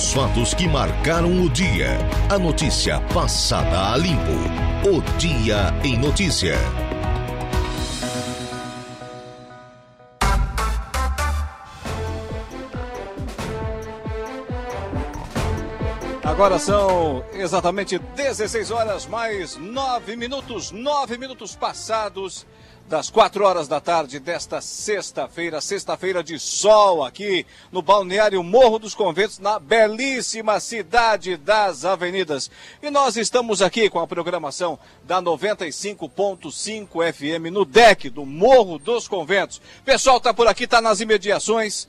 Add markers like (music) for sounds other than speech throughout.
Os fatos que marcaram o dia. A notícia passada a limpo. O Dia em Notícia. Agora são exatamente 16 horas mais 9 minutos, 9 minutos passados das 4 horas da tarde desta sexta-feira, sexta-feira de sol aqui no balneário Morro dos Conventos, na belíssima cidade das avenidas. E nós estamos aqui com a programação da 95.5 FM no deck do Morro dos Conventos. Pessoal está por aqui, está nas imediações.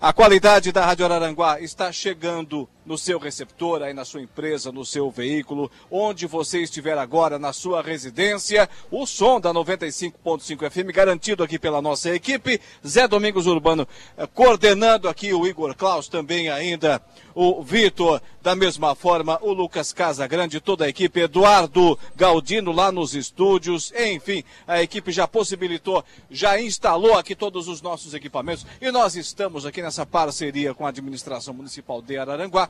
A qualidade da Rádio Araranguá está chegando no seu receptor, aí na sua empresa, no seu veículo, onde você estiver agora, na sua residência. O som da 95.5 FM garantido aqui pela nossa equipe. Zé Domingos Urbano eh, coordenando aqui o Igor Klaus, também ainda o Vitor, da mesma forma o Lucas Casagrande, toda a equipe, Eduardo Galdino lá nos estúdios, enfim, a equipe já possibilitou, já instalou aqui todos os nossos equipamentos e nós estamos aqui nessa parceria com a administração municipal de Araranguá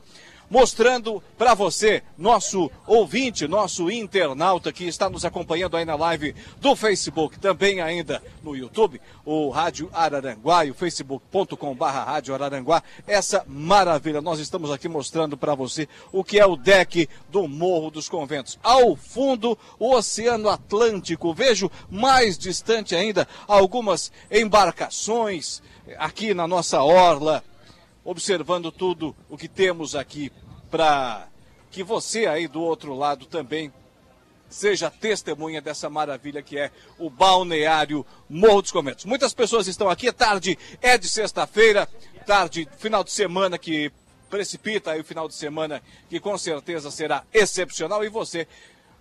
mostrando para você, nosso ouvinte, nosso internauta que está nos acompanhando aí na live do Facebook, também ainda no YouTube, o Rádio Araranguá e o facebook.com barra Rádio Araranguá, essa maravilha. Nós estamos aqui mostrando para você o que é o deck do Morro dos Conventos. Ao fundo, o Oceano Atlântico. Vejo mais distante ainda algumas embarcações aqui na nossa orla, observando tudo o que temos aqui para que você aí do outro lado também seja testemunha dessa maravilha que é o balneário Morro dos Comentos. Muitas pessoas estão aqui, é tarde é de sexta-feira, tarde, final de semana que precipita aí o final de semana que com certeza será excepcional e você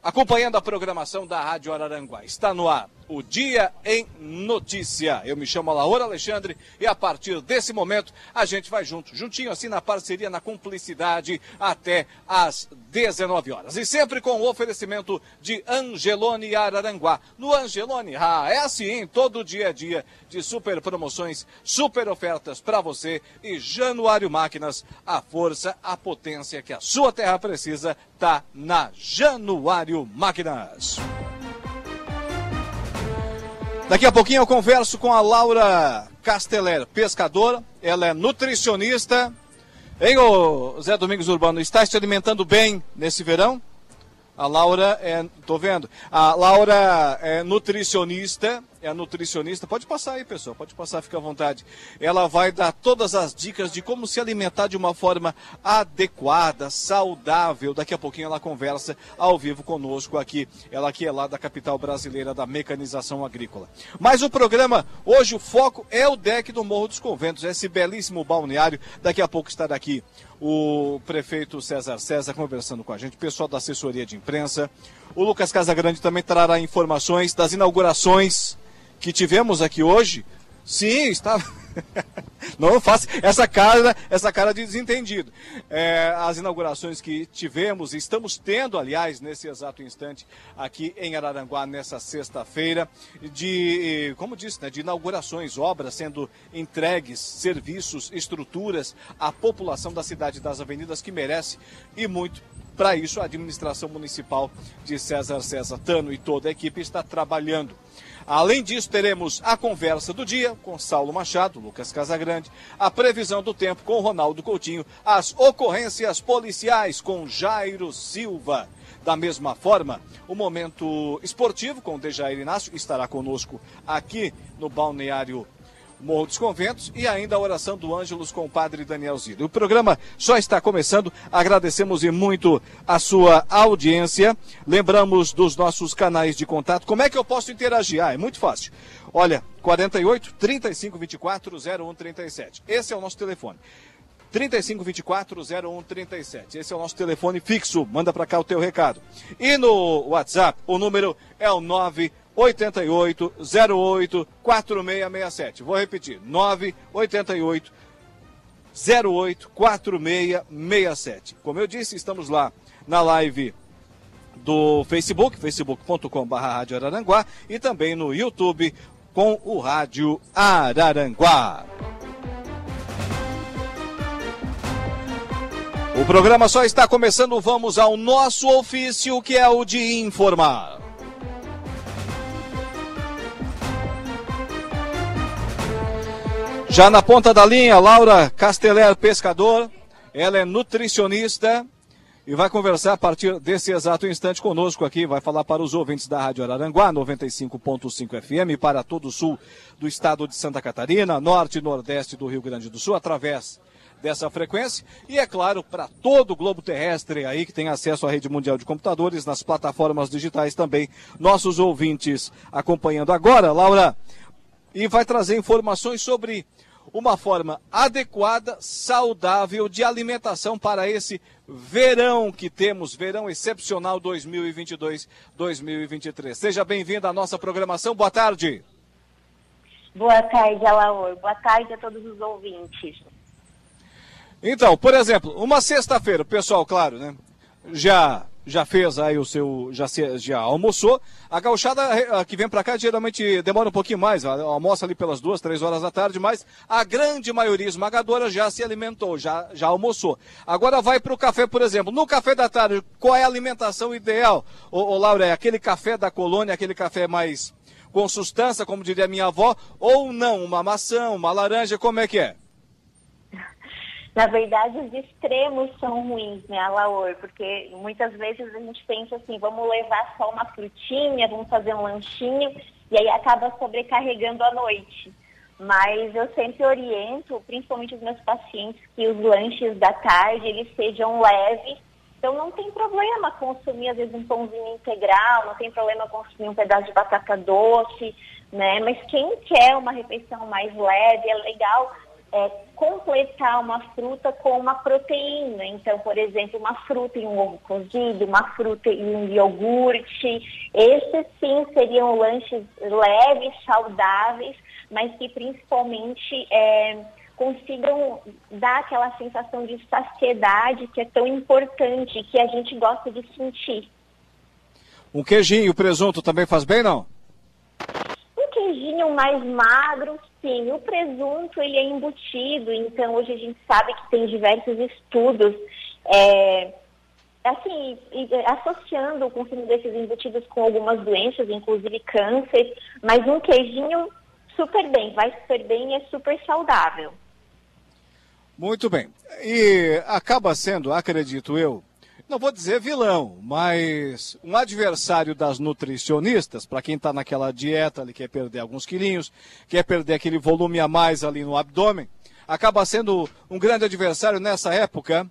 acompanhando a programação da Rádio Araranguá. Está no ar o Dia em Notícia. Eu me chamo Laura Alexandre e a partir desse momento a gente vai junto, juntinho assim na parceria, na cumplicidade, até às 19 horas. E sempre com o oferecimento de Angelone Araranguá. No Angelone, ah, é assim, todo dia a dia de super promoções, super ofertas para você e Januário Máquinas, a força, a potência que a sua terra precisa, tá na Januário Máquinas. Daqui a pouquinho eu converso com a Laura Casteller, pescadora. Ela é nutricionista. Hein, ô Zé Domingos Urbano, está se alimentando bem nesse verão? A Laura é, tô vendo. A Laura é nutricionista, é nutricionista. Pode passar aí, pessoal, pode passar, fica à vontade. Ela vai dar todas as dicas de como se alimentar de uma forma adequada, saudável. Daqui a pouquinho ela conversa ao vivo conosco aqui. Ela que é lá da capital brasileira da mecanização agrícola. Mas o programa, hoje o foco é o deck do Morro dos Conventos, esse belíssimo balneário. Daqui a pouco estará aqui o prefeito César César conversando com a gente, o pessoal da assessoria de imprensa. O Lucas Casagrande também trará informações das inaugurações que tivemos aqui hoje. Sim, está. (laughs) Não faça essa cara, essa cara de desentendido. É, as inaugurações que tivemos, estamos tendo, aliás, nesse exato instante, aqui em Araranguá, nessa sexta-feira, de, como disse, né, de inaugurações, obras sendo entregues, serviços, estruturas à população da cidade das avenidas que merece e muito. Para isso, a administração municipal de César César Tano e toda a equipe está trabalhando. Além disso, teremos a conversa do dia com Saulo Machado, Lucas Casagrande, a previsão do tempo com Ronaldo Coutinho, as ocorrências policiais com Jairo Silva. Da mesma forma, o momento esportivo com Dejair Inácio estará conosco aqui no Balneário Morro dos Conventos e ainda a oração do Ângelos com o padre Daniel Zilli. O programa só está começando, agradecemos e muito a sua audiência. Lembramos dos nossos canais de contato. Como é que eu posso interagir? Ah, é muito fácil. Olha, 48 35 24 01 37. Esse é o nosso telefone. 3524 0137. Esse é o nosso telefone fixo. Manda para cá o teu recado. E no WhatsApp, o número é o 9 88 08 4667. Vou repetir: 988 08 4667. Como eu disse, estamos lá na live do Facebook, facebook.com.br Araranguá e também no YouTube com o Rádio Araranguá. O programa só está começando, vamos ao nosso ofício, que é o de informar. Já na ponta da linha, Laura Casteller Pescador, ela é nutricionista e vai conversar a partir desse exato instante conosco aqui, vai falar para os ouvintes da Rádio Araranguá, 95.5 FM, para todo o sul do estado de Santa Catarina, norte e nordeste do Rio Grande do Sul, através dessa frequência. E é claro, para todo o globo terrestre aí que tem acesso à rede mundial de computadores, nas plataformas digitais também, nossos ouvintes acompanhando agora, Laura, e vai trazer informações sobre uma forma adequada, saudável de alimentação para esse verão que temos, verão excepcional 2022-2023. Seja bem-vindo à nossa programação. Boa tarde. Boa tarde, Alaor. Boa tarde a todos os ouvintes. Então, por exemplo, uma sexta-feira, pessoal, claro, né? Já já fez aí o seu, já, já almoçou. A gauchada que vem para cá geralmente demora um pouquinho mais, almoça ali pelas duas, três horas da tarde, mas a grande maioria esmagadora já se alimentou, já, já almoçou. Agora vai para o café, por exemplo. No café da tarde, qual é a alimentação ideal? Ô, ô Laura, é aquele café da colônia, aquele café mais com sustância, como diria minha avó, ou não? Uma maçã, uma laranja, como é que é? Na verdade, os extremos são ruins, né, Alaor? Porque muitas vezes a gente pensa assim, vamos levar só uma frutinha, vamos fazer um lanchinho, e aí acaba sobrecarregando a noite. Mas eu sempre oriento, principalmente os meus pacientes, que os lanches da tarde, eles sejam leves. Então não tem problema consumir, às vezes, um pãozinho integral, não tem problema consumir um pedaço de batata doce, né? Mas quem quer uma refeição mais leve, é legal é, completar uma fruta com uma proteína. Então, por exemplo, uma fruta e um ovo cozido, uma fruta e um iogurte. Esses sim seriam lanches leves, saudáveis, mas que principalmente é, consigam dar aquela sensação de saciedade que é tão importante, que a gente gosta de sentir. Um queijinho, presunto também faz bem, não? Um queijinho mais magro, Sim, o presunto ele é embutido, então hoje a gente sabe que tem diversos estudos é, assim, associando o consumo desses embutidos com algumas doenças, inclusive câncer, mas um queijinho super bem, vai super bem e é super saudável. Muito bem. E acaba sendo, acredito eu, não vou dizer vilão, mas um adversário das nutricionistas, para quem está naquela dieta, ele quer perder alguns quilinhos, quer perder aquele volume a mais ali no abdômen, acaba sendo um grande adversário nessa época.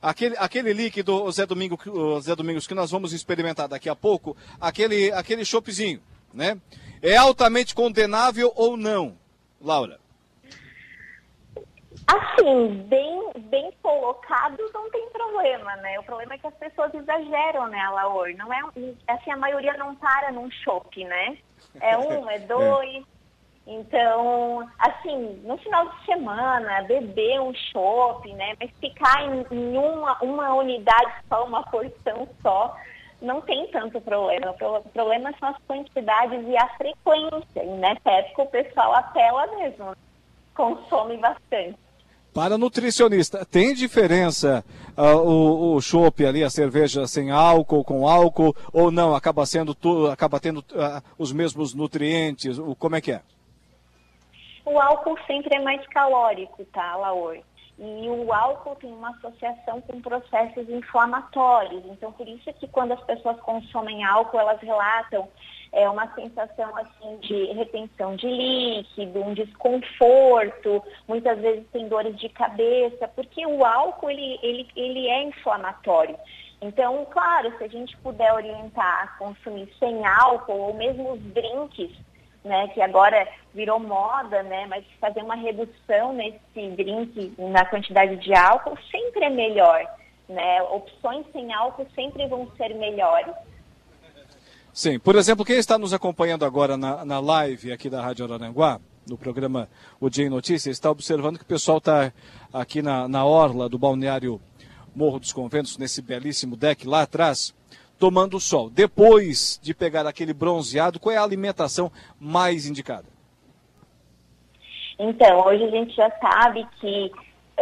Aquele, aquele líquido, Zé, Domingo, Zé Domingos, que nós vamos experimentar daqui a pouco, aquele, aquele choppzinho, né? É altamente condenável ou não, Laura? Assim, bem, bem colocado não tem problema, né? O problema é que as pessoas exageram, né, Laor? Não é, assim, a maioria não para num chopp, né? É (laughs) um, é dois. Então, assim, no final de semana, beber um chopp, né? Mas ficar em, em, uma, uma unidade só, uma porção só, não tem tanto problema. O problema são as quantidades e a frequência. E nessa época o pessoal apela mesmo, consome bastante. Para nutricionista, tem diferença uh, o, chopp ali, a cerveja sem álcool, com álcool, ou não? Acaba sendo acaba tendo uh, os mesmos nutrientes? O, como é que é? O álcool sempre é mais calórico, tá, Laor? E o álcool tem uma associação com processos inflamatórios. Então, por isso que quando as pessoas consomem álcool, elas relatam é uma sensação assim de retenção de líquido, um desconforto, muitas vezes tem dores de cabeça, porque o álcool ele, ele, ele é inflamatório. Então, claro, se a gente puder orientar a consumir sem álcool ou mesmo os drinks, né, que agora virou moda, né, mas fazer uma redução nesse drink na quantidade de álcool sempre é melhor, né? Opções sem álcool sempre vão ser melhores. Sim, por exemplo, quem está nos acompanhando agora na, na live aqui da Rádio Araranguá, no programa O Dia em Notícias, está observando que o pessoal está aqui na, na orla do balneário Morro dos Conventos, nesse belíssimo deck lá atrás, tomando sol. Depois de pegar aquele bronzeado, qual é a alimentação mais indicada? Então, hoje a gente já sabe que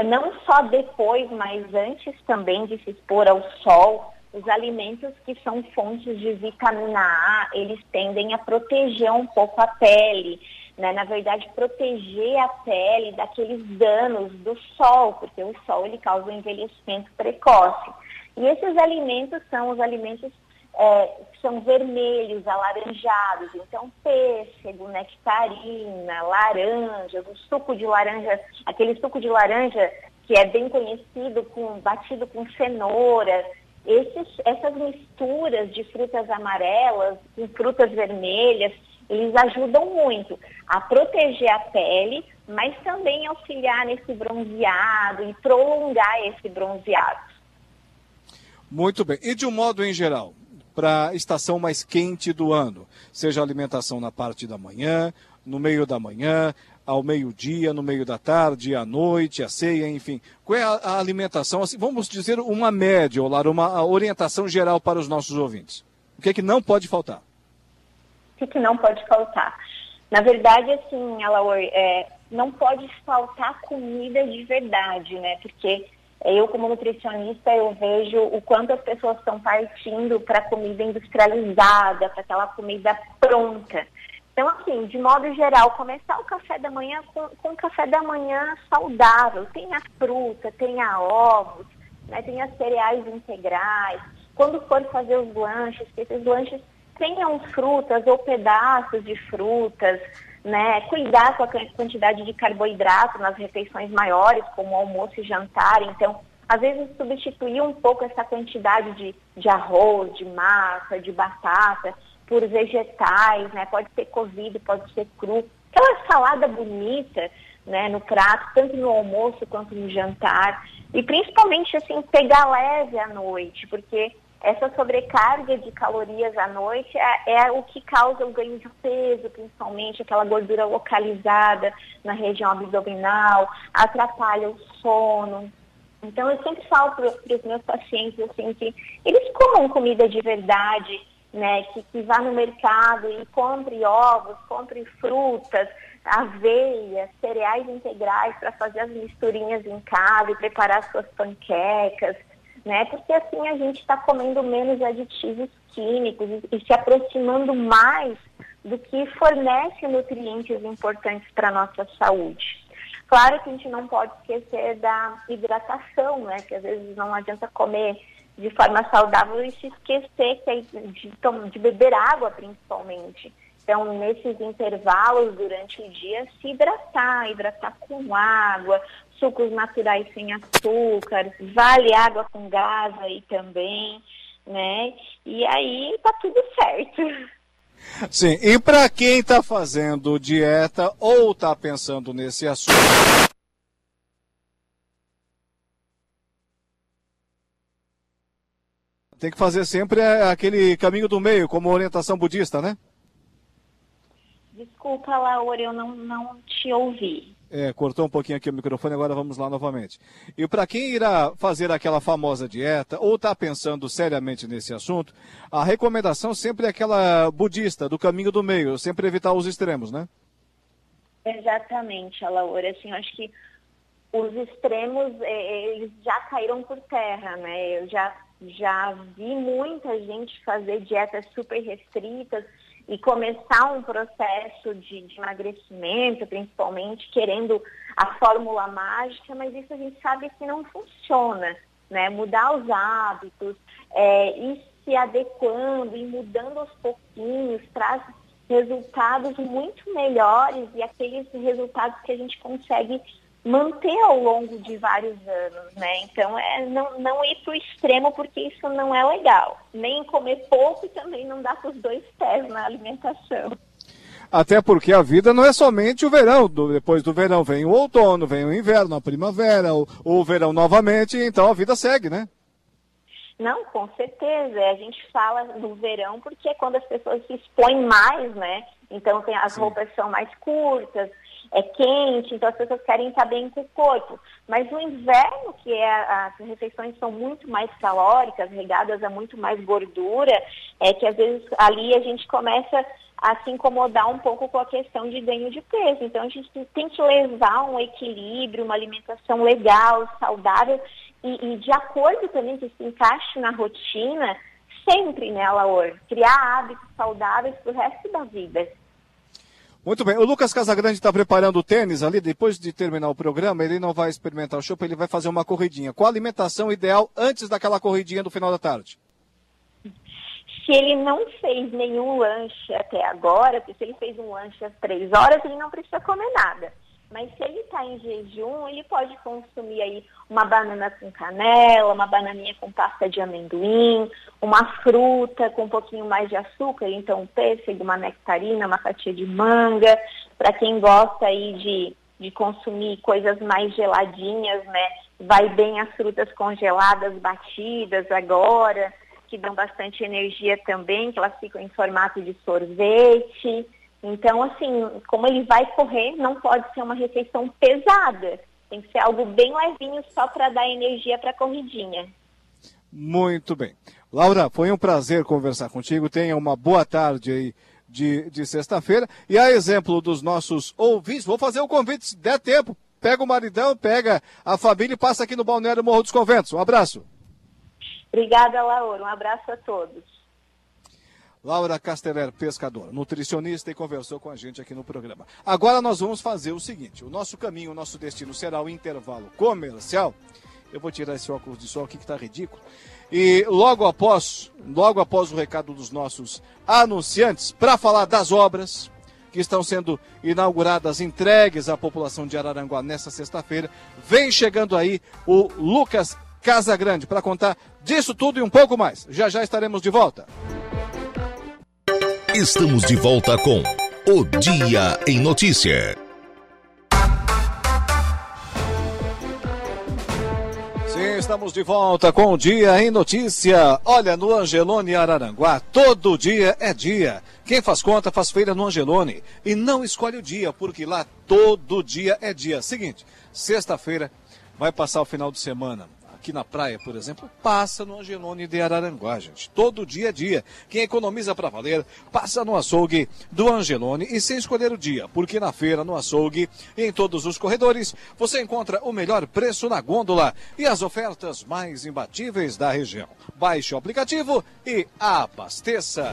não só depois, mas antes também de se expor ao sol, os alimentos que são fontes de vitamina A, eles tendem a proteger um pouco a pele, né? Na verdade, proteger a pele daqueles danos do sol, porque o sol ele causa um envelhecimento precoce. E esses alimentos são os alimentos é, que são vermelhos, alaranjados, então pêssego, nectarina, laranjas, o suco de laranja, aquele suco de laranja que é bem conhecido, com, batido com cenoura, esses, essas misturas de frutas amarelas com frutas vermelhas, eles ajudam muito a proteger a pele, mas também auxiliar nesse bronzeado e prolongar esse bronzeado. Muito bem. E de um modo em geral, para a estação mais quente do ano, seja alimentação na parte da manhã, no meio da manhã, ao meio-dia, no meio da tarde, à noite, à ceia, enfim. Qual é a, alimentação? Assim, vamos dizer uma média, Olar, uma orientação geral para os nossos ouvintes. O que é que não pode faltar? O que, é que não pode faltar? Na verdade, assim, Alaor, é, não pode faltar comida de verdade, né? Porque eu, como nutricionista, eu vejo o quanto as pessoas estão partindo para comida industrializada, para aquela comida pronta. Então, assim, de modo geral, começar o café da manhã com, com café da manhã saudável. Tenha fruta, tenha ovos, né, tenha cereais integrais. Quando for fazer os lanches, que esses lanches tenham frutas ou pedaços de frutas, né? Cuidar com a quantidade de carboidrato nas refeições maiores, como almoço e jantar. Então, às vezes substituir um pouco essa quantidade de, de arroz, de massa, de batata por vegetais, né? Pode ser cozido, pode ser cru. Aquela salada bonita, né, no prato, tanto no almoço quanto no jantar. E principalmente assim, pegar leve à noite, porque essa sobrecarga de calorias à noite é, é, o que causa o ganho de peso, principalmente aquela gordura localizada na região abdominal, atrapalha o sono. Então eu sempre falo para os meus pacientes assim que eles comam comida de verdade, né? Que, que vá no mercado e compre ovos, compre frutas, aveia, cereais integrais para fazer as misturinhas em casa e preparar suas panquecas né? Porque assim a gente está comendo menos aditivos químicos e, e se aproximando mais do que fornece nutrientes importantes para a nossa saúde. Claro que a gente não pode esquecer da hidratação, né? Que às vezes não adianta comer de forma saudável e se esquecer que é de, de beber água principalmente. Então, nesses intervalos durante o dia, se hidratar, hidratar com água, sucos naturais sem açúcar, vale água com gás aí também, né? E aí tá tudo certo. Sim, e para quem está fazendo dieta ou está pensando nesse assunto. Tem que fazer sempre aquele caminho do meio, como orientação budista, né? Desculpa, Laura, eu não, não te ouvi. É, cortou um pouquinho aqui o microfone, agora vamos lá novamente. E para quem irá fazer aquela famosa dieta ou está pensando seriamente nesse assunto, a recomendação sempre é aquela budista, do caminho do meio, sempre evitar os extremos, né? Exatamente, Laura. Assim, eu acho que os extremos, é, é, eles já caíram por terra, né? Eu já, já vi muita gente fazer dietas super restritas e começar um processo de, de, emagrecimento, principalmente querendo a fórmula mágica, mas isso a gente sabe que não funciona, né? Mudar os hábitos, é, ir se adequando e mudando aos pouquinhos traz resultados muito melhores e aqueles resultados que a gente consegue manter ao longo de vários anos, né? Então é não, não ir para o extremo porque isso não é legal. Nem comer pouco também não dá para os dois pés na alimentação. Até porque a vida não é somente o verão. depois do verão vem o outono, vem o inverno, a primavera, o, o verão novamente, então a vida segue, né? Não, com certeza. A gente fala do verão porque é quando as pessoas se expõem mais, né? Então tem, as Sim. roupas são mais curtas, é quente, então as pessoas querem estar bem com o corpo. Mas no inverno, que é, as refeições são muito mais calóricas, regadas a muito mais gordura, é que às vezes ali a gente começa a se incomodar um pouco com a questão de ganho de peso. Então, a gente tem que levar um equilíbrio, uma alimentação legal, saudável e, e de acordo também que se encaixe na rotina, sempre, né, Laor? Criar hábitos saudáveis para o resto da vida. Muito bem. O Lucas Casagrande está preparando o tênis ali. Depois de terminar o programa, ele não vai experimentar o chopp, ele vai fazer uma corridinha. Qual a alimentação ideal antes daquela corridinha do final da tarde? se ele não fez nenhum lanche até agora, se ele fez um lanche às três horas, ele não precisa comer nada. Mas se ele está em jejum, ele pode consumir aí uma banana com canela, uma bananinha com pasta de amendoim, uma fruta com um pouquinho mais de açúcar, então um pêssego, uma nectarina, uma fatia de manga. Para quem gosta aí de, de consumir coisas mais geladinhas, né? Vai bem as frutas congeladas, batidas agora que dão bastante energia também, que elas ficam em formato de sorvete. Então, assim, como ele vai correr, não pode ser uma refeição pesada. Tem que ser algo bem levinho só para dar energia para a corridinha. Muito bem. Laura, foi um prazer conversar contigo. Tenha uma boa tarde aí de, de sexta-feira. E a exemplo dos nossos ouvintes, vou fazer o convite, se der tempo. Pega o maridão, pega a família e passa aqui no Balneário Morro dos Conventos. Um abraço. Obrigada, Laura. Um abraço a todos. Laura Casteller, pescadora, nutricionista e conversou com a gente aqui no programa. Agora nós vamos fazer o seguinte: o nosso caminho, o nosso destino será o intervalo comercial. Eu vou tirar esse óculos de sol aqui que está ridículo. E logo após, logo após o recado dos nossos anunciantes, para falar das obras que estão sendo inauguradas, entregues à população de Araranguá nesta sexta-feira, vem chegando aí o Lucas Casa Grande para contar disso tudo e um pouco mais. Já já estaremos de volta. Estamos de volta com O Dia em Notícia. Sim, estamos de volta com o Dia em Notícia. Olha, no Angelone Araranguá, todo dia é dia. Quem faz conta faz feira no Angelone. E não escolhe o dia, porque lá todo dia é dia. Seguinte, sexta-feira vai passar o final de semana aqui na praia, por exemplo, passa no Angelone de Araranguá, gente. Todo dia é dia. Quem economiza para valer, passa no açougue do Angelone e sem escolher o dia, porque na feira, no açougue e em todos os corredores, você encontra o melhor preço na gôndola e as ofertas mais imbatíveis da região. Baixe o aplicativo e abasteça.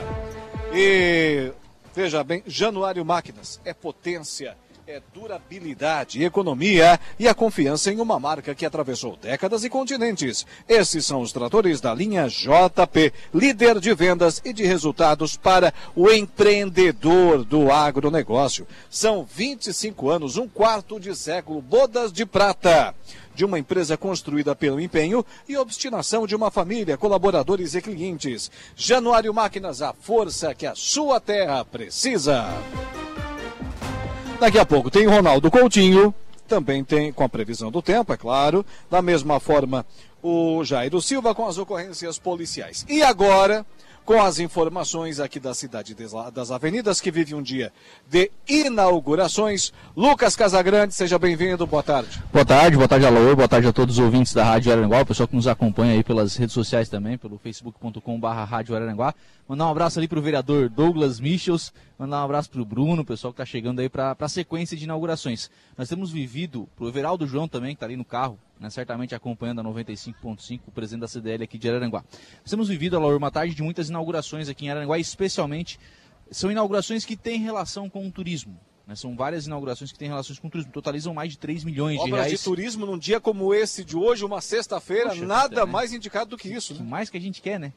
E veja bem, Januário Máquinas é potência é durabilidade, economia e a confiança em uma marca que atravessou décadas e continentes. Esses são os tratores da linha JP, líder de vendas e de resultados para o empreendedor do agronegócio. São 25 anos, um quarto de século, bodas de prata de uma empresa construída pelo empenho e obstinação de uma família, colaboradores e clientes. Januário Máquinas, a força que a sua terra precisa. Daqui a pouco tem Ronaldo Coutinho, também tem com a previsão do tempo, é claro. Da mesma forma, o Jairo Silva com as ocorrências policiais. E agora, com as informações aqui da cidade das avenidas, que vive um dia de inaugurações. Lucas Casagrande, seja bem-vindo, boa tarde. Boa tarde, boa tarde, Alô, boa tarde a todos os ouvintes da Rádio Araranguá, o pessoal que nos acompanha aí pelas redes sociais também, pelo facebook.com.br. Mandar um abraço ali para o vereador Douglas Michels, mandar um abraço para o Bruno, o pessoal que está chegando aí para a sequência de inaugurações. Nós temos vivido, para o Everaldo João também, que está ali no carro, né, certamente acompanhando a 95.5, o presidente da CDL aqui de Araranguá. Nós temos vivido, Alaor, uma tarde de muitas inaugurações aqui em Araranguá, especialmente são inaugurações que têm relação com o turismo. Né? São várias inaugurações que têm relações com o turismo, totalizam mais de 3 milhões Obras de reais. de turismo num dia como esse de hoje, uma sexta-feira, nada né? mais indicado do que isso. Né? mais que a gente quer, né?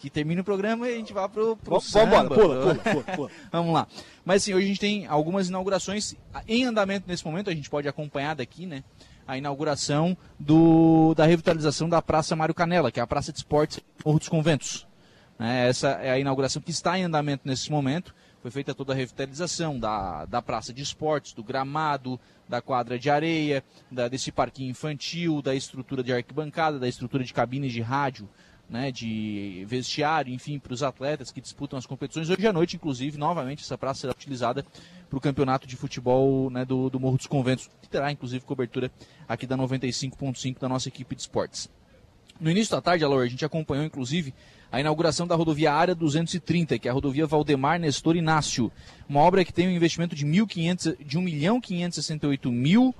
Que termine o programa e a gente vá pro, pro Vamos embora, pula, pula, pula. (laughs) Vamos lá. Mas assim, hoje a gente tem algumas inaugurações em andamento nesse momento, a gente pode acompanhar daqui, né? A inauguração do, da revitalização da Praça Mário Canela, que é a Praça de Esportes Morro dos Conventos. Né? Essa é a inauguração que está em andamento nesse momento. Foi feita toda a revitalização da, da Praça de Esportes, do gramado, da quadra de areia, da, desse parquinho infantil, da estrutura de arquibancada, da estrutura de cabines de rádio né, de vestiário, enfim, para os atletas que disputam as competições. Hoje à noite, inclusive, novamente, essa praça será utilizada para o campeonato de futebol né, do, do Morro dos Conventos, que terá, inclusive, cobertura aqui da 95.5 da nossa equipe de esportes. No início da tarde, Alor, a gente acompanhou, inclusive, a inauguração da rodovia Área 230, que é a rodovia Valdemar Nestor Inácio. Uma obra que tem um investimento de, 1.500, de 1 milhão 568 mil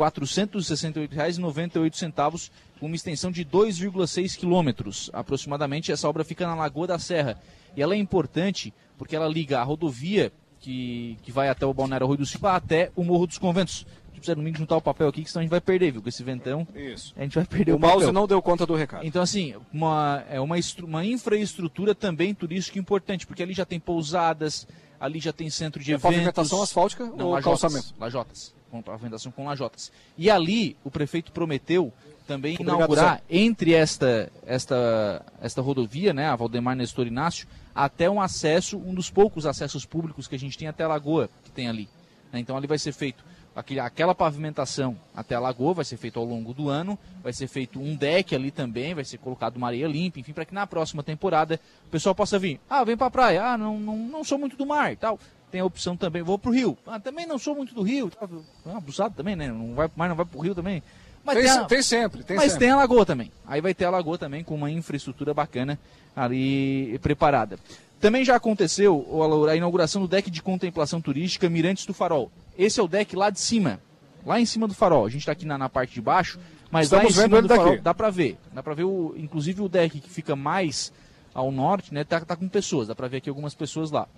468,98 com uma extensão de 2,6 quilômetros. Aproximadamente, essa obra fica na Lagoa da Serra. E ela é importante porque ela liga a rodovia que, que vai até o Balneário Rui do Silva até o Morro dos Conventos. A gente precisa mínimo juntar o papel aqui, que senão a gente vai perder, viu? Com esse ventão, Isso. a gente vai perder o, O mouse papel. não deu conta do recado. Então, assim, uma, é uma, uma infraestrutura também turística importante, porque ali já tem pousadas, ali já tem centro de É eventos. pavimentação asfáltica Não, ou lajotas, calçamento? Lajotas. Com pavimentação com lajotas. E ali, o prefeito prometeu também Obrigado, inaugurar entre esta, esta, esta rodovia, né, a Valdemar Nestor Inácio, até um acesso, um dos poucos acessos públicos que a gente tem até a lagoa que tem ali. né? Então ali vai ser feito aquele, aquela pavimentação até a lagoa, vai ser feito ao longo do ano, vai ser feito um deck ali também, vai ser colocado uma areia limpa, enfim, para que na próxima temporada o pessoal possa vir. Ah, vem pra praia, ah, não, não, não sou muito do mar tal. Tem a opção também, vou pro rio. Ah, também não sou muito do rio. tal. Ah, abusado também, né? Não vai, mas não vai pro rio também. Mas Tem, tem a- tem sempre, tem mas sempre. tem a lagoa também. Aí vai ter a lagoa também com uma infraestrutura bacana ali preparada. Também já aconteceu a inauguração do deck de contemplação turística Mirantes do Farol. Esse é o deck lá de cima, lá em cima do farol. A gente está aqui na, na parte de baixo, mas Estamos lá em cima do daqui. farol dá para ver. Dá para ver, o, inclusive o deck que fica mais ao norte, né, tá, tá com pessoas. Dá para ver aqui algumas pessoas lá.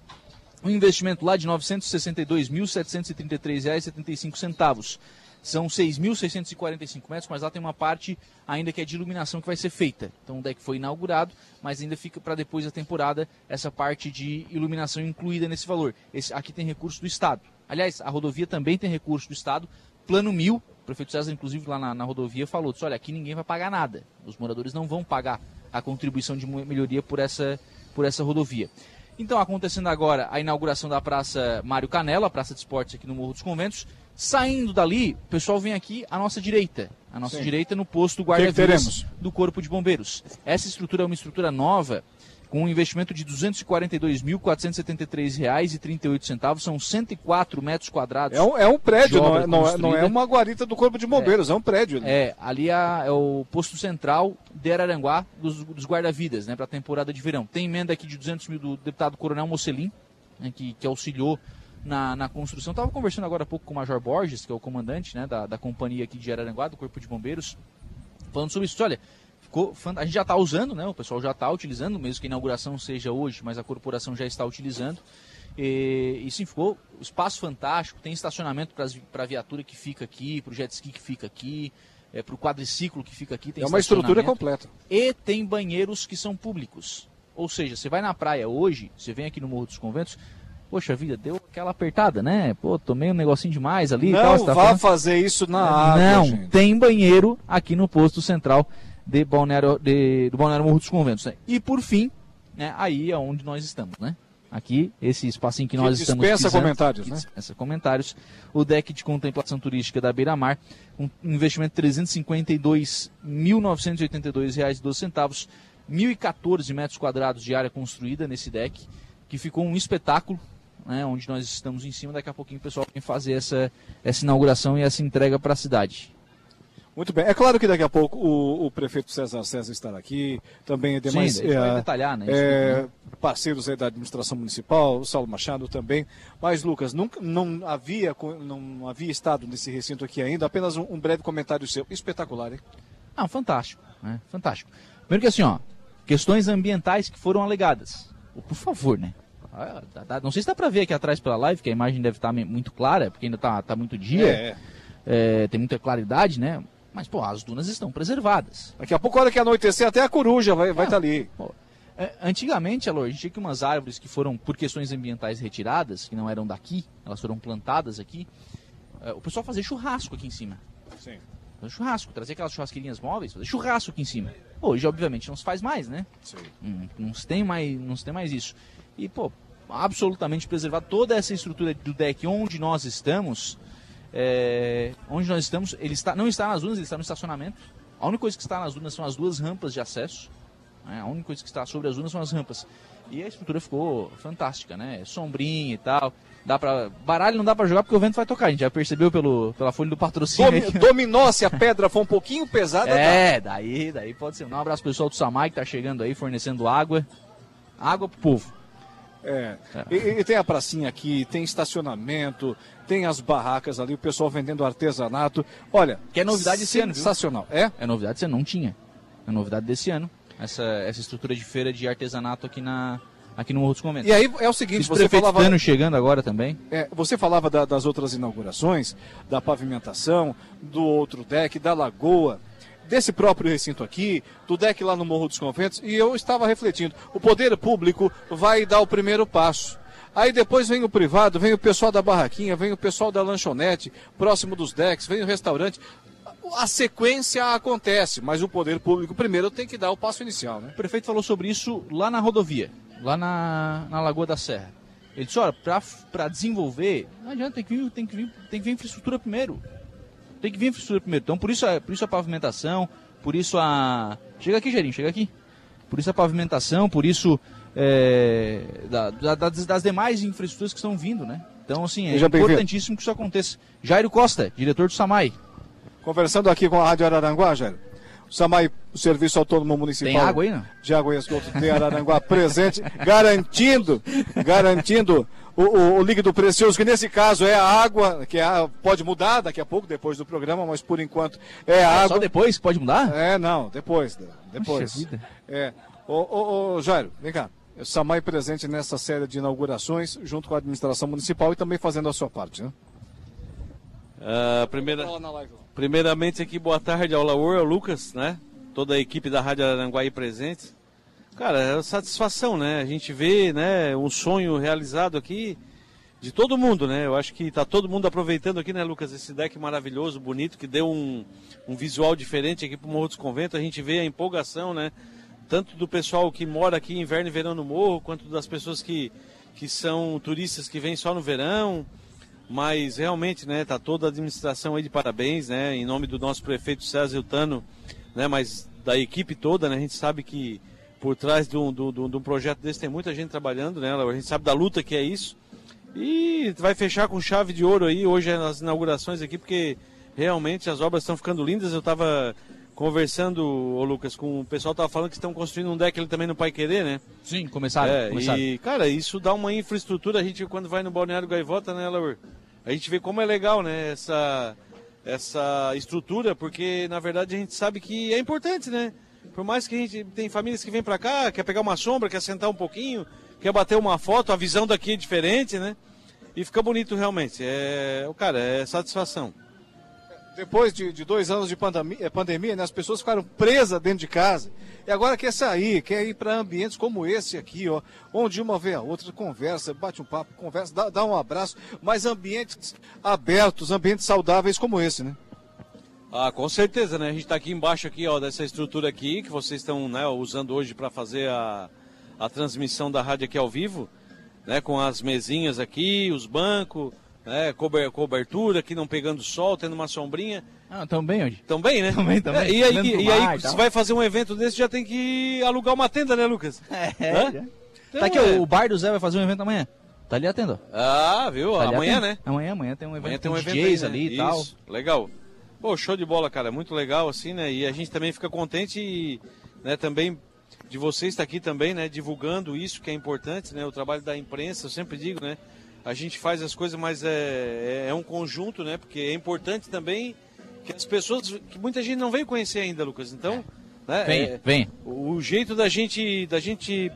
Um investimento lá de R$ 962.733,75. São 6.645 metros, mas lá tem uma parte ainda que é de iluminação que vai ser feita. Então o deck foi inaugurado, mas ainda fica para depois da temporada essa parte de iluminação incluída nesse valor. Esse, aqui tem recurso do Estado. Aliás, a rodovia também tem recurso do Estado. Plano mil, o prefeito César, inclusive, lá na, na rodovia, falou: disse, olha, aqui ninguém vai pagar nada. Os moradores não vão pagar a contribuição de melhoria por essa, por essa rodovia. Então, acontecendo agora a inauguração da Praça Mário Canela, a Praça de Esportes aqui no Morro dos Conventos. Saindo dali, o pessoal vem aqui à nossa direita. À nossa Sim. direita no posto que guarda-vidas do Corpo de Bombeiros. Essa estrutura é uma estrutura nova, com um investimento de R$ 242.473,38. São 104 metros quadrados. É um, é um prédio, De não é, não, é, não é uma guarita do Corpo de Bombeiros, é, um prédio. ali. É, ali é, é o posto central de Araranguá dos, dos guarda-vidas, né, para a temporada de verão. Tem emenda aqui de 200 mil do deputado Coronel Mocelin, né, que, que auxiliou na, na construção. Estava conversando agora há pouco com o Major Borges, que é o comandante né, da, da companhia aqui de Araranguá, do Corpo de Bombeiros, falando sobre isso. Olha, ficou fan- a gente já está usando, né, o pessoal já está utilizando, mesmo que a inauguração seja hoje, mas a corporação já está utilizando. E, e sim, ficou espaço fantástico, tem estacionamento para a viatura que fica aqui, para o jet ski que fica aqui, é, para o quadriciclo que fica aqui. Tem É uma estrutura completa. E tem banheiros que são públicos. Ou seja, você vai na praia hoje, você vem aqui no Morro dos Conventos, poxa vida, deu aquela apertada, né? Pô, tomei um negocinho demais ali tal. Não você tá vá falando- fazer isso na água, Não, gente. tem banheiro aqui no posto central de Balneário, de, do Balneário Morro dos Conventos. né? E por fim, né, aí é onde nós estamos, né? Aqui, esse espacinho que Que nós estamos dispensa pisando, comentários, né? dispensa comentários. O deck de contemplação turística da Beira Mar, um investimento de R$ 352.982,12 1.014 metros quadrados de área construída nesse deck, que ficou um espetáculo, né, onde nós estamos em cima. Daqui a pouquinho o pessoal vem fazer essa, essa inauguração e essa entrega para a cidade. Muito bem. É claro que daqui a pouco o, o prefeito César César estará aqui, também demais Sim, é, detalhar, né, é, parceiros aí da administração municipal, o Saulo Machado também. Mas, Lucas, nunca, não, havia, não havia estado nesse recinto aqui ainda, apenas um, um breve comentário seu. Espetacular, hein? Ah, fantástico, né? Fantástico. Primeiro que assim, ó, questões ambientais que foram alegadas. Por favor, né? Ah, Não sei se dá pra ver aqui atrás pela live, que a imagem deve estar me- muito clara, porque ainda tá, tá muito dia, É. é, tem muita claridade, né? Mas, pô, as dunas estão preservadas. Daqui a pouco, a hora que anoitecer, até a coruja vai estar Ah. ali. Pô, é, antigamente, Alô, a gente tinha que umas árvores que foram, por questões ambientais, retiradas, que não eram daqui, elas foram plantadas aqui. é, o pessoal fazia churrasco aqui em cima. Sim. Fazer churrasco, trazer aquelas churrasqueirinhas móveis, fazer churrasco aqui em cima. Hoje, obviamente, não se faz mais, né? Sim. Hum, Não se tem mais, não se tem mais isso. E, pô, absolutamente preservar toda essa estrutura do deck onde nós estamos, é, onde nós estamos, ele está, não está nas dunas, ele está no estacionamento. A única coisa que está nas dunas são as duas rampas de acesso. né? A única coisa que está sobre as dunas são as rampas. E a estrutura ficou fantástica, né? Sombrinha e tal. Dá pra... Baralho não dá pra jogar porque o vento vai tocar. A gente já percebeu pelo, pela folha do patrocínio. Domi, aí. dominó, se a pedra for um pouquinho pesada, É, daí, daí pode ser. Um abraço pro pessoal do Samai que tá chegando aí, fornecendo água. Água pro povo. É. E, e tem a pracinha aqui, tem estacionamento, tem as barracas ali, o pessoal vendendo artesanato. Olha. Que é novidade esse ano? Sensacional. É? É novidade, você não tinha. É novidade desse ano. Essa, essa estrutura de feira de artesanato aqui, na, aqui no Morro dos Conventos. E aí é o seguinte, você falava, Tano chegando agora também. é, você falava da- das outras inaugurações, da pavimentação, do outro deck, da lagoa, desse próprio recinto aqui, do deck lá no Morro dos Conventos, e eu estava refletindo, o poder público vai dar o primeiro passo. Aí depois vem o privado, vem o pessoal da barraquinha, vem o pessoal da lanchonete, próximo dos decks, vem o restaurante. A sequência acontece, mas o poder público primeiro tem que dar o passo inicial, né? O prefeito falou sobre isso lá na rodovia, lá na, na Lagoa da Serra. Ele disse, olha, para desenvolver, não adianta, tem que, vir, tem, que vir, tem que vir infraestrutura primeiro. Tem que vir infraestrutura primeiro. Então, por isso, a, por isso a pavimentação, por isso a... Chega aqui, Gerinho, chega aqui. Por isso a pavimentação, por isso é, da- da- das, das demais infraestruturas que estão vindo, né? Então, assim, é importantíssimo que isso aconteça. Jairo Costa, diretor do SAMAI. Conversando aqui com a Rádio Araranguá, Jair. O SAMAI, o Serviço Autônomo Municipal Tem água aí, não? de Água e Esgoto de Araranguá presente, garantindo, garantindo o, o- o líquido precioso, que nesse caso é a água, que é a- pode mudar daqui a pouco, depois do programa, mas por enquanto é a Só água. depois pode mudar? É, não, depois, depois. Puxa vida. É. Ô, ô, ô, Jairo, vem cá. O SAMAI presente nessa série de inaugurações, junto com a administração municipal e também fazendo a sua parte, né? Ah, primeira, primeiramente aqui, boa tarde ao Laur, ao Lucas, né? Toda a equipe da Rádio Aranguá aí presente. Cara, é satisfação, né? A gente vê, né, um sonho realizado aqui de todo mundo, né? Eu acho que tá todo mundo aproveitando aqui, né, Lucas, esse deck maravilhoso, bonito, que deu um, um visual diferente aqui pro Morro dos Conventos. A gente vê a empolgação, né? Tanto do pessoal que mora aqui inverno e verão no morro, quanto das pessoas que, que são turistas que vêm só no verão. Mas realmente, né, tá toda a administração aí de parabéns, né, em nome do nosso prefeito César Eutano, né, mas da equipe toda, né, a gente sabe que por trás de um, de um- de um projeto desse tem muita gente trabalhando, né, a gente sabe da luta que é isso. E vai fechar com chave de ouro aí hoje nas inaugurações aqui, porque realmente as obras estão ficando lindas. Eu estava conversando, ô Lucas, com o pessoal tava falando que estão construindo um deck ali também no Pai Querer, né? Sim, começaram. É, começaram. e, cara, isso dá uma infraestrutura. A gente, quando vai no Balneário Gaivota, né, Laur? A gente vê como é legal, né, essa, essa estrutura, porque, na verdade, a gente sabe que é importante, né? Por mais que a gente tem famílias que vêm pra cá, quer pegar uma sombra, quer sentar um pouquinho, quer bater uma foto, a visão daqui é diferente, né? E fica bonito realmente. É, cara, é satisfação. Depois de, de dois anos de pandemia, eh, pandemia né, as pessoas ficaram presas dentro de casa. E agora quer sair, quer ir para ambientes como esse aqui, ó, onde uma vê a outra, conversa, bate um papo, conversa, dá, dá um abraço, mas ambientes abertos, ambientes saudáveis como esse, né? Ah, com certeza, né? A gente está aqui embaixo aqui, ó, dessa estrutura aqui que vocês estão né, usando hoje para fazer a, a transmissão da rádio aqui ao vivo, né? Com as mesinhas aqui, os bancos, né? cober- cobertura aqui não pegando sol, tendo uma sombrinha. Ah, também onde? Também, né? Também, também. É, e aí, e aí tal. se vai fazer um evento desse, já tem que alugar uma tenda, né, Lucas? (laughs) É. Então, Tá aqui, é. ó, o Bar do Zé vai fazer um evento amanhã. Tá ali atendo. Ah, viu? Tá Amanhã, atendo. né? Amanhã, amanhã tem um evento Amanhã tem um evento DJs aí, né? ali e tal. Isso, legal. Pô, show de bola, cara. Muito legal, assim, né? E a gente também fica contente e, né, também de você estar aqui também, né? Divulgando isso que é importante, né? O trabalho da imprensa, eu sempre digo, né? A gente faz as coisas, mas é, é, é um conjunto, né? Porque é importante também que as pessoas, que muita gente não veio conhecer ainda, Lucas. Então, né? Vem, é- vem. o jeito da gente, da gente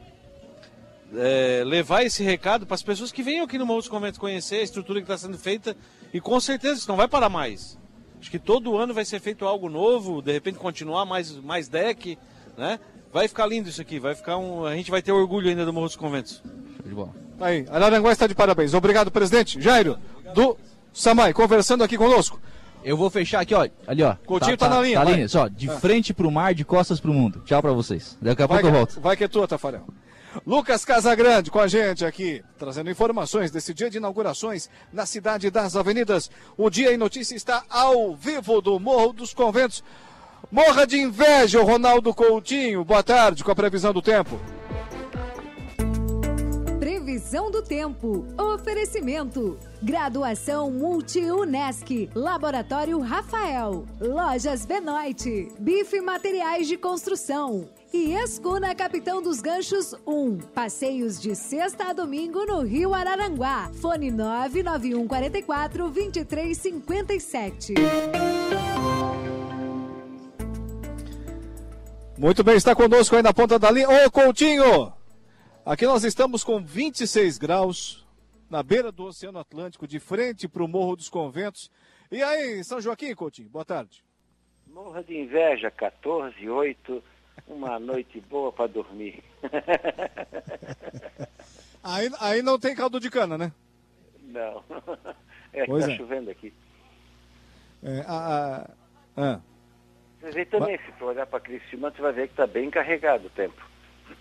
é, levar esse recado para as pessoas que venham aqui no Morro dos Conventos conhecer a estrutura que está sendo feita e com certeza isso não vai parar mais. Acho que todo ano vai ser feito algo novo, de repente continuar mais, mais deck, né? Vai ficar lindo isso aqui, vai ficar um, a gente vai ter orgulho ainda do Morro dos Conventos. Show de bola. Aí, Araranguá está de parabéns. Obrigado, presidente. Jairo, do Samai, conversando aqui conosco. Eu vou fechar aqui, ó. Ali, ó. Coutinho tá na linha, Tá vai. linha, ó. De frente pro mar, de costas pro mundo. Tchau pra vocês. Daqui a Vai pouco eu que, volto. vai que é tua, Tafarel. Lucas Casagrande com a gente aqui, trazendo informações desse dia de inaugurações na cidade das avenidas. O Dia em Notícia está ao vivo do Morro dos Conventos. Morra de inveja, Ronaldo Coutinho. Boa tarde, com a previsão do tempo. Previsão do tempo. Oferecimento. Graduação Multi-UNESC. Laboratório Rafael. Lojas Benoit. Bife Materiais de Construção. E Escuna Capitão dos Ganchos 1. Passeios de sexta a domingo no Rio Araranguá. Fone 99144 2357. Muito bem, está conosco aí na ponta da linha. Ô, Coutinho! Aqui nós estamos com 26 graus na beira do Oceano Atlântico, de frente para o Morro dos Conventos. E aí, São Joaquim, Coutinho, boa tarde. Morra de inveja, 14, 8, uma noite boa para dormir. (laughs) aí, aí não tem caldo de cana, né? Não. (laughs) É, está é. chovendo aqui. É, a, a, a. Você vê também, se for olhar para Criciúma, você vai ver que está bem carregado o tempo.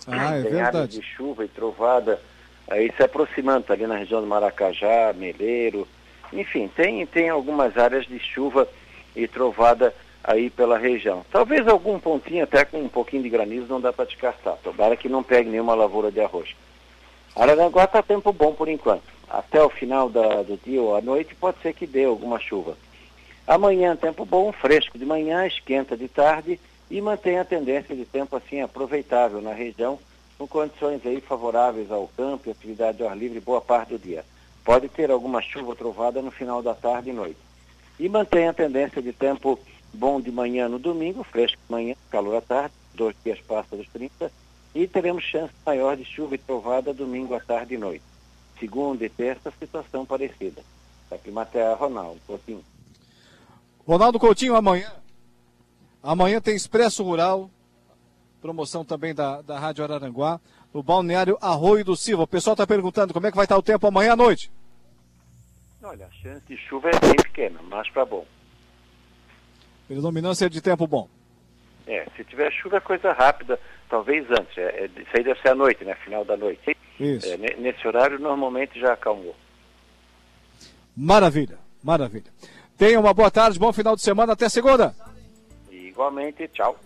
Ah, é Tem verdade. de chuva e trovada, aí se aproximando ali na região do Maracajá, Meleiro, enfim, tem, tem algumas áreas de chuva e trovada aí pela região. Talvez algum pontinho até com um pouquinho de granizo não dá para descartar. Tomara que não pegue nenhuma lavoura de arroz. Araranguá está tempo bom por enquanto. Até o final da, do dia ou à noite pode ser que dê alguma chuva. Amanhã, tempo bom, fresco de manhã, esquenta de tarde e mantém a tendência de tempo assim aproveitável na região, com condições aí favoráveis ao campo e atividade ao ar livre boa parte do dia. Pode ter alguma chuva trovada no final da tarde e noite. E mantém a tendência de tempo bom de manhã no domingo, fresco de manhã, calor à tarde, dois dias passa dos 30, e teremos chance maior de chuva e trovada domingo à tarde e noite. Segunda e terça, situação parecida. Da Climaterra, Ronaldo Coutinho. Ronaldo Coutinho, amanhã. Amanhã tem Expresso Rural, promoção também da, da Rádio Araranguá, no balneário Arroio do Silva. O pessoal está perguntando como é que vai estar o tempo amanhã à noite. Olha, a chance de chuva é bem pequena, mas para bom. Predominância de tempo bom. É, se tiver chuva é coisa rápida, talvez antes. É, é, isso aí deve ser à noite, né? Final da noite. Isso. É, nesse horário normalmente já acalmou. Maravilha, maravilha. Tenha uma boa tarde, bom final de semana, até segunda. Igualmente, tchau.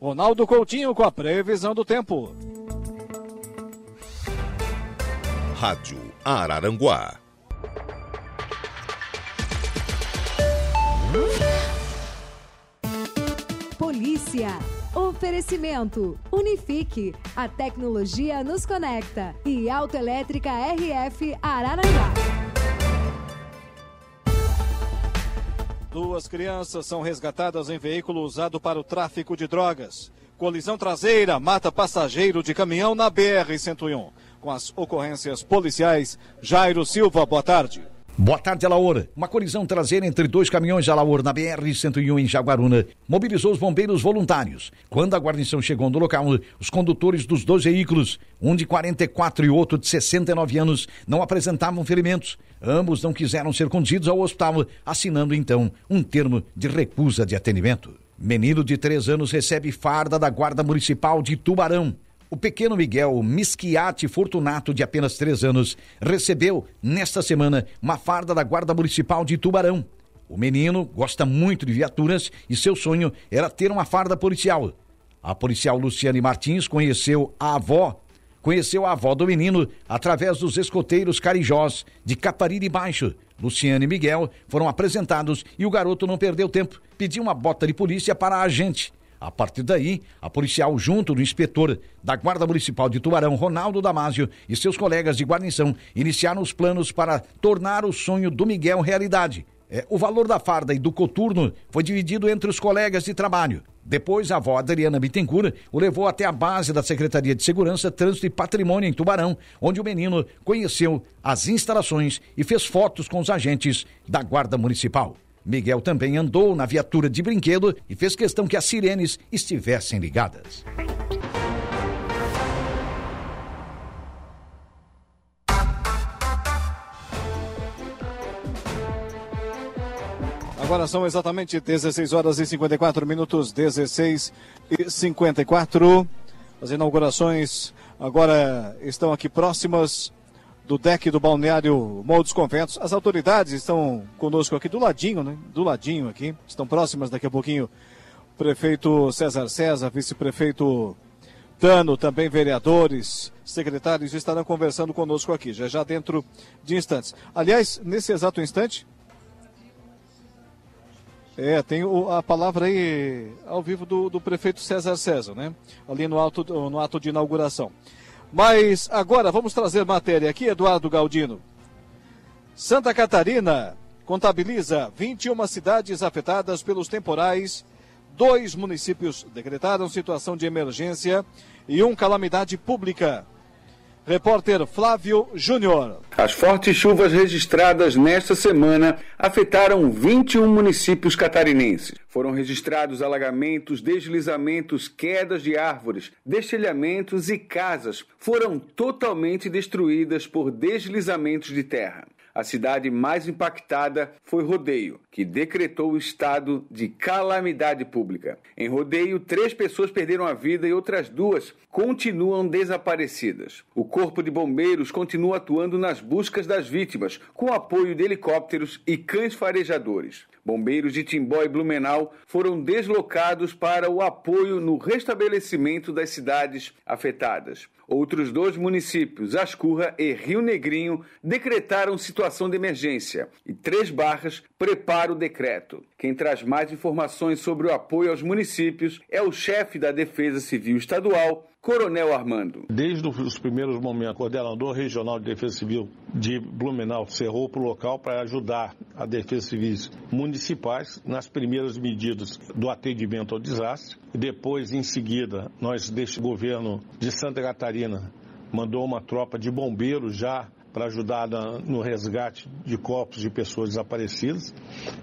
Ronaldo Coutinho com a previsão do tempo. Rádio Araranguá. Polícia. Oferecimento. Unifique. A tecnologia nos conecta. E Autoelétrica RF Araranguá. Duas crianças são resgatadas em veículo usado para o tráfico de drogas. Colisão traseira mata passageiro de caminhão na BR-101. Com as ocorrências policiais, Jairo Silva, boa tarde. Boa tarde, Alaor. Uma colisão traseira entre dois caminhões Alaor na BR-101 em Jaguaruna mobilizou os bombeiros voluntários. Quando a guarnição chegou no local, os condutores dos dois veículos, um de 44 e outro de 69 anos, não apresentavam ferimentos. Ambos não quiseram ser conduzidos ao hospital, assinando então um termo de recusa de atendimento. Menino de três anos recebe farda da Guarda Municipal de Tubarão. O pequeno Miguel Mischiati Fortunato, de apenas três anos, recebeu, nesta semana, uma farda da Guarda Municipal de Tubarão. O menino gosta muito de viaturas e seu sonho era ter uma farda policial. A policial Luciane Martins conheceu a avó, conheceu a avó do menino através dos escoteiros carijós de Capariri Baixo. Luciane e Miguel foram apresentados e o garoto não perdeu tempo. Pediu uma bota de polícia para a agente. A partir daí, a policial, junto do inspetor da Guarda Municipal de Tubarão, Ronaldo Damásio, e seus colegas de guarnição, iniciaram os planos para tornar o sonho do Miguel realidade. É, o valor da farda e do coturno foi dividido entre os colegas de trabalho. Depois, a avó Adriana Bittencourt o levou até a base da Secretaria de Segurança, Trânsito e Patrimônio em Tubarão, onde o menino conheceu as instalações e fez fotos com os agentes da Guarda Municipal. Miguel também andou na viatura de brinquedo e fez questão que as sirenes estivessem ligadas. Agora são exatamente 16 horas e 54 minutos, 16 e 54. As inaugurações agora estão aqui próximas do deck do balneário Morro dos Conventos. As autoridades estão conosco aqui do ladinho, né? Do ladinho aqui. Estão próximas daqui a pouquinho. Prefeito César César, vice-prefeito Tano, também vereadores, secretários estarão conversando conosco aqui, já já dentro de instantes. Aliás, nesse exato instante, é, tem o, a palavra aí ao vivo do, do, prefeito César César, né? Ali no, alto, no ato de inauguração. Mas agora vamos trazer matéria aqui, Eduardo Galdino. Santa Catarina contabiliza 21 cidades afetadas pelos temporais, dois municípios decretaram situação de emergência e um calamidade pública. Repórter Flávio Júnior. As fortes chuvas registradas nesta semana afetaram 21 municípios catarinenses. Foram registrados alagamentos, deslizamentos, quedas de árvores, destelhamentos e casas foram totalmente destruídas por deslizamentos de terra. A cidade mais impactada foi Rodeio, que decretou o estado de calamidade pública. Em Rodeio, três pessoas perderam a vida e outras duas continuam desaparecidas. O Corpo de Bombeiros continua atuando nas buscas das vítimas, com apoio de helicópteros e cães farejadores. Bombeiros de Timbó e Blumenau foram deslocados para o apoio no restabelecimento das cidades afetadas. Outros dois municípios, Ascurra e Rio Negrinho, decretaram situação de emergência e Três Barras prepara o decreto. Quem traz mais informações sobre o apoio aos municípios é o chefe da Defesa Civil Estadual, Coronel Armando. Desde os primeiros momentos, o coordenador regional de Defesa Civil de Blumenau cerrou para o local para ajudar a Defesa Civis municipais nas primeiras medidas do atendimento ao desastre. Depois, em seguida, nós, deste governo de Santa Catarina, mandou uma tropa de bombeiros já para ajudar no resgate de corpos de pessoas desaparecidas.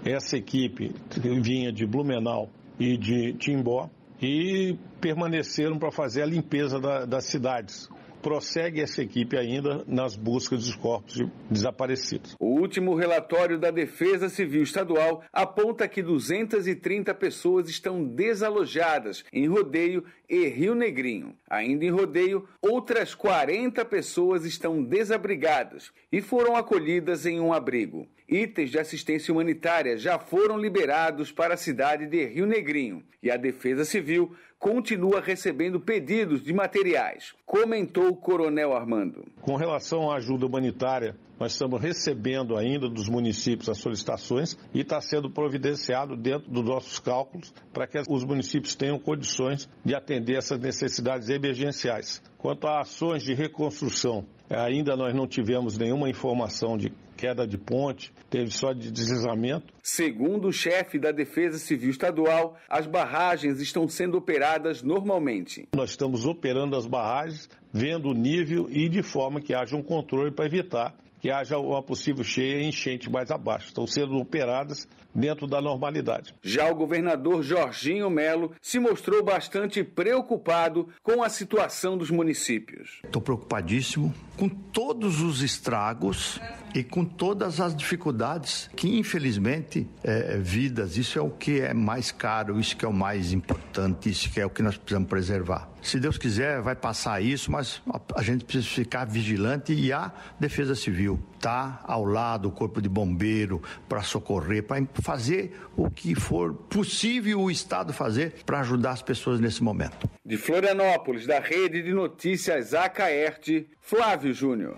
Essa equipe vinha de Blumenau e de Timbó e permaneceram para fazer a limpeza da, das cidades. Prossegue essa equipe ainda nas buscas dos corpos desaparecidos. O último relatório da Defesa Civil Estadual aponta que 230 pessoas estão desalojadas em Rodeio e Rio Negrinho. Ainda em Rodeio, outras 40 pessoas estão desabrigadas e foram acolhidas em um abrigo. Itens de assistência humanitária já foram liberados para a cidade de Rio Negrinho e a Defesa Civil continua recebendo pedidos de materiais, comentou o Coronel Armando. Com relação à ajuda humanitária, nós estamos recebendo ainda dos municípios as solicitações e está sendo providenciado dentro dos nossos cálculos para que os municípios tenham condições de atender essas necessidades emergenciais. Quanto a ações de reconstrução, ainda nós não tivemos nenhuma informação de queda de ponte, teve só de deslizamento. Segundo o chefe da Defesa Civil Estadual, as barragens estão sendo operadas normalmente. Nós estamos operando as barragens, vendo o nível e de forma que haja um controle para evitar que haja uma possível cheia e enchente mais abaixo. Estão sendo operadas dentro da normalidade. Já o governador Jorginho Melo se mostrou bastante preocupado com a situação dos municípios. Estou preocupadíssimo com todos os estragos e com todas as dificuldades que, infelizmente, é, vidas, isso é o que é mais caro, isso que é o mais importante, isso que é o que nós precisamos preservar. Se Deus quiser, vai passar isso, mas a gente precisa ficar vigilante e a Defesa Civil está ao lado, o Corpo de Bombeiro, para socorrer, para fazer o que for possível o Estado fazer para ajudar as pessoas nesse momento. De Florianópolis, da Rede de Notícias Acaerte, Flávio Júnior.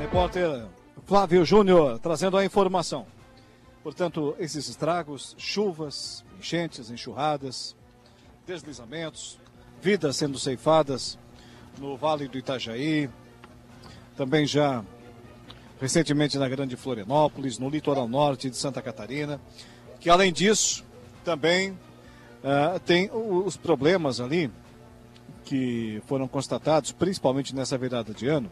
Repórter Flávio Júnior trazendo a informação. Portanto, esses estragos, chuvas, enchentes, enxurradas, deslizamentos, vidas sendo ceifadas no Vale do Itajaí, também já recentemente na Grande Florianópolis, no litoral norte de Santa Catarina, que além disso também uh, tem os problemas ali que foram constatados, principalmente nessa virada de ano,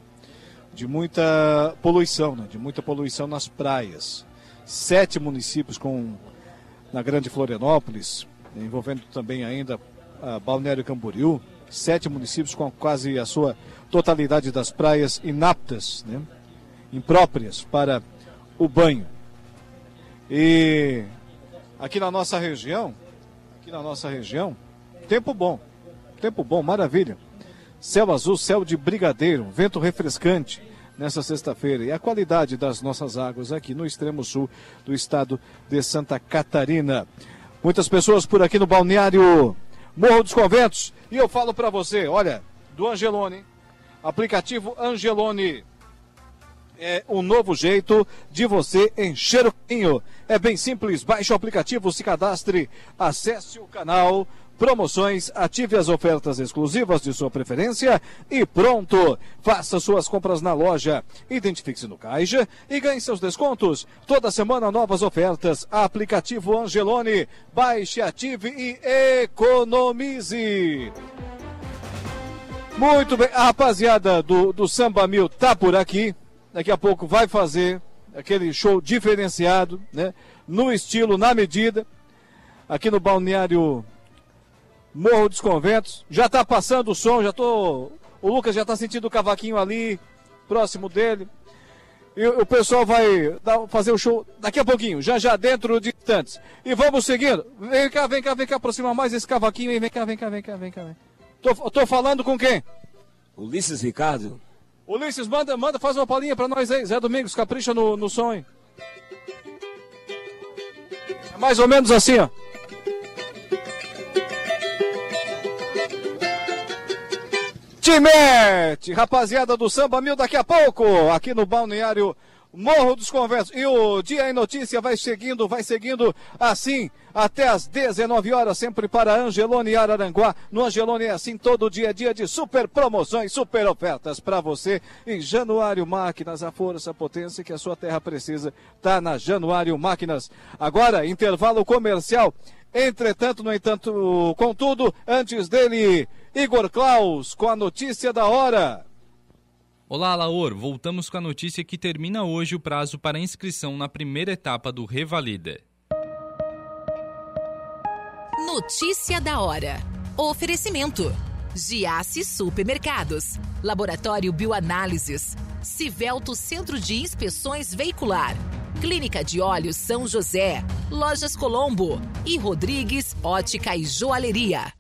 de muita poluição, né? de muita poluição nas praias. Sete municípios com na Grande Florianópolis, envolvendo também ainda a Balneário Camboriú, sete municípios com quase a sua totalidade das praias inaptas, né? impróprias para o banho. E aqui na nossa região, aqui na nossa região, tempo bom, tempo bom, maravilha. Céu azul, céu de brigadeiro, vento refrescante nessa sexta-feira. E a qualidade das nossas águas aqui no extremo sul do estado de Santa Catarina. Muitas pessoas por aqui no balneário Morro dos Conventos. E eu falo para você, olha, do Angelone, aplicativo Angelone é um novo jeito de você encher o caminho. É bem simples, baixe o aplicativo, se cadastre, acesse o canal, promoções, ative as ofertas exclusivas de sua preferência e pronto! Faça suas compras na loja, identifique-se no caixa e ganhe seus descontos. Toda semana novas ofertas. Aplicativo Angelone, baixe, ative e economize. Muito bem, a rapaziada do, do Samba Mil tá por aqui daqui a pouco vai fazer aquele show diferenciado, né? No estilo, na medida, aqui no balneário Morro dos Conventos. Já está passando o som, já tô. O Lucas já está sentindo o cavaquinho ali, próximo dele. E o pessoal vai dar, fazer o show daqui a pouquinho, já já dentro de instantes. E vamos seguindo. Vem cá, vem cá, vem cá, aproxima mais esse cavaquinho aí. Vem cá, vem cá, vem cá, vem cá. Vem. Tô, tô falando com quem? Ulisses Ricardo. Ulisses, manda, manda, faz uma palhinha pra nós aí. Zé Domingos, capricha no, no som, hein? É mais ou menos assim, ó. Timete, rapaziada do Samba Mil, daqui a pouco, aqui no Balneário Morro dos Conventos. E o Dia em Notícia vai seguindo, vai seguindo assim até às 19 horas, sempre para Angelone Araranguá. No Angelone é assim todo dia, dia de super promoções, super ofertas para você. Em Januário Máquinas, a força, a potência que a sua terra precisa, tá na Januário Máquinas. Agora, intervalo comercial. Entretanto, no entanto, contudo, antes dele, Igor Klaus com a notícia da hora. Olá, Laor. Voltamos com a notícia que termina hoje o prazo para inscrição na primeira etapa do Revalida. Notícia da hora. Oferecimento. Giasse Supermercados. Laboratório Bioanálises. Civelto Centro de Inspeções Veicular. Clínica de Olhos São José. Lojas Colombo. E Rodrigues Ótica e Joalheria.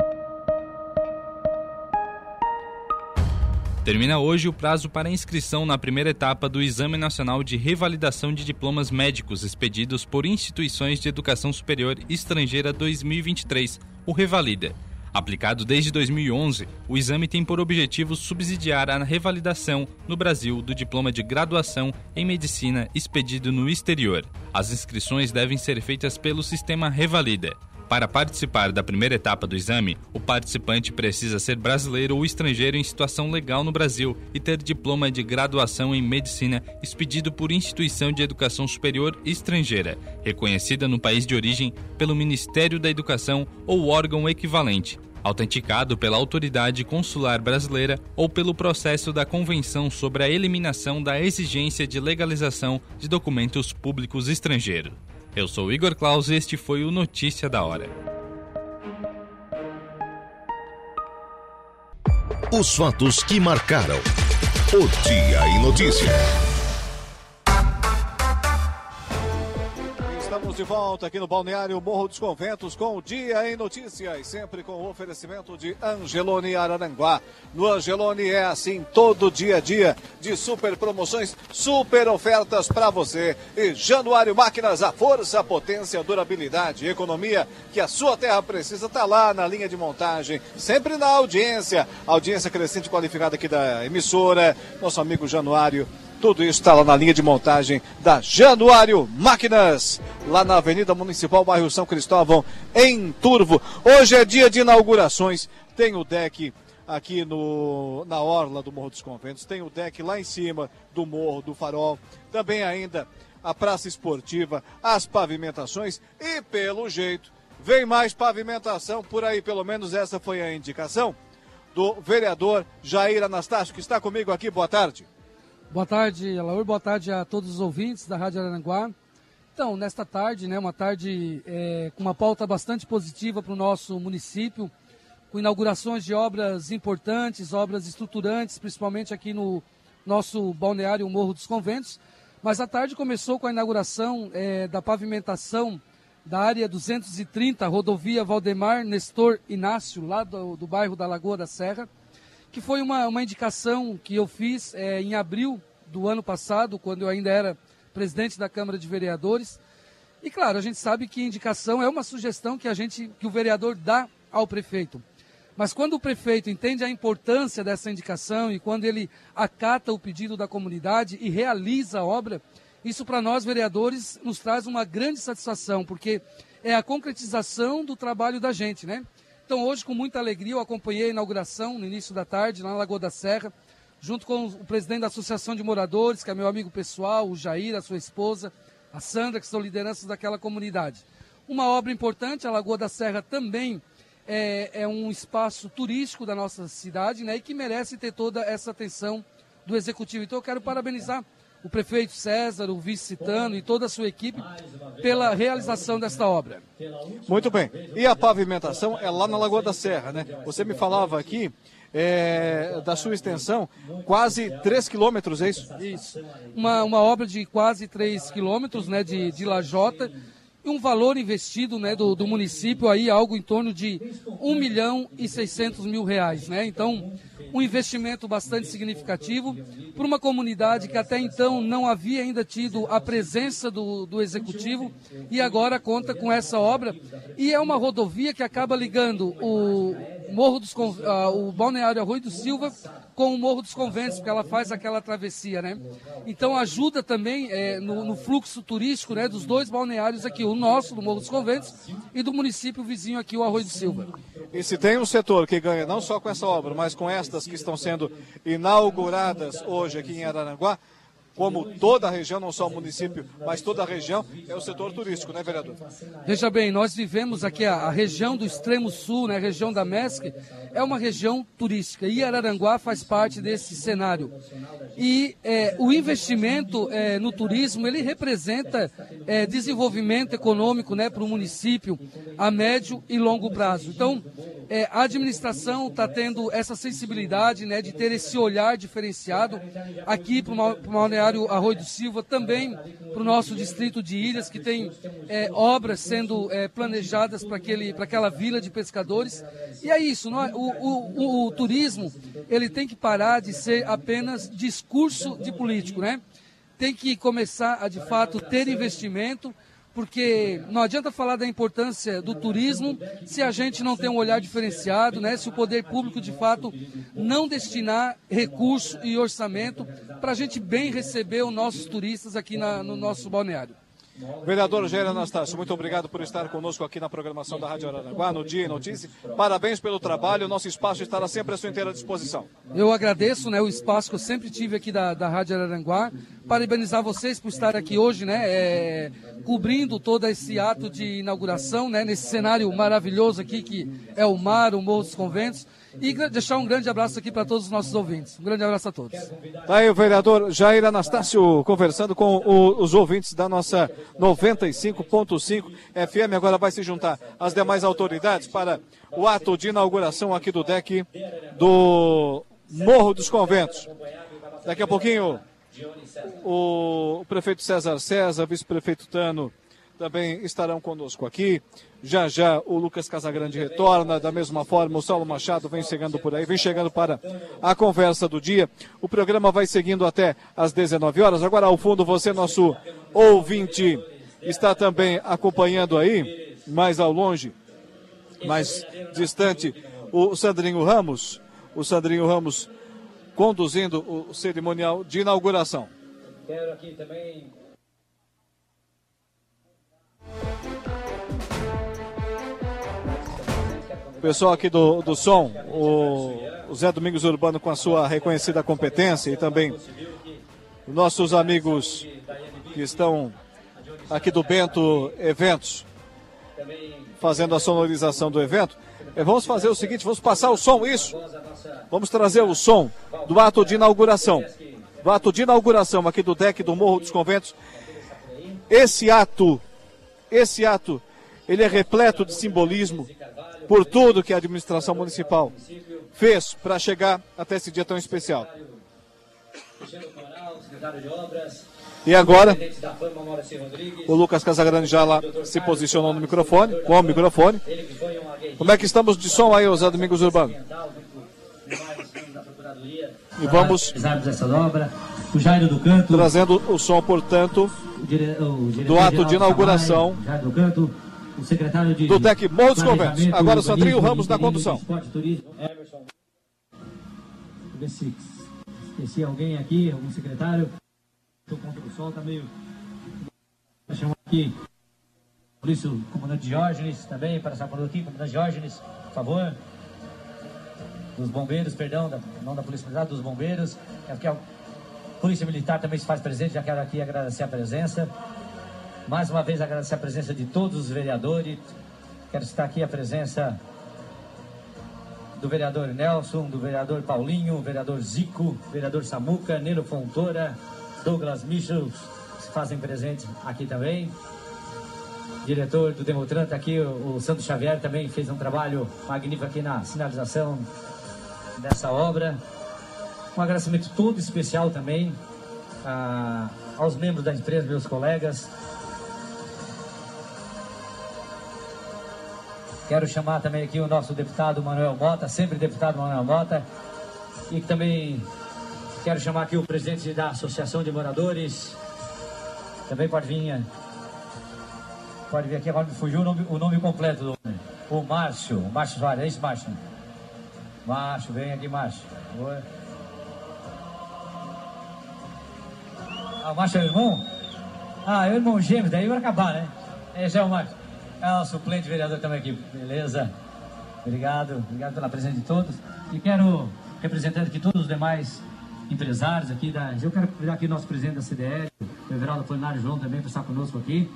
Termina hoje o prazo para inscrição na primeira etapa do Exame Nacional de Revalidação de Diplomas Médicos expedidos por instituições de educação superior estrangeira 2023, o Revalida. Aplicado desde 2011, o exame tem por objetivo subsidiar a revalidação no Brasil do diploma de graduação em medicina expedido no exterior. As inscrições devem ser feitas pelo sistema Revalida. Para participar da primeira etapa do exame, o participante precisa ser brasileiro ou estrangeiro em situação legal no Brasil e ter diploma de graduação em medicina expedido por instituição de educação superior estrangeira, reconhecida no país de origem pelo Ministério da Educação ou órgão equivalente, autenticado pela autoridade consular brasileira ou pelo processo da Convenção sobre a Eliminação da Exigência de Legalização de Documentos Públicos Estrangeiros. Eu sou Igor Claus e este foi o Notícia da Hora. Os fatos que marcaram o Dia em Notícia. De volta aqui no Balneário Morro dos Conventos com o Dia em Notícias, sempre com o oferecimento de Angelone Araranguá. No Angelone é assim todo dia a dia de super promoções, super ofertas para você. E Januário Máquinas, a força, a potência, a durabilidade, a economia que a sua terra precisa está lá na linha de montagem, sempre na audiência, audiência crescente qualificada aqui da emissora, nosso amigo Januário tudo isso está lá na linha de montagem da Januário Máquinas, lá na Avenida Municipal, bairro São Cristóvão, em Turvo. Hoje é dia de inaugurações, tem o deck aqui no, na orla do Morro dos Conventos, tem o deck lá em cima do Morro do Farol, também ainda a praça esportiva, as pavimentações e, pelo jeito, vem mais pavimentação por aí, pelo menos essa foi a indicação do vereador Jair Anastácio, que está comigo aqui. Boa tarde. Boa tarde, Alaur. Boa tarde a todos os ouvintes da Rádio Aranguá. Então, nesta tarde, né, uma tarde é, com uma pauta bastante positiva para o nosso município, com inaugurações de obras importantes, obras estruturantes, principalmente aqui no nosso balneário Morro dos Conventos. Mas a tarde começou com a inauguração é, da pavimentação da área 230, rodovia Valdemar Nestor Inácio, lá do, do bairro da Lagoa da Serra que foi uma, uma indicação que eu fiz é, em abril do ano passado, quando eu ainda era presidente da Câmara de Vereadores. E claro, a gente sabe que indicação é uma sugestão que a gente, que o vereador dá ao prefeito. Mas quando o prefeito entende a importância dessa indicação e quando ele acata o pedido da comunidade e realiza a obra, isso para nós vereadores nos traz uma grande satisfação, porque é a concretização do trabalho da gente, né? Então hoje com muita alegria eu acompanhei a inauguração no início da tarde lá na Lagoa da Serra, junto com o presidente da Associação de Moradores, que é meu amigo pessoal, o Jair, a sua esposa, a Sandra, que são lideranças daquela comunidade. Uma obra importante, a Lagoa da Serra também é, é, um espaço turístico da nossa cidade né, e que merece ter toda essa atenção do Executivo. Então eu quero parabenizar o prefeito César, o vice-citano e toda a sua equipe pela realização desta obra. Muito bem. E a pavimentação é lá na Lagoa da Serra, né? Você me falava aqui é, da sua extensão, quase 3 quilômetros, é isso? Isso. Uma, uma obra de quase 3 quilômetros né, de, de lajota e um valor investido né, do, do município aí algo em torno de 1 milhão e 600 mil reais. Né? Então, um investimento bastante significativo para uma comunidade que até então não havia ainda tido a presença do, do executivo e agora conta com essa obra. E é uma rodovia que acaba ligando o Morro dos uh, o Balneário Arroio do Silva com o Morro dos Conventos, porque ela faz aquela travessia, né? Então ajuda também é, no, no, fluxo turístico né, dos dois balneários aqui, o nosso, do Morro dos Conventos, e do município vizinho aqui, o Arroio do Silva. E se tem um setor que ganha não só com essa obra, mas com estas que estão sendo inauguradas hoje aqui em Araranguá, como toda a região, não só o município, mas toda a região, é o setor turístico, né, vereador? Veja bem, nós vivemos aqui a, a região do extremo sul, né, a região da MESC, é uma região turística e Araranguá faz parte desse cenário. E é, o investimento é, no turismo, ele representa é, desenvolvimento econômico né, para o município a médio e longo prazo. Então, é, a administração está tendo essa sensibilidade né, de ter esse olhar diferenciado aqui para o Balneário Arroio do Silva, também para o nosso distrito de Ilhas, que tem é, obras sendo é, planejadas para aquela vila de pescadores. E é isso, é? O, o, o, o turismo ele tem que parar de ser apenas discurso de político, né? Tem que começar a de fato ter investimento porque não adianta falar da importância do turismo se a gente não tem um olhar diferenciado, né? se o poder público de fato não destinar recurso e orçamento para a gente bem receber os nossos turistas aqui na, no nosso balneário. Vereador Jair Anastácio, muito obrigado por estar conosco aqui na programação da Rádio Aranaguá, no Dia e Notícia. Parabéns pelo trabalho, nosso espaço estará sempre à sua inteira disposição. Eu agradeço né, o espaço que eu sempre tive aqui da, da Rádio Araranguá. Parabenizar vocês por estar aqui hoje, né, é, cobrindo todo esse ato de inauguração, né, nesse cenário maravilhoso aqui que é o mar, o Morro dos Conventos. E deixar um grande abraço aqui para todos os nossos ouvintes. Um grande abraço a todos. Tá aí o vereador Jair Anastácio conversando com o, os ouvintes da nossa 95.5 FM. Agora vai se juntar as demais autoridades para o ato de inauguração aqui do deck do Morro dos Conventos. Daqui a pouquinho, o prefeito César César, vice-prefeito Tano, também estarão conosco aqui. Já já o Lucas Casagrande retorna, da mesma forma o Saulo Machado vem chegando por aí, vem chegando para a conversa do dia. O programa vai seguindo até às 19 horas. Agora ao fundo você, nosso ouvinte, está também acompanhando aí, mais ao longe, mais distante, o Sandrinho Ramos, o Sandrinho Ramos conduzindo o cerimonial de inauguração. Quero aqui também pessoal aqui do, do som, o, o Zé Domingos Urbano com a sua reconhecida competência e também nossos amigos que estão aqui do Bento Eventos, fazendo a sonorização do evento. É, vamos fazer o seguinte, vamos passar o som, isso. Vamos trazer o som do ato de inauguração. Do ato de inauguração aqui do deck do Morro dos Conventos. Esse ato, esse ato, ele é repleto de simbolismo, por tudo que a administração municipal fez para chegar até esse dia tão especial. E agora, o Lucas Casagrande já lá se posicionou no microfone, com o microfone. Como é que estamos de som aí, Zé Domingos Urbano? E vamos trazendo o som, portanto, do ato de inauguração o secretário de. Do Morro dos Conventos. Agora o Sandrinho Ramos na condução. Esporte, turismo, Emerson. Deixa eu ver se esqueci alguém aqui, algum secretário. Estou contra o sol, tá meio. Vou chamar aqui. Por isso, o comandante Diógenes também, para essa aqui, comandante Diógenes, por favor. Dos bombeiros, perdão, da, não da Polícia Militar, dos bombeiros. É porque Polícia Militar também se faz presente, já quero aqui agradecer a presença. Mais uma vez agradecer a presença de todos os vereadores. Quero citar aqui a presença do vereador Nelson, do vereador Paulinho, vereador Zico, vereador Samuca, Nero Fontoura, Douglas Michels, se fazem presentes aqui também. Diretor do Demotran está aqui, o, o Santos Xavier também fez um trabalho magnífico aqui na sinalização dessa obra. Um agradecimento todo especial também a, aos membros da empresa, meus colegas. Quero chamar também aqui o nosso deputado Manuel Mota, sempre deputado Manuel Mota, e também quero chamar aqui o presidente da Associação de Moradores. Também pode vir, pode vir aqui, agora me fugiu o nome, o nome completo do homem. O Márcio, o Márcio Soares, é isso, Márcio? Márcio, vem aqui, Márcio. Oi. O Márcio é o irmão? Ah, é o irmão gêmeo, daí vai acabar, né? Esse é o Márcio. É o suplente vereador também aqui. Beleza? Obrigado, obrigado pela presença de todos. E quero, representando aqui todos os demais empresários aqui da. Eu quero convidar aqui o nosso presidente da CDL, o Everaldo Apolinário João também, para estar conosco aqui.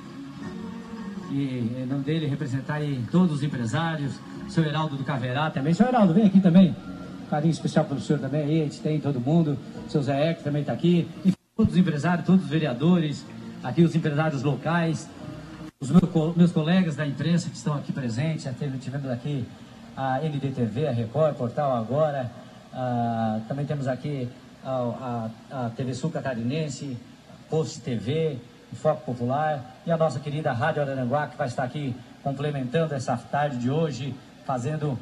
E em nome dele, representar aí todos os empresários, o seu Heraldo do Caverá também. Seu Heraldo, vem aqui também. Um carinho especial pelo senhor também aí, a gente tem todo mundo. O seu Zé Eck também está aqui. E todos os empresários, todos os vereadores, aqui os empresários locais, os meus, meus colegas da imprensa que estão aqui presentes, já tivemos aqui a NDTV, a Record, Portal Agora, a, também temos aqui a, a, a TV Sul Catarinense, Post TV, o Foco Popular e a nossa querida Rádio Araranguá, que vai estar aqui complementando essa tarde de hoje, fazendo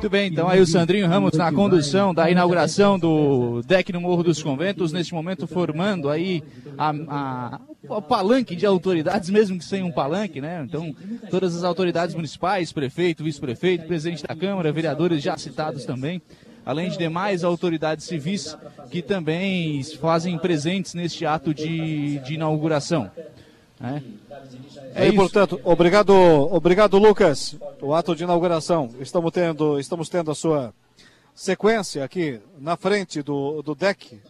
Muito bem, então aí o Sandrinho Ramos na condução da inauguração do deck no Morro dos Conventos, neste momento formando aí a, a, o palanque de autoridades, mesmo que sem um palanque, né? Então, todas as autoridades municipais, prefeito, vice-prefeito, presidente da Câmara, vereadores já citados também, além de demais autoridades civis que também fazem presentes neste ato de, de inauguração. Né? É e, portanto, obrigado, obrigado, Lucas. O ato de inauguração. Estamos tendo, estamos tendo a sua sequência aqui na frente do, do deck.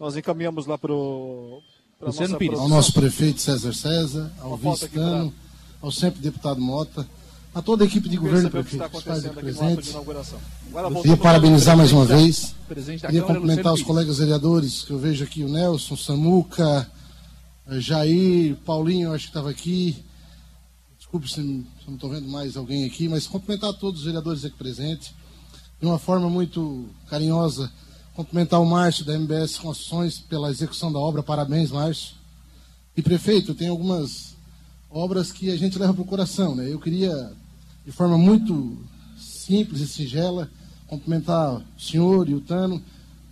Nós encaminhamos lá para o. Ao nosso prefeito César César, ao vice-cano, ao sempre deputado Mota, a toda a equipe de governo prefeito que está presente. Queria parabenizar mais uma vez. Queria cumprimentar os colegas vereadores, que eu vejo aqui o Nelson, Samuca, Jair, Paulinho, acho que estava aqui. Desculpe se não estou vendo mais alguém aqui, mas cumprimentar todos os vereadores aqui presentes. De uma forma muito carinhosa, cumprimentar o Márcio da MBS Construções pela execução da obra. Parabéns, Márcio. E prefeito, tem algumas obras que a gente leva para o coração. Né? Eu queria, de forma muito simples e singela, cumprimentar o senhor e o Tano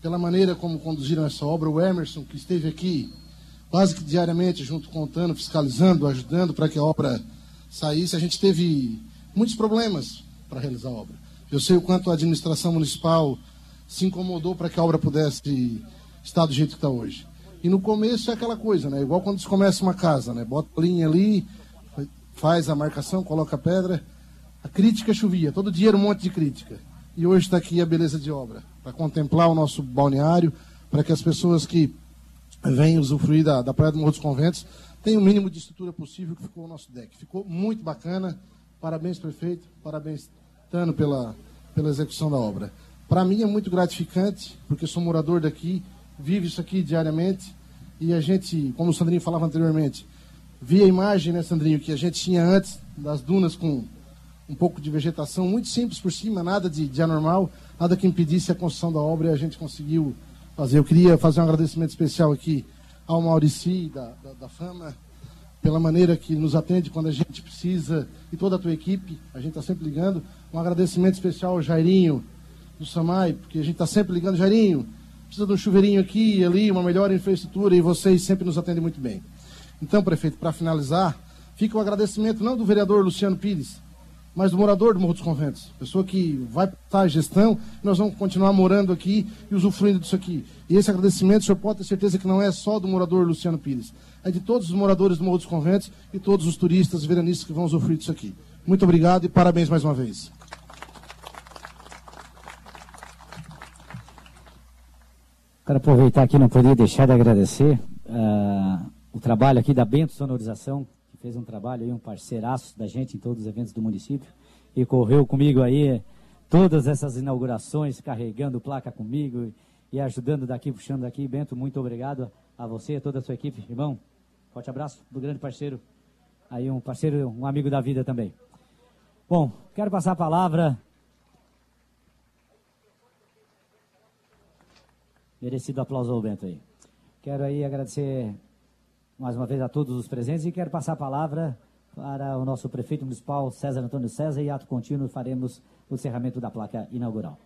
pela maneira como conduziram essa obra. O Emerson, que esteve aqui quase que diariamente junto com o Tano, fiscalizando, ajudando para que a obra saísse. A gente teve muitos problemas para realizar a obra. Eu sei o quanto a administração municipal se incomodou para que a obra pudesse estar do jeito que está hoje. E no começo é aquela coisa, né? Igual quando se começa uma casa, né? Bota linha ali, faz a marcação, coloca a pedra. A crítica chovia, todo dia era um monte de crítica. E hoje está aqui a beleza de obra, para contemplar o nosso balneário, para que as pessoas que vem usufruir da, da Praia do Morro dos Conventos, tem o mínimo de estrutura possível que ficou o nosso deck. Ficou muito bacana. Parabéns, prefeito. Parabéns, Tano, pela, pela execução da obra. Para mim é muito gratificante, porque sou morador daqui, vivo isso aqui diariamente. E a gente, como o Sandrinho falava anteriormente, via a imagem, né, Sandrinho, que a gente tinha antes das dunas com um pouco de vegetação muito simples por cima, nada de, de anormal, nada que impedisse a construção da obra e a gente conseguiu fazer. Eu queria fazer um agradecimento especial aqui ao Maurici, da, da, da Fama, pela maneira que nos atende quando a gente precisa, e toda a tua equipe, a gente está sempre ligando. Um agradecimento especial ao Jairinho do Samai, porque a gente está sempre ligando, Jairinho, precisa de um chuveirinho aqui e ali, uma melhor infraestrutura, e vocês sempre nos atendem muito bem. Então, prefeito, para finalizar, fica o agradecimento não do vereador Luciano Pires, mas do morador do Morro dos Conventos. Pessoa que vai estar a gestão, nós vamos continuar morando aqui e usufruindo disso aqui. E esse agradecimento, o senhor pode ter certeza que não é só do morador Luciano Pires, é de todos os moradores do Morro dos Conventos e todos os turistas e veranistas que vão usufruir disso aqui. Muito obrigado e parabéns mais uma vez. Quero aproveitar aqui, não poderia deixar de agradecer uh, o trabalho aqui da Bento Sonorização, que fez um trabalho aí, um parceiraço da gente em todos os eventos do município, e correu comigo aí todas essas inaugurações, carregando placa comigo e ajudando daqui, puxando daqui. Bento, muito obrigado a você e a toda a sua equipe. Irmão, Forte abraço do grande parceiro, aí um parceiro, um amigo da vida também. Bom, quero passar a palavra. Merecido aplauso ao Bento aí. Quero aí agradecer mais uma vez a todos os presentes e quero passar a palavra para o nosso prefeito municipal César Antônio César e ato contínuo faremos o encerramento da placa inaugural.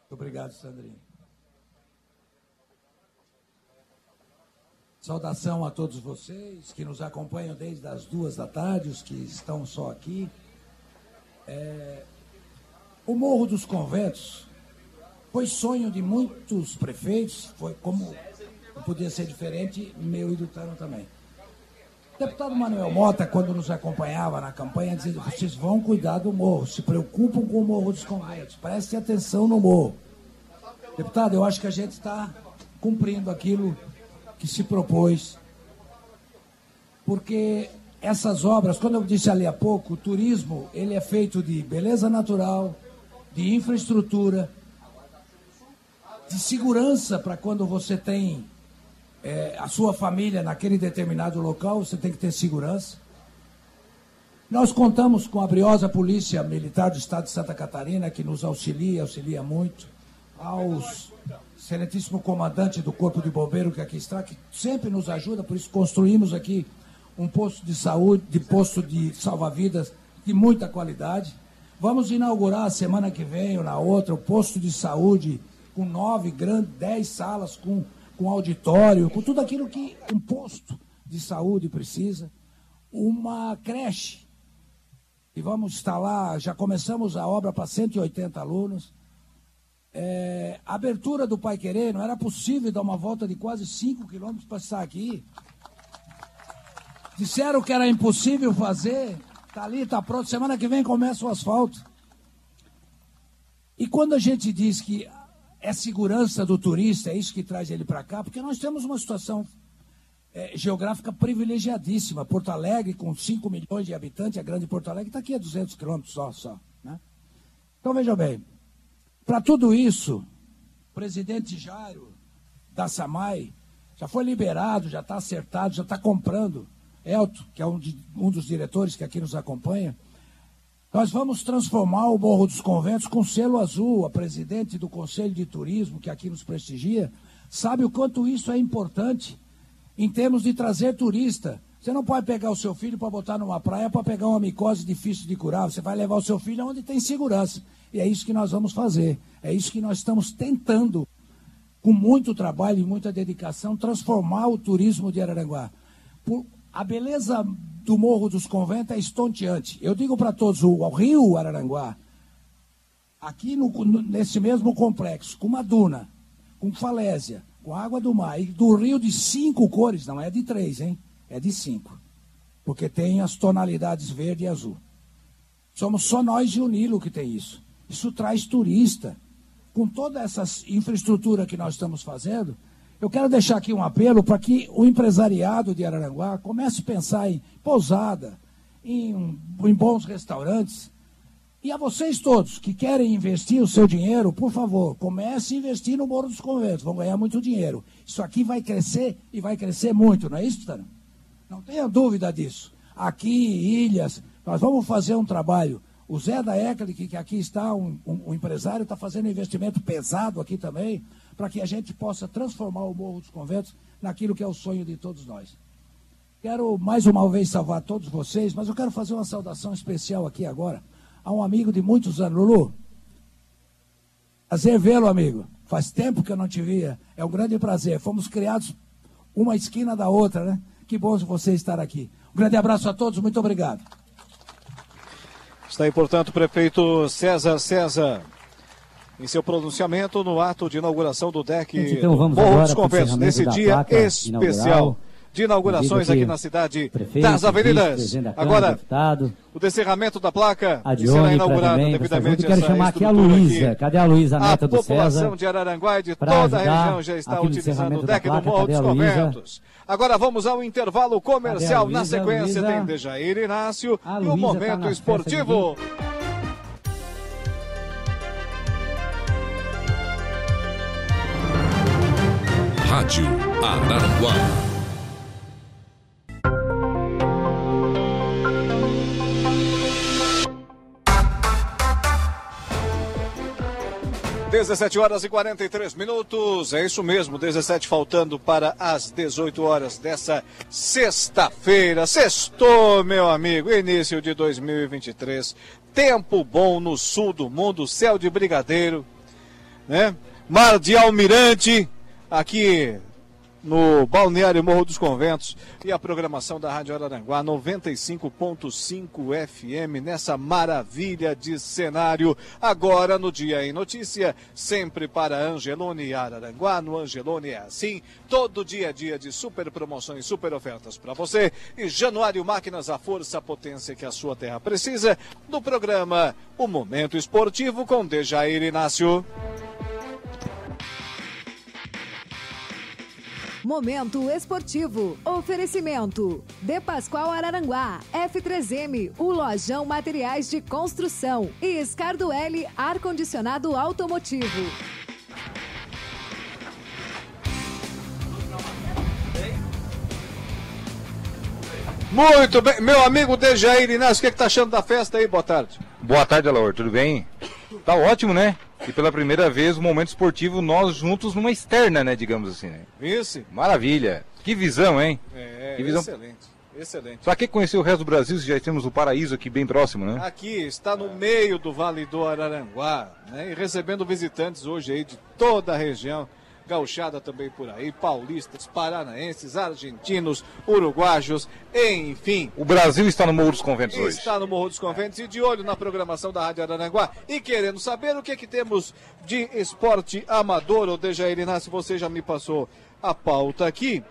Muito obrigado, Sandrinho. Saudação a todos vocês que nos acompanham desde as duas da tarde, os que estão só aqui. É... O Morro dos Conventos foi sonho de muitos prefeitos, foi como não podia ser diferente, meu e do Tano também. Deputado Manuel Mota, quando nos acompanhava na campanha, dizia: vocês vão cuidar do morro, se preocupam com o Morro dos Conventos, prestem atenção no morro. Deputado, eu acho que a gente está cumprindo aquilo que se propôs. Porque essas obras, quando eu disse ali há pouco, o turismo, ele é feito de beleza natural, de infraestrutura, de segurança para quando você tem é, a sua família naquele determinado local, você tem que ter segurança. Nós contamos com a briosa Polícia Militar do Estado de Santa Catarina, que nos auxilia, auxilia muito, aos excelentíssimo comandante do Corpo de Bombeiro que aqui está, que sempre nos ajuda, por isso construímos aqui um posto de saúde, de posto de salva-vidas de muita qualidade. Vamos inaugurar semana que vem ou na outra o posto de saúde com nove grandes, dez salas, com, com auditório, com tudo aquilo que um posto de saúde precisa. Uma creche. E vamos instalar, já começamos a obra para 180 alunos é, abertura do Pai Querer, não era possível dar uma volta de quase 5 quilômetros para estar aqui. Disseram que era impossível fazer, está ali, está pronto, semana que vem começa o asfalto. E quando a gente diz que é segurança do turista, é isso que traz ele para cá, porque nós temos uma situação é, geográfica privilegiadíssima. Porto Alegre, com 5 milhões de habitantes, a grande Porto Alegre está aqui a 200 quilômetros só. só né? Então, veja bem, para tudo isso, o presidente Jairo da Samai já foi liberado, já está acertado, já está comprando. Elton, que é um, de, um dos diretores que aqui nos acompanha, nós vamos transformar o Morro dos Conventos com selo azul. A presidente do Conselho de Turismo, que aqui nos prestigia, sabe o quanto isso é importante em termos de trazer turista. Você não pode pegar o seu filho para botar numa praia para pegar uma micose difícil de curar. Você vai levar o seu filho onde tem segurança. E é isso que nós vamos fazer. É isso que nós estamos tentando, com muito trabalho e muita dedicação, transformar o turismo de Araranguá. Por, a beleza do Morro dos Conventos é estonteante. Eu digo para todos, o, rio Araranguá, aqui no, nesse mesmo complexo, com uma duna, com falésia, com água do mar, e do rio de cinco cores, não é de três, hein? É de cinco. Porque tem as tonalidades verde e azul. Somos só nós e o Nilo que tem isso. Isso traz turista. Com toda essa infraestrutura que nós estamos fazendo, eu quero deixar aqui um apelo para que o empresariado de Araranguá comece a pensar em pousada, em, em bons restaurantes. E a vocês todos que querem investir o seu dinheiro, por favor, comece a investir no Morro dos Conventos. Vão ganhar muito dinheiro. Isso aqui vai crescer e vai crescer muito, não é isso, Tana? Não tenha dúvida disso. Aqui, Ilhas, nós vamos fazer um trabalho o Zé da Ecli, que aqui está, um, um, um empresário, está fazendo investimento pesado aqui também, para que a gente possa transformar o Morro dos Conventos naquilo que é o sonho de todos nós. Quero mais uma vez salvar todos vocês, mas eu quero fazer uma saudação especial aqui agora a um amigo de muitos anos. Lulu, prazer vê-lo, amigo. Faz tempo que eu não te via. É um grande prazer. Fomos criados uma esquina da outra, né? Que bom você estar aqui. Um grande abraço a todos, muito obrigado. Está aí, portanto, o prefeito César César em seu pronunciamento no ato de inauguração do DEC então, vamos Morro dos Conventos, nesse dia especial. Inaugural de inaugurações aqui na cidade prefeito, das avenidas. Agora, deputado, o descerramento da placa será inaugurado devidamente. Quero chamar aqui a Luísa. Cadê a Luísa, neta do César? A população de Araranguá e de toda a região já está utilizando o deck do Morro dos Conventos. Agora vamos ao intervalo comercial. Luísa, na sequência Luísa? tem Dejair Inácio a e o Momento tá Esportivo. Rádio Araranguá. 17 horas e 43 minutos, é isso mesmo, 17 faltando para as 18 horas dessa sexta-feira. Sextou, meu amigo, início de 2023. Tempo bom no sul do mundo, céu de brigadeiro, né? Mar de Almirante, aqui no Balneário Morro dos Conventos e a programação da Rádio Araranguá 95.5 FM nessa maravilha de cenário. Agora no Dia em Notícia, sempre para Angelone Araranguá. No Angelone é assim, todo dia a dia de super promoções, super ofertas para você. E Januário Máquinas, a força, a potência que a sua terra precisa. No programa O Momento Esportivo com Dejair Inácio. Momento esportivo. Oferecimento. De Pascoal Araranguá. F3M. O Lojão Materiais de Construção. E Escardo L. Ar-condicionado automotivo. Muito bem, meu amigo Dejair Inácio, o que, é que tá achando da festa aí? Boa tarde. Boa tarde, Alaor, tudo bem? Tá ótimo, né? E pela primeira vez, o momento esportivo, nós juntos numa externa, né? Digamos assim, né? Isso. Maravilha. Que visão, hein? É, que visão... excelente. Excelente. Pra que conhecer o resto do Brasil se já temos o paraíso aqui bem próximo, né? Aqui, está no meio do Vale do Araranguá, né? E recebendo visitantes hoje aí de toda a região gauchada também por aí, paulistas, paranaenses, argentinos, uruguaios, enfim. O Brasil está no Morro dos Conventos hoje. Está no Morro dos Conventos e de olho na programação da Rádio Araranguá e querendo saber o que, é que temos de esporte amador, ou Dejair Inácio, você já me passou a pauta aqui.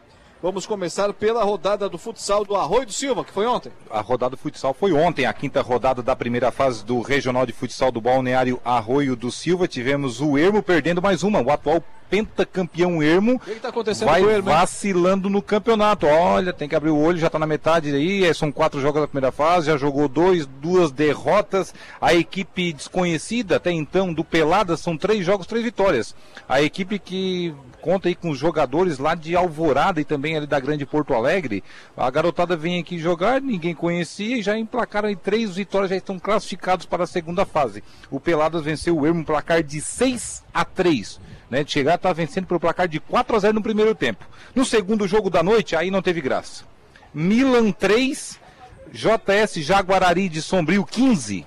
Vamos começar pela rodada do futsal do Arroio do Silva, que foi ontem. A rodada do futsal foi ontem, a quinta rodada da primeira fase do Regional de Futsal do Balneário Arroio do Silva. Tivemos o Ermo perdendo mais uma, o atual pentacampeão Ermo. O que está acontecendo vai com o Ermo? Vacilando no campeonato. Olha, tem que abrir o olho, já está na metade aí. É, são quatro jogos da primeira fase, já jogou dois, duas derrotas. A equipe desconhecida até então do Pelada são três jogos, três vitórias. A equipe que conta aí com os jogadores lá de Alvorada e também ali da Grande Porto Alegre. A garotada vem aqui jogar, ninguém conhecia e já emplacaram aí três vitórias, já estão classificados para a segunda fase. O Peladas venceu o Ermo um placar de 6 a 3 né, de chegar, tá vencendo pelo placar de 4 a 0 no primeiro tempo. No segundo jogo da noite, aí não teve graça. Milan 3, JS Jaguarari de Sombrio 15.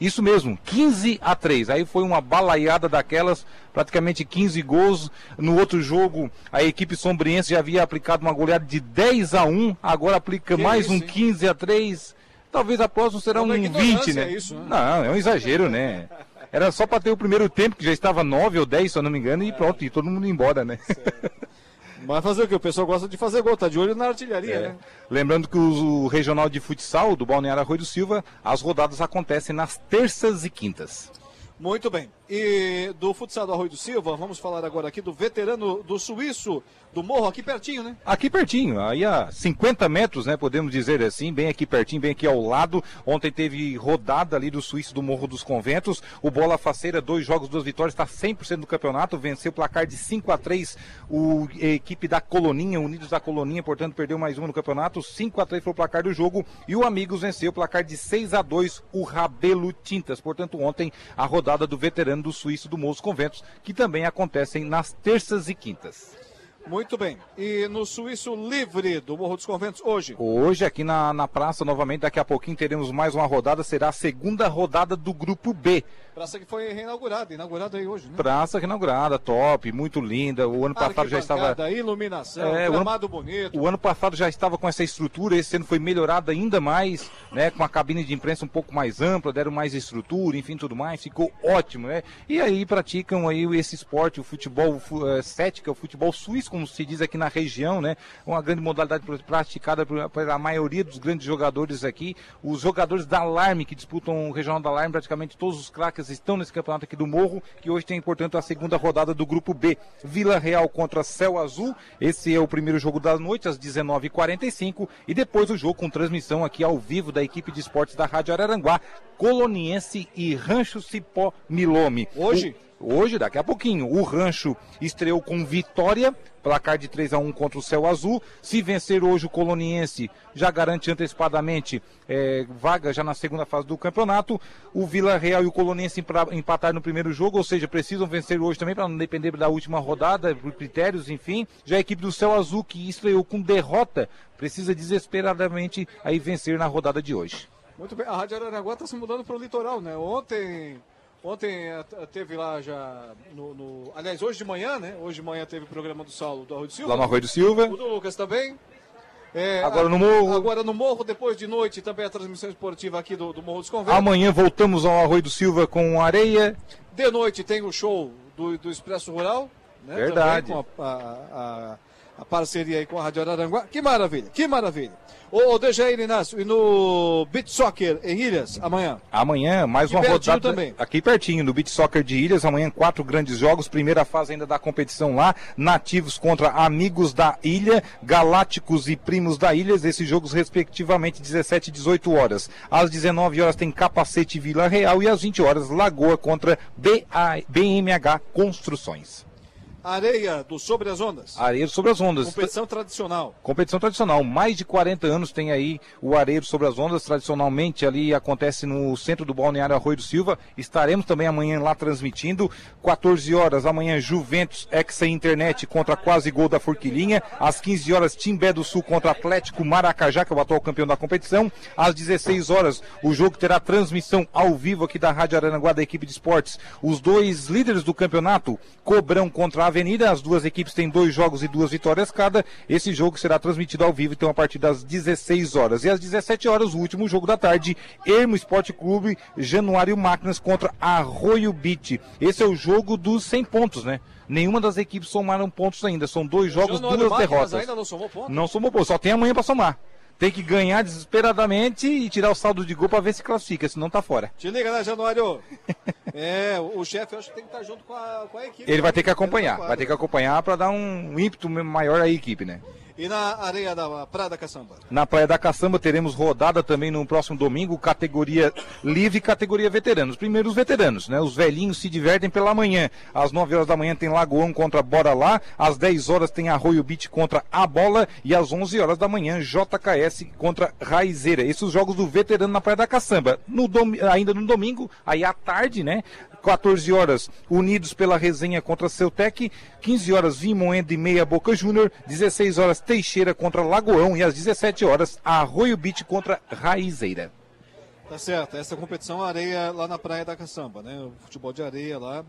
Isso mesmo, 15 a 3. Aí foi uma balaiada daquelas, praticamente 15 gols. No outro jogo, a equipe sombriense já havia aplicado uma goleada de 10 a 1, agora aplica que mais isso, um hein? 15 a 3. Talvez a próxima será um 20, né? É isso, né? Não, é um exagero, né? Era só para ter o primeiro tempo, que já estava 9 ou 10, se eu não me engano, e pronto, e todo mundo embora, né? Mas fazer o que? O pessoal gosta de fazer gol, tá de olho na artilharia, é. né? Lembrando que o, o, regional de futsal do Balneário Arroio do Silva, as rodadas acontecem nas terças e quintas. Muito bem. E do futsal do Arroio do Silva, vamos falar agora aqui do veterano do suíço do morro, aqui pertinho, né? Aqui pertinho, aí a 50 metros, né? Podemos dizer assim, bem aqui pertinho, bem aqui ao lado. Ontem teve rodada ali do suíço do Morro dos Conventos. O Bola Faceira, dois jogos, duas vitórias, está 100% no campeonato. Venceu o placar de 5 a 3 o a equipe da Coloninha, Unidos da Coloninha, portanto, perdeu mais uma no campeonato. 5 a 3 foi o placar do jogo. E o Amigos venceu o placar de 6 a 2 o Rabelo Tintas. Portanto, ontem a rodada do veterano do suíço do dos Conventos, que também acontecem nas terças e quintas. Muito bem. E no Suíço Livre do Morro dos Conventos, hoje? Hoje, aqui na, na praça, novamente, daqui a pouquinho teremos mais uma rodada. Será a segunda rodada do Grupo B. Praça que foi reinaugurada, inaugurada aí hoje, né? Praça reinaugurada, top, muito linda. O ano passado já estava. iluminação, é, gramado bonito. O ano passado já estava com essa estrutura, esse ano foi melhorado ainda mais, né? Com a cabine de imprensa um pouco mais ampla, deram mais estrutura, enfim, tudo mais. Ficou ótimo, né? E aí praticam aí esse esporte, o futebol o, é, sete, que é o futebol suíço, como se diz aqui na região, né? Uma grande modalidade praticada pela maioria dos grandes jogadores aqui. Os jogadores da Alarme, que disputam o Regional da Alarme, praticamente todos os craques estão nesse campeonato aqui do Morro, que hoje tem, portanto, a segunda rodada do Grupo B. Vila Real contra Céu Azul. Esse é o primeiro jogo da noite, às 19h45. E depois o jogo com transmissão aqui ao vivo da equipe de esportes da Rádio Araranguá, Coloniense e Rancho Cipó Milome. Hoje? O... Hoje, daqui a pouquinho, o Rancho estreou com vitória, placar de 3 a 1 contra o Céu Azul. Se vencer hoje o Coloniense, já garante antecipadamente é, vaga já na segunda fase do campeonato. O Vila Real e o Coloniense empataram no primeiro jogo, ou seja, precisam vencer hoje também para não depender da última rodada, por critérios, enfim. Já a equipe do Céu Azul, que estreou com derrota, precisa desesperadamente aí vencer na rodada de hoje. Muito bem, a Rádio Aranaguá está se mudando para o litoral, né? Ontem Ontem eh, teve lá já no, no, Aliás, hoje de manhã, né? Hoje de manhã teve o programa do Saulo do Arroio do Silva. Lá no Arroio do Silva. O do Lucas também. É, agora no Morro. Agora no Morro, depois de noite, também a transmissão esportiva aqui do, do Morro dos Conventos. Amanhã voltamos ao Arroio do Silva com areia. De noite tem o show do, do Expresso Rural. Né? Verdade. Também com a, a, a, a parceria aí com a Rádio Araranguá. Que maravilha, que maravilha. Ô, Dejair Inácio, e no Beach Soccer em Ilhas, amanhã? Amanhã, mais aqui uma rodada. também. Aqui pertinho, no Beach Soccer de Ilhas, amanhã quatro grandes jogos, primeira fase ainda da competição lá, nativos contra amigos da ilha, galácticos e primos da ilhas, esses jogos respectivamente 17 e 18 horas. Às 19 horas tem Capacete Vila Real e às 20 horas Lagoa contra BA, BMH Construções. Areia do Sobre as Ondas. Areia do Sobre as Ondas. Competição tradicional. Competição tradicional. Mais de 40 anos tem aí o Areia do Sobre as Ondas. Tradicionalmente ali acontece no centro do Balneário Arroio do Silva. Estaremos também amanhã lá transmitindo. 14 horas amanhã Juventus Exa Internet contra Quase Gol da Forquilinha. Às 15 horas Timbé do Sul contra Atlético Maracajá, que é o atual campeão da competição. Às 16 horas o jogo terá transmissão ao vivo aqui da Rádio Aranaguá da equipe de esportes. Os dois líderes do campeonato, Cobrão contra Avenida. As duas equipes têm dois jogos e duas vitórias cada. Esse jogo será transmitido ao vivo, então, a partir das 16 horas. E às 17 horas, o último jogo da tarde, Ermo Esporte Clube, Januário Máquinas contra Arroio Beach. Esse é o jogo dos 100 pontos, né? Nenhuma das equipes somaram pontos ainda. São dois jogos, Januário duas Máquinas derrotas. ainda não somou pontos? Não somou pontos, só tem amanhã para somar tem que ganhar desesperadamente e tirar o saldo de gol para ver se classifica, senão tá fora. Te liga, né, Januário? (laughs) é, o chefe acho que tem que estar junto com a, com a equipe. Ele vai ter que acompanhar, vai ter que acompanhar para dar um ímpeto maior à equipe, né? E na areia da Praia da Caçamba? Na Praia da Caçamba teremos rodada também no próximo domingo, categoria livre e categoria veteranos. Primeiro os veteranos, né? Os velhinhos se divertem pela manhã. Às 9 horas da manhã tem Lagoão contra Bora Lá. Às 10 horas tem Arroio Beach contra A Bola. E às 11 horas da manhã, JKS contra Raizeira. Esses os jogos do veterano na Praia da Caçamba. No dom... Ainda no domingo, aí à tarde, né? 14 horas, Unidos pela Resenha contra Ceutec. 15 horas, Vimoendo e Meia Boca Júnior. 16 horas, Teixeira contra Lagoão. E às 17 horas, Arroio Beach contra Raizeira. Tá certo, essa competição areia lá na Praia da Caçamba, né? O futebol de areia lá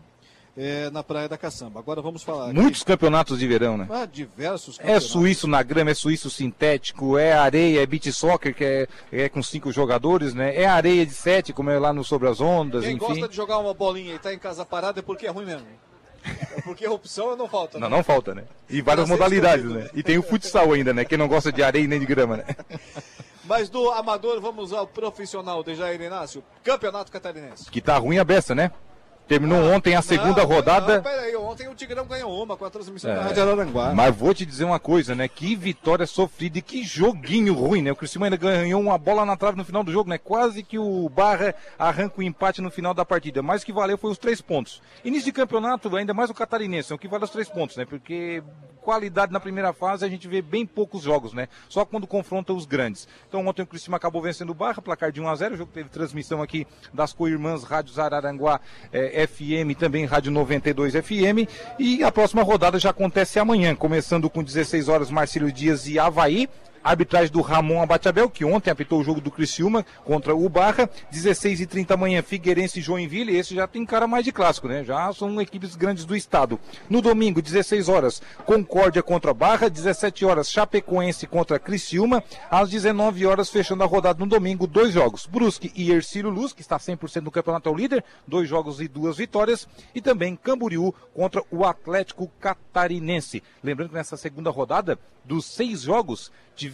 é, na Praia da Caçamba. Agora vamos falar. Muitos campeonatos de verão, né? Ah, diversos É suíço na grama, é suíço sintético, é areia, é beach soccer, que é, é com cinco jogadores, né? É areia de sete, como é lá no Sobre as Ondas, Quem enfim. gosta de jogar uma bolinha e tá em casa parada é porque é ruim mesmo. É porque opção não falta. Né? Não, não falta, né? E várias modalidades, né? E tem o futsal ainda, né? Quem não gosta de areia nem de grama, né? (laughs) Mas do amador, vamos ao profissional de Jair Inácio, Campeonato Catarinense. Que tá ruim a beça, né? Terminou ah, ontem a segunda não, rodada. Não, peraí, ontem o Tigrão ganhou uma com a transmissão é, da Rádio Araranguá. Mas vou te dizer uma coisa, né? Que vitória sofrida e que joguinho ruim, né? O Criciúma ainda ganhou uma bola na trave no final do jogo, né? Quase que o Barra arranca o empate no final da partida. Mas o que valeu foi os três pontos. Início de campeonato, ainda mais o catarinense, é o que vale os três pontos, né? Porque qualidade na primeira fase, a gente vê bem poucos jogos, né? Só quando confronta os grandes. Então ontem o Criciúma acabou vencendo o Barra, placar de 1 a 0 O jogo teve transmissão aqui das co-irmãs Rádios Araranguá eh, FM também Rádio 92 FM. E a próxima rodada já acontece amanhã, começando com 16 horas Marcelo Dias e Havaí arbitragem do Ramon Abatabel, que ontem apitou o jogo do Criciúma contra o Barra, 16 e 30 amanhã, Figueirense e Joinville, esse já tem cara mais de clássico, né? Já são equipes grandes do estado. No domingo, 16 horas, Concórdia contra Barra, 17 horas, Chapecoense contra Criciúma, às 19 horas, fechando a rodada no domingo, dois jogos, Brusque e Ercílio Luz, que está 100% no campeonato, é o líder, dois jogos e duas vitórias, e também Camboriú contra o Atlético Catarinense. Lembrando que nessa segunda rodada, dos seis jogos, tivemos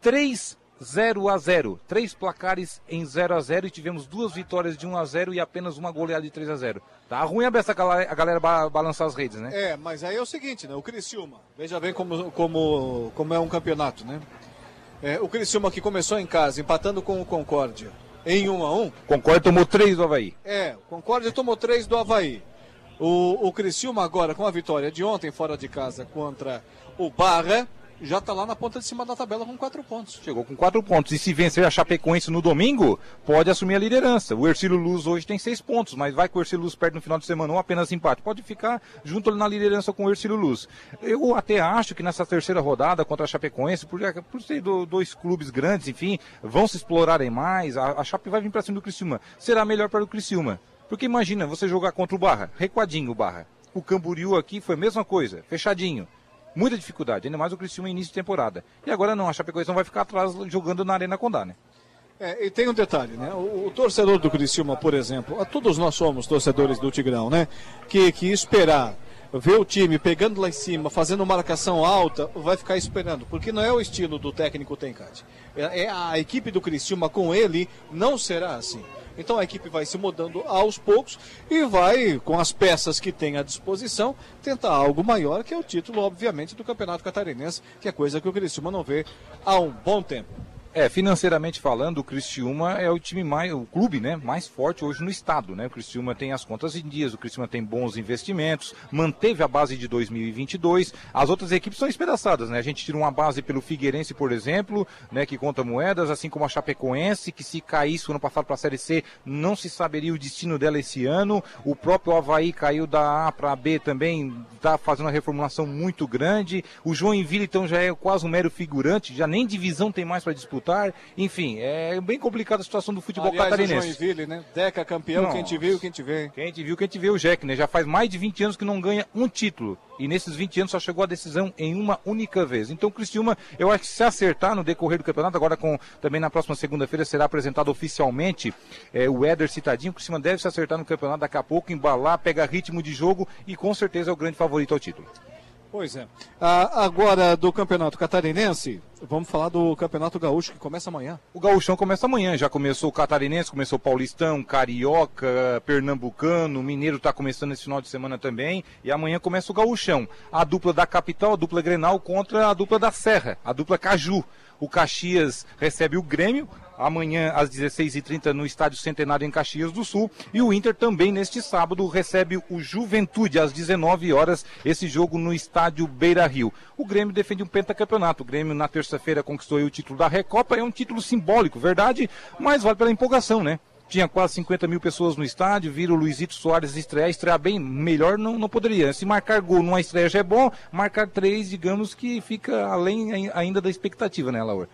três 0 a 0 Três placares em 0 a 0 e tivemos duas vitórias de 1 a 0 e apenas uma goleada de 3 a 0 Tá ruim a beça a galera, a galera balançar as redes, né? É, mas aí é o seguinte, né? O Criciúma, veja bem como, como, como é um campeonato, né? É, o Criciúma que começou em casa, empatando com o Concórdia em 1 a 1 Concórdia tomou 3 do Havaí. É, o Concórdia tomou 3 do Havaí. O, o Criciúma agora, com a vitória de ontem fora de casa contra o Barra, já está lá na ponta de cima da tabela com quatro pontos. Chegou com quatro pontos. E se vencer a Chapecoense no domingo, pode assumir a liderança. O Ercílio Luz hoje tem seis pontos, mas vai que o Ercílio Luz perde no final de semana ou apenas empate. Pode ficar junto na liderança com o Ercílio Luz. Eu até acho que nessa terceira rodada contra a Chapecoense, por, por ser dois clubes grandes, enfim, vão se explorarem mais. A, a Chape vai vir para cima do Criciúma. Será melhor para o Criciúma. Porque imagina você jogar contra o Barra, recuadinho o Barra. O Camboriú aqui foi a mesma coisa, fechadinho muita dificuldade, ainda mais o Criciúma início de temporada. E agora não, a Chapecoense não vai ficar atrás jogando na Arena Condá, né? É, e tem um detalhe, né? O, o, torcedor do Criciúma, por exemplo, a todos nós somos torcedores do Tigrão, né? Que, que esperar ver o time pegando lá em cima, fazendo marcação alta, vai ficar esperando, porque não é o estilo do técnico Tencate. É, é a equipe do Criciúma com ele não será assim. Então a equipe vai se mudando aos poucos e vai, com as peças que tem à disposição, tentar algo maior, que é o título, obviamente, do Campeonato Catarinense, que é coisa que o Criciúma não vê há um bom tempo. É, financeiramente falando, o Criciúma é o time mais, o clube, né, mais forte hoje no estado, né? O Criciúma tem as contas em dias, o Criciúma tem bons investimentos, manteve a base de 2022. As outras equipes são espedaçadas, né? A gente tira uma base pelo Figueirense, por exemplo, né, que conta moedas, assim como a Chapecoense, que se caísse o ano passado para a Série C, não se saberia o destino dela esse ano. O próprio Havaí caiu da A para B também, está fazendo uma reformulação muito grande. O Joinville então já é quase um mero figurante, já nem divisão tem mais para disputar enfim, é bem complicada a situação do futebol Aliás, catarinense. O Joinville, né? Deca campeão, Nossa. quem te viu, quem te vê. Quem te viu, quem te vê o Jack, né? Já faz mais de 20 anos que não ganha um título. E nesses 20 anos só chegou a decisão em uma única vez. Então, Cristiúma, eu acho que se acertar no decorrer do campeonato, agora com também na próxima segunda-feira será apresentado oficialmente é, o Éder Citadinho. O deve se acertar no campeonato daqui a pouco, embalar, pegar ritmo de jogo e com certeza é o grande favorito ao título. Pois é. Ah, agora do Campeonato Catarinense, vamos falar do Campeonato Gaúcho que começa amanhã. O Gaúchão começa amanhã, já começou o Catarinense, começou o Paulistão, Carioca, Pernambucano, Mineiro está começando esse final de semana também, e amanhã começa o Gaúchão. A dupla da capital, a dupla Grenal contra a dupla da Serra, a dupla Caju. O Caxias recebe o Grêmio, amanhã às 16h30 no Estádio Centenário em Caxias do Sul. E o Inter também neste sábado recebe o Juventude às 19 horas, esse jogo no Estádio Beira Rio. O Grêmio defende um pentacampeonato. O Grêmio na terça-feira conquistou o título da Recopa, é um título simbólico, verdade, mas vale pela empolgação, né? tinha quase 50 mil pessoas no estádio, viram o Luizito Soares estrear, estrear bem, melhor não, não poderia. Se marcar gol numa estreia já é bom, marcar três, digamos que fica além ainda da expectativa, né, Laura?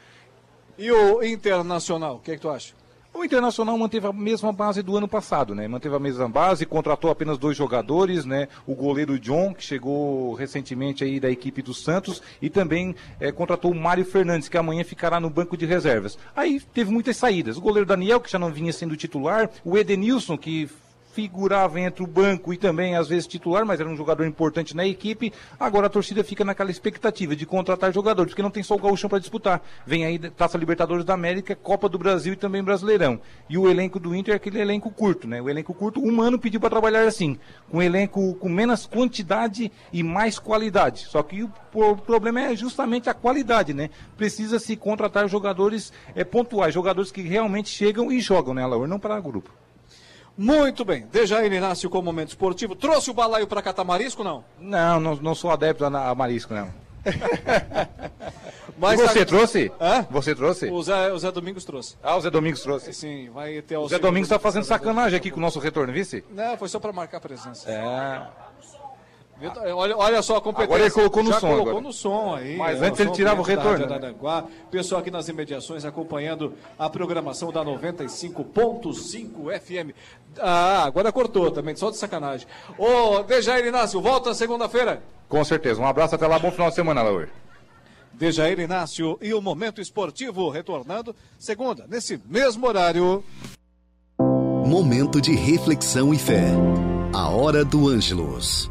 E o Internacional, o que, é que tu acha? O Internacional manteve a mesma base do ano passado, né? Manteve a mesma base, contratou apenas dois jogadores, né? O goleiro John, que chegou recentemente aí da equipe do Santos, e também é, contratou o Mário Fernandes, que amanhã ficará no banco de reservas. Aí teve muitas saídas. O goleiro Daniel, que já não vinha sendo titular, o Edenilson, que figurava entre o banco e também às vezes titular, mas era um jogador importante na equipe. Agora a torcida fica naquela expectativa de contratar jogadores, porque não tem só o gauchão para disputar. Vem aí Taça Libertadores da América, Copa do Brasil e também Brasileirão. E o elenco do Inter é aquele elenco curto, né? O elenco curto, um ano pediu para trabalhar assim, com um elenco com menos quantidade e mais qualidade. Só que o, o problema é justamente a qualidade, né? Precisa se contratar jogadores é, pontuais, jogadores que realmente chegam e jogam, né, Laura? Não para grupo. Muito bem. Dejair Inácio com o momento esportivo. Trouxe o balaio para Catamarisco, não? Não, não, não sou adepto a, a marisco, não. (laughs) Mas você tá- trouxe? Hã? Você trouxe? O Zé, o Zé Domingos trouxe. Ah, o Zé Domingos trouxe. Sim, vai ter O Zé Domingos está fazendo sacanagem aqui com o nosso retorno, vice? Não, foi só para marcar presença. É. Olha, olha só a competência. Agora ele colocou no Já som colocou agora. no som aí. Mas é, antes ele tirava o ambiente da retorno, né? Araranguá. Pessoal aqui nas imediações acompanhando a programação da 95.5 FM. Ah, agora cortou também, só de sacanagem. Ô, Dejair Inácio, volta segunda-feira. Com certeza. Um abraço, até lá, bom final de semana, Laur. Dejair Inácio e o Momento Esportivo retornando segunda, nesse mesmo horário. Momento de reflexão e fé. A hora do Ângelos.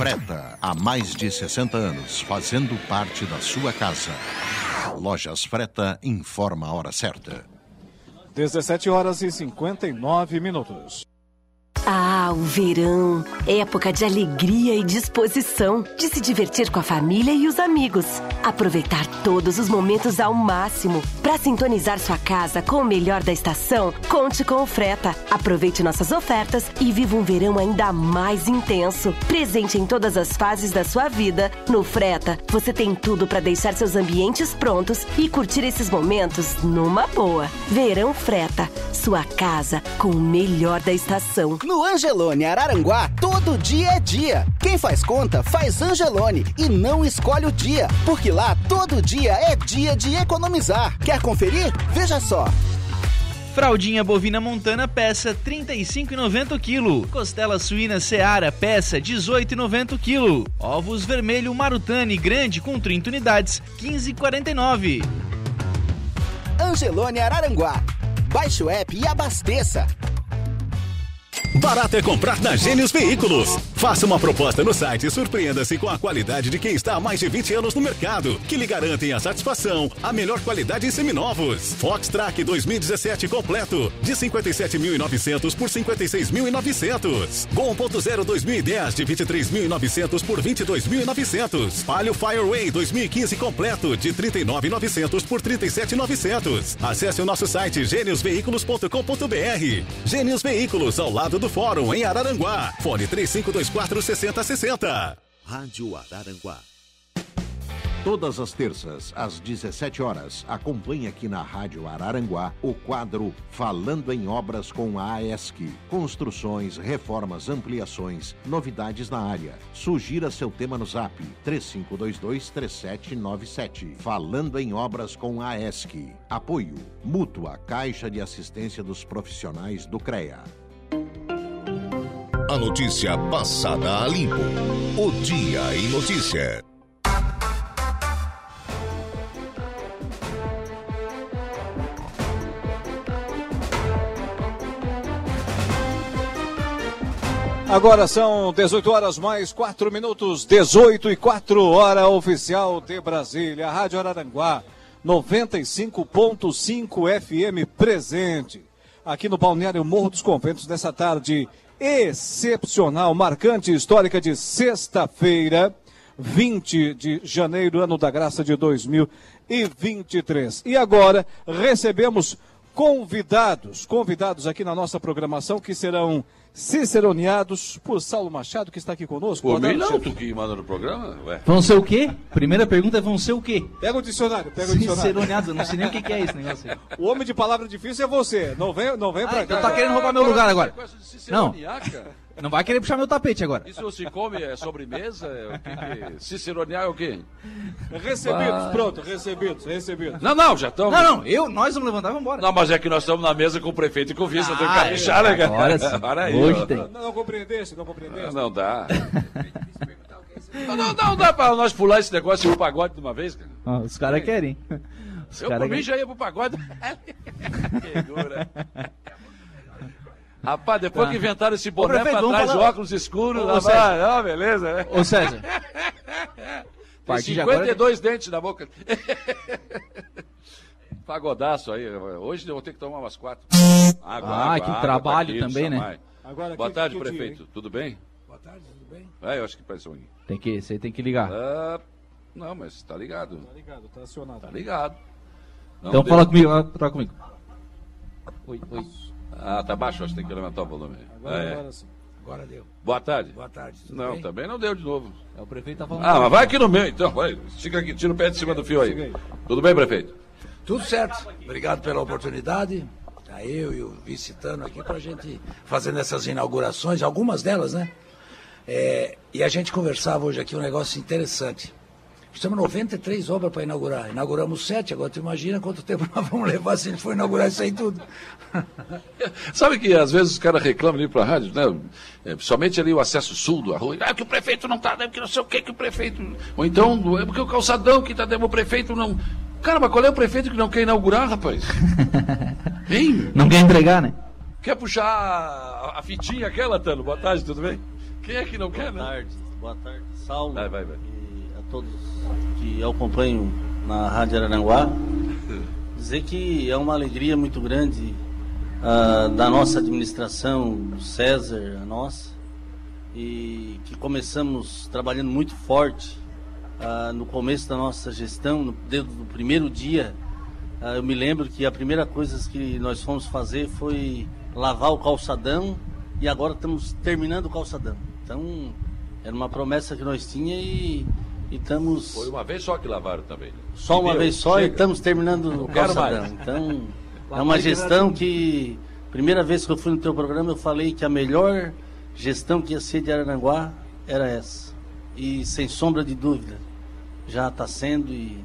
Freta, há mais de 60 anos, fazendo parte da sua casa. Lojas Freta informa a hora certa. 17 horas e 59 minutos. Ah, o verão. Época de alegria e disposição, de se divertir com a família e os amigos. Aproveitar todos os momentos ao máximo. Para sintonizar sua casa com o melhor da estação, conte com o Freta. Aproveite nossas ofertas e viva um verão ainda mais intenso. Presente em todas as fases da sua vida. No Freta, você tem tudo para deixar seus ambientes prontos e curtir esses momentos numa boa. Verão Freta, sua casa com o melhor da estação. No Angelone Araranguá, todo dia é dia. Quem faz conta, faz Angelone e não escolhe o dia, porque lá todo dia é dia de economizar. Quer conferir? Veja só. Fraldinha bovina montana peça 35,90 kg. Costela suína Seara peça 18,90 kg. Ovos vermelho Marutani grande com 30 unidades 15,49. Angelone Araranguá. Baixe o app e abasteça. Barato é comprar na Gênios Veículos. Faça uma proposta no site e surpreenda-se com a qualidade de quem está há mais de 20 anos no mercado, que lhe garantem a satisfação, a melhor qualidade em seminovos. Fox Track 2017 completo, de 57.900 por 56.900. Gol 1.0 2010 de 23.900 por 22.900. Palio Fireway 2015 completo, de 39.900 por 37.900. Acesse o nosso site geniosveículos.com.br. Gênios Veículos, ao lado do Fórum, em Araranguá. Fone 3524 6060. Rádio Araranguá. Todas as terças, às 17 horas, acompanhe aqui na Rádio Araranguá o quadro Falando em Obras com a AESC. Construções, reformas, ampliações, novidades na área. Sugira seu tema no zap 35223797. Falando em Obras com a AESC. Apoio Mútua Caixa de Assistência dos Profissionais do CREA. A notícia passada a limpo. O Dia em Notícia. Agora são 18 horas mais 4 minutos, 18 e 4 hora oficial de Brasília. Rádio Araranguá, 95.5 FM presente. Aqui no Balneário Morro dos Conventos, nessa tarde excepcional, marcante histórica de sexta-feira, 20 de janeiro, ano da graça de 2023. E agora recebemos convidados, convidados aqui na nossa programação que serão ciceroneados por Saulo Machado, que está aqui conosco. Por mim não, tu que manda no programa, ué. Vão ser o quê? Primeira pergunta é vão ser o quê? Pega o dicionário, pega o dicionário. Ciceroneados, eu não sei nem o que é esse negócio aí. O homem de palavra difícil é você. Não vem, não vem pra cá. Então tá querendo roubar meu lugar agora. Não. Não vai querer puxar meu tapete agora. Isso se come é sobremesa? É o que que... Ciceronear é o quê? Recebidos, Vai. pronto, recebidos, recebidos. Não, não, já estamos. Não, não, eu, nós vamos levantar e vamos embora. Não, mas é que nós estamos na mesa com o prefeito e com o vice, eu tenho que Ah, caprichar, né, cara? agora sim. Para aí, Hoje ó. tem. Não, não compreendesse, não compreendesse. Não dá. Não, não, não dá pra nós pular esse negócio e o pagode de uma vez, cara. Ó, os caras querem. Os eu, cara por mim, querem. já ia pro pagode. (laughs) que dura. Rapaz, depois Tá. que inventaram esse Ô, boné prefeito, pra trás, falar- óculos escuros, Ô, lá César. vai, ó, beleza, né? Ô, César. (laughs) Tem partir de agora- 52 dentes na boca. (laughs) Pagodaço aí. Hoje eu vou ter que tomar umas quatro. Ah, que trabalho também, né? Agora, Boa que- tarde, que prefeito. Tudo bem? Boa tarde, tudo bem? É, eu acho que parece um. Tem que, você tem que ligar. Ah, não, mas tá ligado. Tá ligado, tá acionado. Tá ligado. Não Então deu. fala comigo, troca comigo. Oi, oi. Ah, tá baixo, acho que tem que aumentar o volume. Agora, Ah, é. agora sim. Agora deu. Boa tarde. Boa tarde, tudo Não, bem? também não deu de novo. É, o prefeito tá falando. Ah, mas vai aqui no meio, então. Vai. Fica aqui, tira o pé de cima do fio aí. Tudo bem, prefeito? Tudo certo. Obrigado pela oportunidade. Tá eu e o vice Tano aqui pra gente fazendo essas inaugurações, algumas delas, né? É, e a gente conversava hoje aqui um negócio interessante. Temos 93 obras para inaugurar. Inauguramos sete, agora tu imagina quanto tempo (laughs) nós vamos levar se a gente for inaugurar isso aí tudo. (laughs) Sabe que às vezes os caras reclamam ali pra rádio, né? É, Principalmente ali o acesso sul do arroio. Ah, que o prefeito não tá, né? que não sei o que que o prefeito. Ou então, é porque o calçadão que tá dentro, o prefeito não. Cara, mas qual é o prefeito que não quer inaugurar, rapaz? (laughs) Hein? Não quer entregar, né? Quer puxar a, a fitinha aquela, Tano? Boa tarde, tudo bem? Quem é que não quer, né? Boa tarde, boa tarde, Saulo. Vai, vai, vai. Todos que eu acompanho na Rádio Araranguá. Dizer que é uma alegria muito grande ah, da nossa administração, do César, a nossa, e que começamos trabalhando muito forte ah, no começo da nossa gestão, no, desde o primeiro dia. ah, eu me lembro que a primeira coisa que nós fomos fazer foi lavar o calçadão e agora estamos terminando o calçadão. Então, era uma promessa que nós tinha e, e estamos Foi uma vez só que lavaram também. né? só uma Entendeu? vez só e Chega. estamos terminando o calçadão. mais. Então, é uma gestão que, primeira vez que eu fui no teu programa, eu falei que a melhor gestão que ia ser de Araranguá era essa. E sem sombra de dúvida, já está sendo e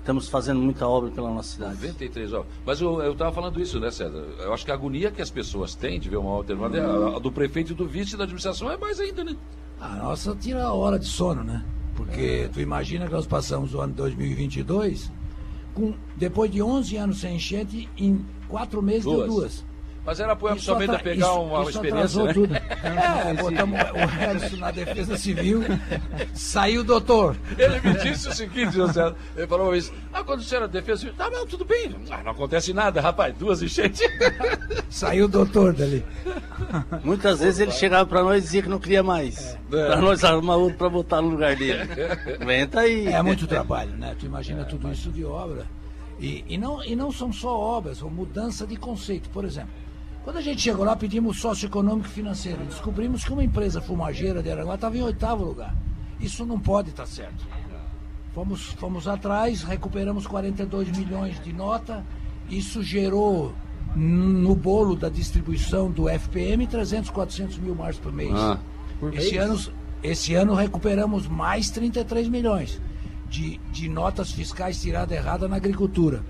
estamos fazendo muita obra pela nossa cidade. 93 horas. Mas eu estava falando isso, né, César? Eu acho que a agonia que as pessoas têm de ver uma alternativa, a, a do prefeito e do vice da administração é mais ainda, né? A nossa tira a hora de sono, né? Porque tu imagina que nós passamos o ano 2022 com depois de 11 anos sem enchente, em quatro meses deu Duas. Mas era para o Almeida pegar isso, uma, isso experiência, né? Tudo. (laughs) É, botamos o Elson na defesa civil, saiu o doutor. Ele me disse o seguinte, José, ele falou isso, ah, quando você era defesa civil, tá, bom, tudo bem, ah, não acontece nada, rapaz, duas enchentes. (laughs) Saiu o doutor dali. Muitas vezes ele chegava para nós e dizia que não queria mais, é. para nós arrumar outro para botar no lugar dele. Venta aí. É muito trabalho, né? Tu imagina é, tudo mas... isso de obra. E, e, não, e não são só obras, são mudança de conceito. Por exemplo, quando a gente chegou lá, pedimos sócio econômico e financeiro. Descobrimos que uma empresa fumageira de Aranguá estava em oitavo lugar. Isso não pode estar tá certo. Fomos, fomos atrás, recuperamos 42 milhões de nota. Isso gerou no bolo da distribuição do FPM 300, 400 mil mais por mês. Ah, por esse, mês? Ano, esse ano recuperamos mais 33 milhões de, de notas fiscais tiradas errada na agricultura.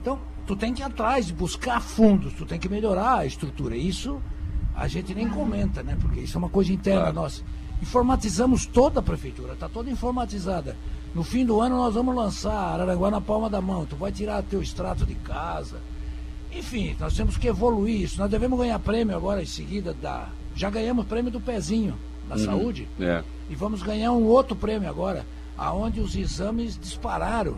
Então, tu tem que ir atrás, buscar fundos, tu tem que melhorar a estrutura. Isso a gente nem comenta, né? Porque isso é uma coisa interna claro. nossa. Informatizamos toda a prefeitura, está toda informatizada. No fim do ano nós vamos lançar Araranguá na palma da mão. Tu vai tirar teu extrato de casa. Enfim, nós temos que evoluir isso. Nós devemos ganhar prêmio agora em seguida da. Já ganhamos prêmio do pezinho da uhum. saúde. É. E vamos ganhar um outro prêmio agora, aonde os exames dispararam.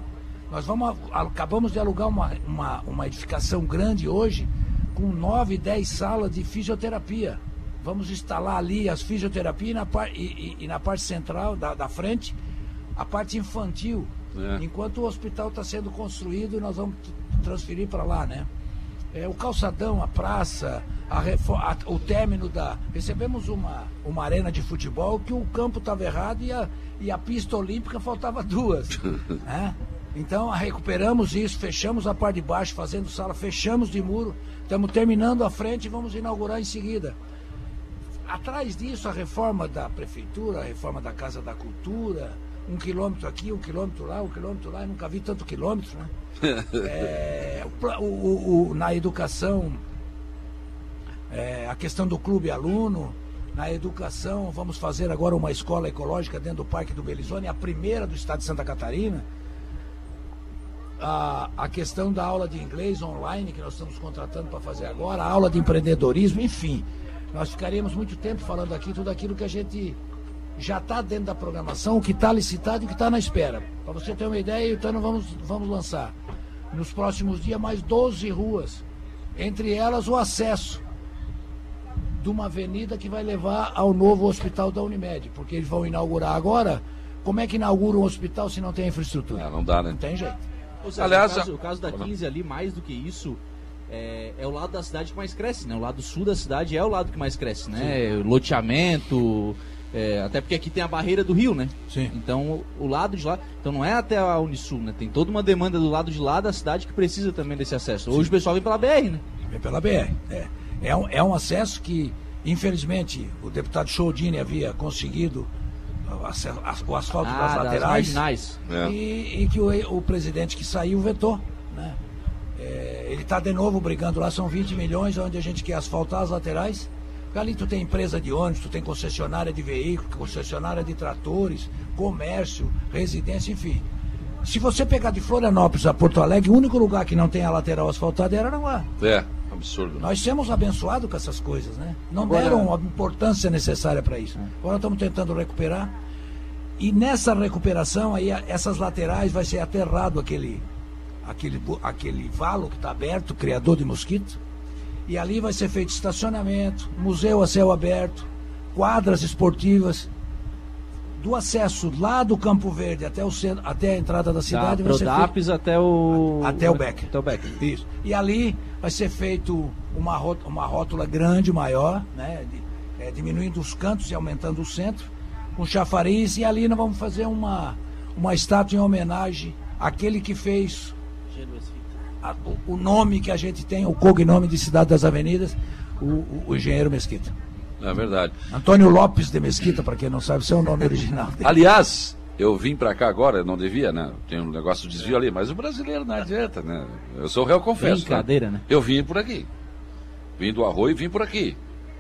Nós vamos, acabamos de alugar uma, uma, uma edificação grande hoje, com nove, dez salas de fisioterapia. Vamos instalar ali as fisioterapias e na, par, e, e, e na parte central, da, da frente, a parte infantil. É. Enquanto o hospital está sendo construído, nós vamos transferir para lá, né? É, o calçadão, a praça, a, a, o término da. Recebemos uma, uma arena de futebol que o campo estava errado e a, e a pista olímpica faltava duas. (laughs) né? Então recuperamos isso, fechamos a parte de baixo, fazendo sala, fechamos de muro, estamos terminando a frente e vamos inaugurar em seguida. Atrás disso, a reforma da prefeitura, a reforma da Casa da Cultura, um quilômetro aqui, um quilômetro lá, um quilômetro lá, eu nunca vi tanto quilômetro, né? (laughs) é, o, o, o, na educação, é, a questão do clube aluno, na educação, vamos fazer agora uma escola ecológica dentro do Parque do Belizone, a primeira do estado de Santa Catarina a, a questão da aula de inglês online que nós estamos contratando para fazer agora, a aula de empreendedorismo, enfim. Nós ficaríamos muito tempo falando aqui tudo aquilo que a gente já está dentro da programação, o que está licitado e o que está na espera. Para você ter uma ideia, então vamos, vamos lançar nos próximos dias mais 12 ruas, entre elas o acesso de uma avenida que vai levar ao novo hospital da Unimed, porque eles vão inaugurar agora. Como é que inaugura um hospital se não tem infraestrutura? É, não dá, né? Não tem jeito. Seja, Aliás, o caso, o caso da 15 ali, mais do que isso, é, é, o lado da cidade que mais cresce, né? O lado sul da cidade é o lado que mais cresce, né? Sim. Loteamento, é, até porque aqui tem a barreira do rio, né? Sim. Então, o lado de lá. Então, não é até a Unisul, né? Tem toda uma demanda do lado de lá da cidade que precisa também desse acesso. Hoje Sim. o pessoal vem pela BR, né? Vem pela BR. É, é, um, é um acesso que, infelizmente, o deputado Chodini havia conseguido o asfalto ah, das laterais. Das é. e, e, que o, o, presidente que saiu vetou. Né? É, ele está de novo brigando lá, são 20 milhões, onde a gente quer asfaltar as laterais. Porque ali tu tem empresa de ônibus, tu tem concessionária de veículos, concessionária de tratores, comércio, residência, enfim. Se você pegar de Florianópolis a Porto Alegre, o único lugar que não tem a lateral asfaltada é Aranaguá. É, absurdo. Nós somos abençoados com essas coisas, né? Não Agora, deram a importância necessária para isso. Agora estamos tentando recuperar. E nessa recuperação, aí, essas laterais vai ser aterrado aquele, aquele, aquele valo que está aberto, criador de mosquito. E ali vai ser feito estacionamento, museu a céu aberto, quadras esportivas, do acesso lá do Campo Verde até, o centro, até a entrada da cidade. Da Prodapes até o. Até o Beck. Até o Beck. Isso. E ali vai ser feito uma, rótula, uma rótula grande, maior, né? É, diminuindo os cantos e aumentando o centro, com chafariz. E ali nós vamos fazer uma, uma estátua em homenagem àquele que fez a, o, o, nome que a gente tem, o cognome de Cidade das Avenidas, o, o, o engenheiro Mesquita. É verdade. Antônio Lopes de Mesquita, para quem não sabe, seu é o nome original. Dele. Aliás, eu vim para cá agora, não devia, né? Tem um negócio de desvio ali, mas o brasileiro não adianta, né? Eu sou réu, confesso. Brincadeira, né? né? Eu vim por aqui. Vim do arroio e vim por aqui.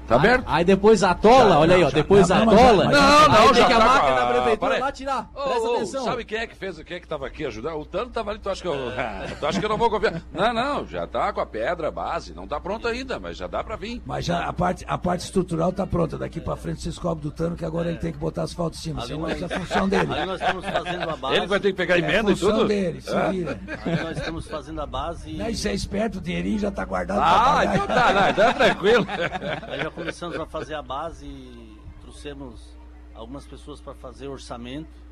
Tá aberto? Aí depois atola, Já, olha aí, ó. já, Depois já, atola. Não, não, aí já tem que a tá máquina a- da prefeitura peraí. lá tirar. Ô, Presta ô, atenção. Sabe quem é que fez, quem é que tava aqui ajudando? O Tano tava ali, tu acha que eu. (laughs) tu acha que eu não vou confiar? Não, não, já tá com a pedra base, não tá pronto ainda, mas já dá pra vir. Mas já a parte, a parte estrutural tá pronta. Daqui pra frente vocês cobram do Tano que agora ele tem que botar asfalto em cima. Ali Senão nós- essa é a função dele. Ali nós estamos fazendo a base. Ele vai ter que pegar É emenda e função tudo? dele, É. vira. Ali nós estamos fazendo a base. Não, isso é esperto, o dinheirinho já tá guardado Ah, então tá, não, é tranquilo. (laughs) Aí começamos a fazer a base e trouxemos algumas pessoas para fazer orçamento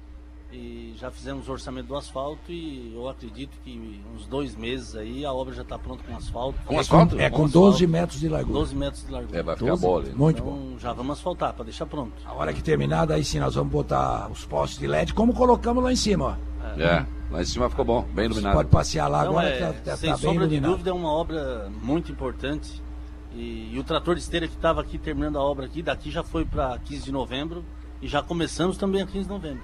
e já fizemos o orçamento do asfalto e eu acredito que uns dois meses aí a obra já está pronta com asfalto. Com asfalto? É com asfalto. 12 metros de largura. 12 metros de largura. É, vai ficar bom ali. Muito então, bom. já vamos asfaltar para deixar pronto. A hora que terminar, daí sim nós vamos botar os postes de LED, como colocamos lá em cima, ó. É, lá em cima ficou bom, bem iluminado. Pode passear lá Então, agora, é, tá, tá- sem tá bem sombra de iluminado. dúvida é uma obra muito importante e, e o trator de esteira que estava aqui terminando a obra aqui, daqui já foi para 15 de novembro e já começamos também a 15 de novembro.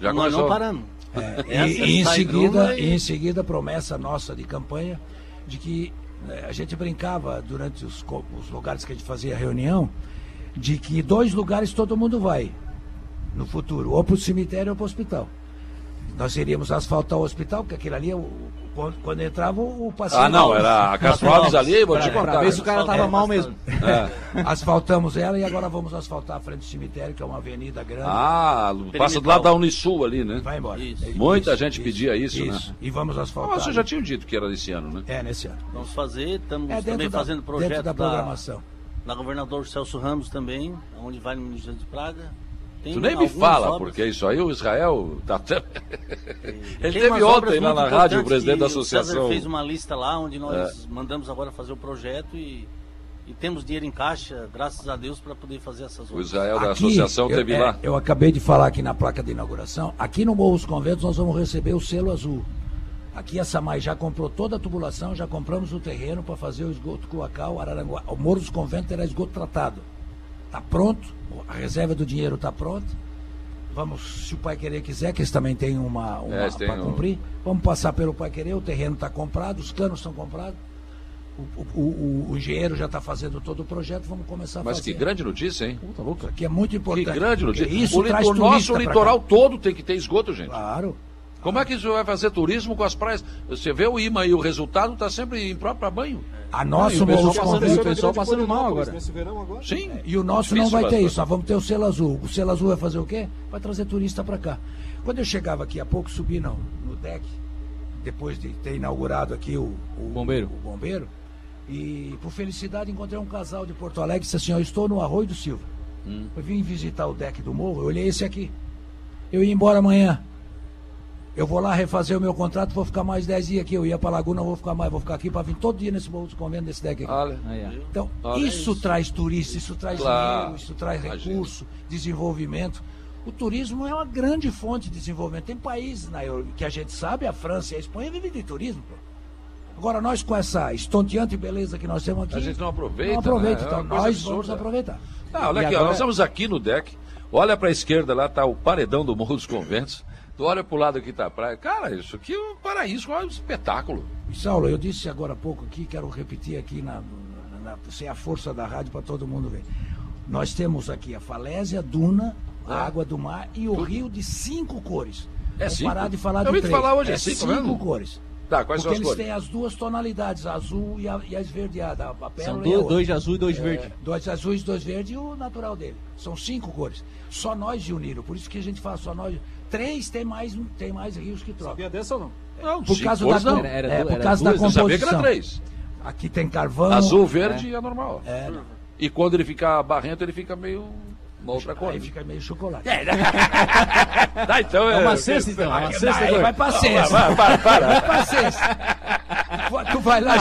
Já Nós começou? não paramos. É, Essa e, e em seguida, e em seguida, promessa nossa de campanha de que né, a gente brincava durante os, os lugares que a gente fazia reunião, de que dois lugares todo mundo vai no futuro, ou para o cemitério ou para o hospital. Nós iríamos asfaltar o hospital, porque aquilo ali, o- quando, quando entrava o passeio. Ah, não, era a Castro Alves ali, vou te contar. pra ver se o cara tava É, mal mesmo. É. (laughs) Asfaltamos ela e agora vamos asfaltar a frente do cemitério, que é uma avenida grande. Ah, passa do lado da Unisul ali, né? Vai embora. Muita Isso, gente isso, pedia isso, isso. né? E vamos asfaltar. Ah, você já tinha dito que era desse ano, né? É, nesse ano. Vamos fazer, estamos É também da- fazendo projeto dentro da programação. Da, governador Celso Ramos também, onde vai no Ministério de Praga. Tem Tu nem me fala, obras- porque isso aí o Israel tá (laughs) até... Ele Tem teve ontem lá na rádio, o presidente da que o César associação. fez uma lista lá onde nós É. mandamos agora fazer o projeto e, e temos dinheiro em caixa, graças a Deus, para poder fazer essas O obras. Israel da Aqui, associação eu, teve é, lá. Eu acabei de falar aqui na placa de inauguração. Aqui no Morro dos Conventos nós vamos receber o selo azul. Aqui a Samai já comprou toda a tubulação, já compramos o terreno para fazer o esgoto Coacal, Araranguá. O Morro dos Conventos terá esgoto tratado. Está pronto, a reserva do dinheiro está pronta. Vamos, se o Pai Querer quiser, que eles também têm uma, uma É, para um- cumprir, vamos passar pelo Pai Querer, o terreno está comprado, os canos estão comprados. O, o- o- o engenheiro já está fazendo todo o projeto, vamos começar a Mas fazer. que grande notícia, hein? Puta. Que é muito Que importante. grande porque notícia. Isso o nosso litoral todo tem que ter esgoto, gente. Claro. Como é que isso vai fazer turismo com as praias? Você vê o imã e o resultado está sempre impróprio para banho. A nossa e o pessoal passando- o pessoal passando mal agora. Nesse verão agora? Sim. E o nosso não vai ter isso, nós vamos ter o selo azul. O selo azul vai fazer o quê? Vai trazer turista para cá. Quando eu chegava aqui há pouco, subi no, no deck, depois de ter inaugurado aqui o, o Bombeiro. o bombeiro, e por felicidade encontrei um casal de Porto Alegre que disse assim, ó, eu estou no Arroio do Silva. Hum. Eu vim visitar o deck do morro, eu olhei esse aqui. Eu ia embora amanhã. Eu vou lá refazer o meu contrato, vou ficar mais 10 dias aqui. Eu ia para Laguna, vou ficar mais, vou ficar aqui para vir todo dia nesse morro dos convênios desse deck aqui. Olha. Então, Olha isso, isso. traz turista, isso traz Claro. dinheiro, isso traz Imagina. recurso, desenvolvimento. O turismo é uma grande fonte de desenvolvimento. Tem países na Euro- que a gente sabe, a França e a Espanha vivem de turismo. pô. Agora, nós com essa estonteante beleza que nós temos aqui. A gente não aproveita. Não aproveita, né? É então coisa nós vamos absurda. aproveitar. Ah, olha E aqui, ó, agora- nós estamos aqui no deck. Olha para a esquerda lá, tá o paredão do Morro dos Conventos. Tu olha pro lado aqui tá a praia. Cara, isso aqui é um paraíso, é um espetáculo. E, Saulo, eu disse agora há pouco aqui, quero repetir aqui, na, na, na- sem a força da rádio para todo mundo ver. Nós temos aqui a falésia, duna, a água do mar e o rio de cinco cores. É Vamos cinco? parar de falar Eu de ouvi três. falar hoje, é é cinco cinco mesmo? cores. Tá, quais são Porque as eles cores? têm as duas tonalidades, a azul e a, e a esverdeada. A, a São e a dois, dois de azul e dois É, verde. Dois azuis, dois verdes e o natural dele. São cinco cores. Só nós de uniram. Por isso que a gente fala só nós. Três tem mais, tem mais rios que trocam. Sabia dessa ou não? Não, Por causa da, não. com- Era- é, era por duas. causa da Eu sabia que era composição. três. Aqui tem carvão. Azul, verde é, normal. É, E quando ele fica barrento, ele fica meio. Uma outra cor. Aí fica meio chocolate. (laughs) Tá, então É uma cesta, então. É uma cesta, Aí Igor. vai pra cesta. Vai, para, para. Vai pra (laughs) cesta. Tu vai lá.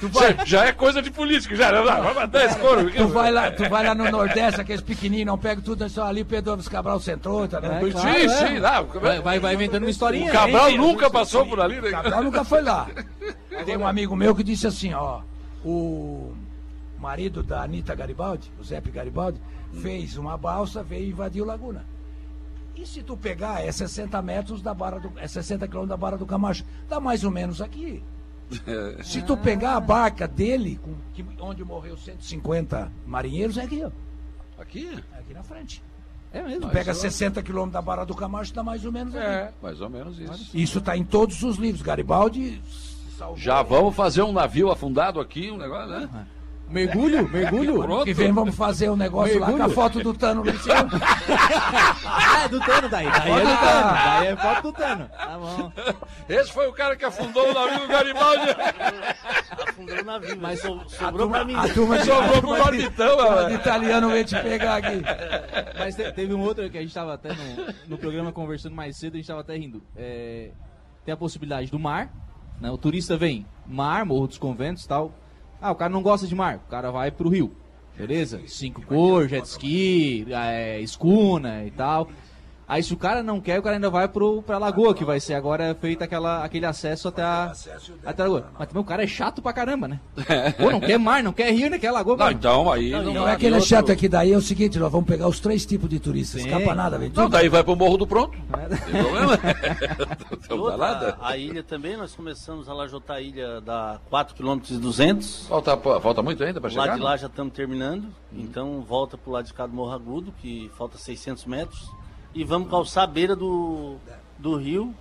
Tu vai, Já, já é coisa de político, já. Não, vai matar esse couro. tu vai lá, tu vai lá no Nordeste, aqueles pequenininhos, não pega tudo, é só ali, Pedro Alves Cabral centrou, tá vendo? É, Sim, claro, é. sim, lá. Vai, vai, vai inventando uma historinha. O Cabral hein? nunca passou por ali, né? Cabral nunca foi lá. (laughs) Tem um amigo meu que disse assim, ó, o marido da Anitta Garibaldi, o Zé Garibaldi, fez uma balsa, veio e invadiu Laguna. E se tu pegar, é 60 metros da barra do. É 60 quilômetros da barra do Camacho. Dá mais ou menos aqui. (laughs) Se tu pegar a barca dele, com, que, onde morreu 150 marinheiros, é aqui, ó. Aqui? É aqui na frente. É mesmo? Tu pega 60 quilômetros da Barra do Camacho, dá mais ou menos aqui. É, mais ou menos isso. Isso está em todos os livros. Garibaldi Já vamos fazer um navio afundado aqui, um negócio, né? Mergulho? Mergulho? Pronto. que vem, vamos fazer um negócio lá com a Mergulho? foto do Tano lá em cima. (laughs) ah, é do Tano daí. Daí é do Tano. Daí é foto do Tano. Tá bom. (laughs) Esse foi o cara que afundou o navio Garibaldi. Afundou o navio, mas so- sobrou turma, pra mim. a turma de, Sobrou a pro turma turma velho. de italiano veio te pegar aqui. Mas te- teve um outro que a gente tava até no, no programa conversando mais cedo, a gente tava até rindo. É, tem a possibilidade do mar, né? O turista vem, mar, Morro dos Conventos e tal. Ah, o cara não gosta de mar, o cara vai pro rio. Beleza? Cinco cor, jet ski, é, escuna e tal. Aí se o cara não quer, o cara ainda vai pro, pra lagoa, que vai ser agora feito aquela, aquele acesso até a, até a lagoa. Mas também o cara é chato pra caramba, né? (laughs) Pô, não quer mar, não quer rio, não quer lagoa. Não, mano. então aí. Não, Não, é que ele é chato aqui, daí é o seguinte, nós vamos pegar os três tipos de turistas. Sim. Escapa nada, vem Não, daí vai pro Morro do Pronto. (laughs) É. Não tem problema. (laughs) Não dá outra, nada. a ilha também, nós começamos a lajotar a ilha da 4 km e 200. Falta, falta muito ainda para Lá chegar? de lá já estamos terminando, então volta pro lado de cá do Morro Agudo, que falta 600 metros. E vamos calçar a beira do, do rio.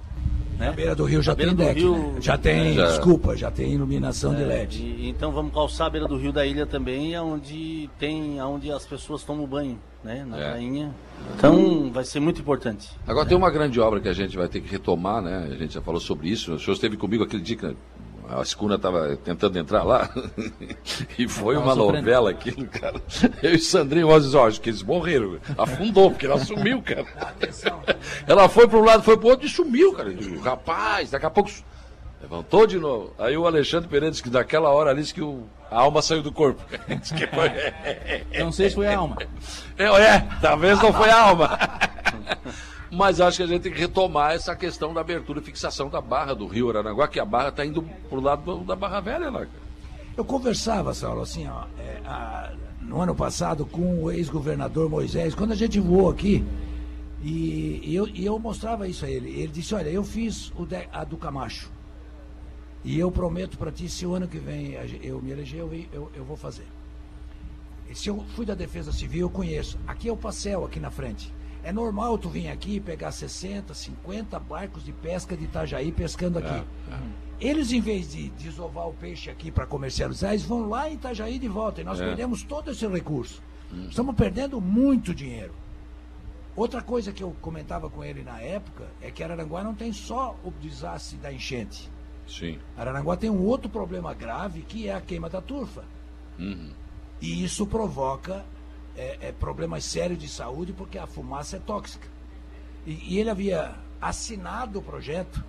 Né? A beira do rio já tem deck, rio- né? Já tem, Já. desculpa, já tem iluminação de É, LED. e- então vamos calçar a beira do rio da ilha também, onde tem, onde as pessoas tomam banho, né? Na É. prainha. Então vai ser muito importante. Agora tem uma grande obra que a gente vai ter que retomar, né? A gente já falou sobre isso. O senhor esteve comigo aquele dia que a escuna estava tentando entrar lá. (laughs) e foi uma novela aquilo, cara. Eu e Sandrinho Rosas, ó, acho que eles morreram. Afundou, porque ela sumiu, cara. ela foi para um lado, foi para o outro e sumiu, cara. Eu Rapaz, daqui a pouco. Levantou de novo. Aí o Alexandre Pereira disse que naquela hora ali disse que o- a alma saiu do corpo. (laughs) Foi- Não sei se foi a alma. é, é, talvez não foi a alma. (laughs) Mas acho que a gente tem que retomar essa questão da abertura e fixação da barra do Rio Aranaguá, que a barra está indo pro lado do- da Barra Velha lá. Eu conversava, Saulo, assim, ó, é, a- no ano passado com o ex-governador Moisés, quando a gente voou aqui, e, e eu, e eu mostrava isso a ele. Ele disse, olha, eu fiz de- a do Camacho. E eu prometo para ti, se o ano que vem eu me eleger, eu, eu, eu vou fazer. E se eu fui da Defesa Civil, eu conheço. Aqui é o Pacel, aqui na frente. É normal tu vir aqui e pegar 60, 50 barcos de pesca de Itajaí pescando aqui. Eles, em vez de desovar o peixe aqui para comercializar, eles vão lá em Itajaí de volta. E nós É. perdemos todo esse recurso. Estamos perdendo muito dinheiro. Outra coisa que eu comentava com ele na época é que Araranguá não tem só o desastre da enchente. Sim. Araranguá tem um outro problema grave que é a queima da turfa. Uhum. E isso provoca é, é, problemas sérios de saúde porque a fumaça é tóxica. E, e ele havia assinado o projeto,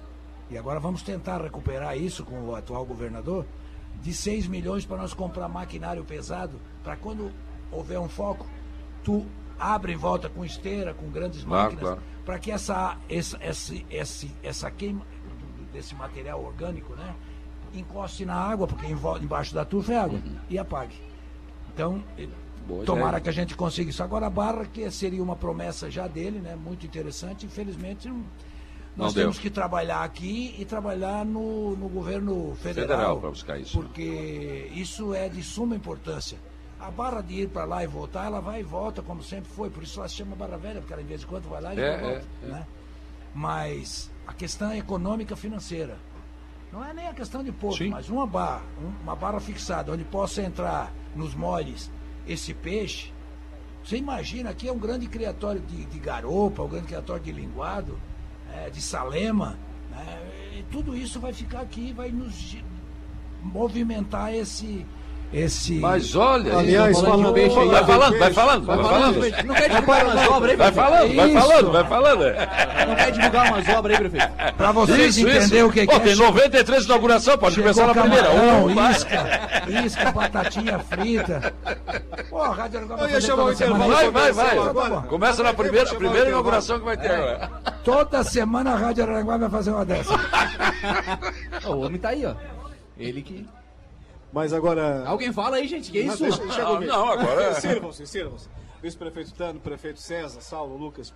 e agora vamos tentar recuperar isso com o atual governador, de 6 milhões para nós comprar maquinário pesado, para quando houver um foco, tu abre em volta com esteira, com grandes Claro, máquinas, claro. para que essa, essa, esse, esse, essa queima desse material orgânico, né, encoste na água, porque embaixo da turfa é água, e apague. Então, Uhum. Boa tomara ideia. que a gente consiga isso. Agora a barra, que seria uma promessa já dele, né, muito interessante, infelizmente nós Não deu. temos que trabalhar aqui e trabalhar no, no governo federal. Federal para buscar isso. Porque isso é de suma importância. A barra de ir para lá e voltar, ela vai e volta, como sempre foi. Por isso ela se chama Barra Velha, porque ela, em vez de quando vai lá e É, volta. é, é. Né? Mas a questão é econômica financeira. Não é nem a questão de porto, mas uma barra, um- uma barra fixada, onde possa entrar nos moles esse peixe. Você imagina, aqui é um grande criatório de, de garopa, um grande criatório de linguado, é, de salema. né? Tudo isso vai ficar aqui, vai nos movimentar esse. Esse... Mas olha, Aliás, isso- falando- vai falando, vai falando, vai falando, vai falando. Não quer divulgar umas obras aí, Vai prefeito? falando, vai falando, vai falando. é. Não quer divulgar umas obras aí, prefeito? Pra vocês Isso, entenderem isso. o que, Pô, que tem é. 93 inauguração, pode Chegou começar na primeira. Um, vai. isca, isca, batatinha frita. Pô, a Rádio Araguá vai fazer toda intervalo. semana Vai, vai, vai. Começa na primeira, primeira inauguração que vai ter. É. agora. Toda semana a Rádio Araranguá vai fazer uma dessa. (laughs) O homem tá aí, ó. Ele que. Mas agora. Alguém fala aí, gente, que é isso? deixa- deixa Ah, não, agora é- Sirvam-se, sirvam-se. Vice-prefeito Tano, prefeito César, Saulo, Lucas.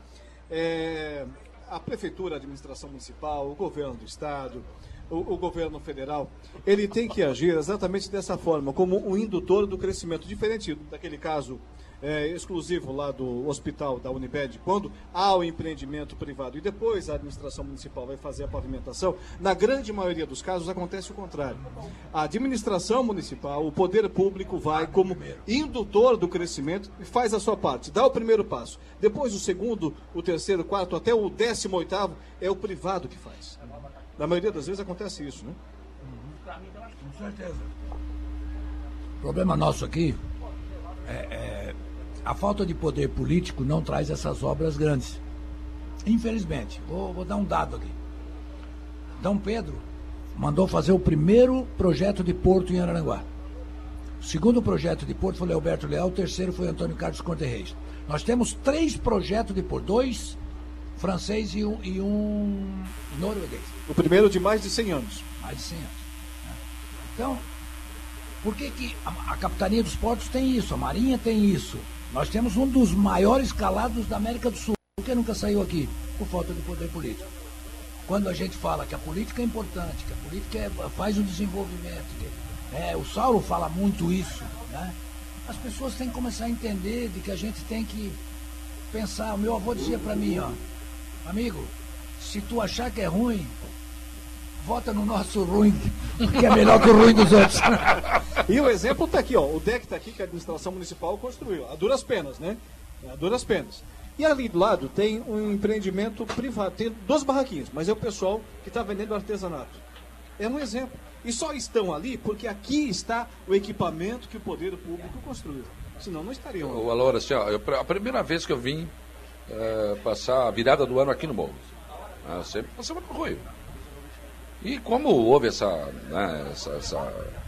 É, a prefeitura, a administração municipal, o governo do estado, o, o, governo federal, ele tem que agir exatamente dessa forma, como um indutor do crescimento, diferente daquele caso é, exclusivo lá do hospital da Unibed, quando há o empreendimento privado e depois a administração municipal vai fazer a pavimentação, na grande maioria dos casos acontece o contrário. A administração municipal, o poder público vai como indutor do crescimento e faz a sua parte, dá o primeiro passo. Depois o segundo, o terceiro, o quarto, até o décimo oitavo é o privado que faz. Na maioria das vezes acontece isso, né? Com certeza. O problema nosso aqui é, é a falta de poder político não traz essas obras grandes. Infelizmente, vou, vou dar um dado aqui. Dom Pedro mandou fazer o primeiro projeto de porto em Araranguá. O segundo projeto de porto foi Alberto Leal, o terceiro foi Antônio Carlos Conte Reis. Nós temos três projetos de porto, dois francês e um, e um norueguês. O primeiro de mais de 100 anos. Mais de 100 anos. Né? Então, por que, que a, a Capitania dos Portos tem isso, a Marinha tem isso, nós temos um dos maiores calados da América do Sul. Que nunca saiu aqui? Por falta de poder político. Quando a gente fala que a política é importante, que a política é, faz o desenvolvimento, que, é, o Saulo fala muito isso, né? as pessoas têm que começar a entender de que a gente tem que pensar. O meu avô dizia para mim, ó, amigo, se tu achar que é ruim, vota no nosso ruim, que é melhor que o ruim dos outros. (laughs) e o exemplo está aqui, ó. O deck está aqui que a administração municipal construiu, a duras penas, né? A duras penas. E ali do lado tem um empreendimento privado, tem duas barraquinhas, mas é o pessoal que está vendendo artesanato. É um exemplo. E só estão ali porque aqui está o equipamento que o poder público construiu. Senão não estariam ali. Alora, assim, ó, a primeira vez que eu vim é, passar a virada do ano aqui no Morro, ah, sempre passava no Arroio. E como houve essa. Né, essa, essa é...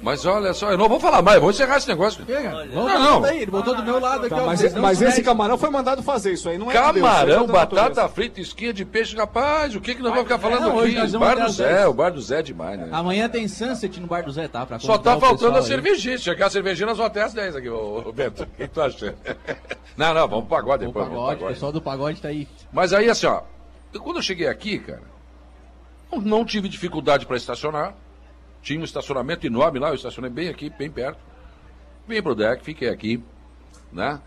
Mas olha só, eu não vou falar mais, vou encerrar esse negócio. Não, não. não. Ele botou do meu lado aqui. Tá, mas, mas esse camarão foi mandado fazer isso aí, não é Camarão, Deus, batata frita, esquinha de peixe, rapaz, o que, que nós vamos ficar falando não, aqui? O bar do Zé, o bar do Zé é demais, né? Amanhã tem sunset no bar do Zé, tá? Pra só tá faltando a cervejinha. Chegar a cervejinha, nós vamos até às 10 aqui, ô, Bento. O que, tu acha? (laughs) Não, não, vamos pro pagode depois. O pessoal do pagode tá aí. Mas aí, assim, ó, quando eu cheguei aqui, cara, não tive dificuldade para estacionar. Tinha um estacionamento enorme lá, eu estacionei bem aqui, bem perto. Vim pro deck, fiquei aqui, né?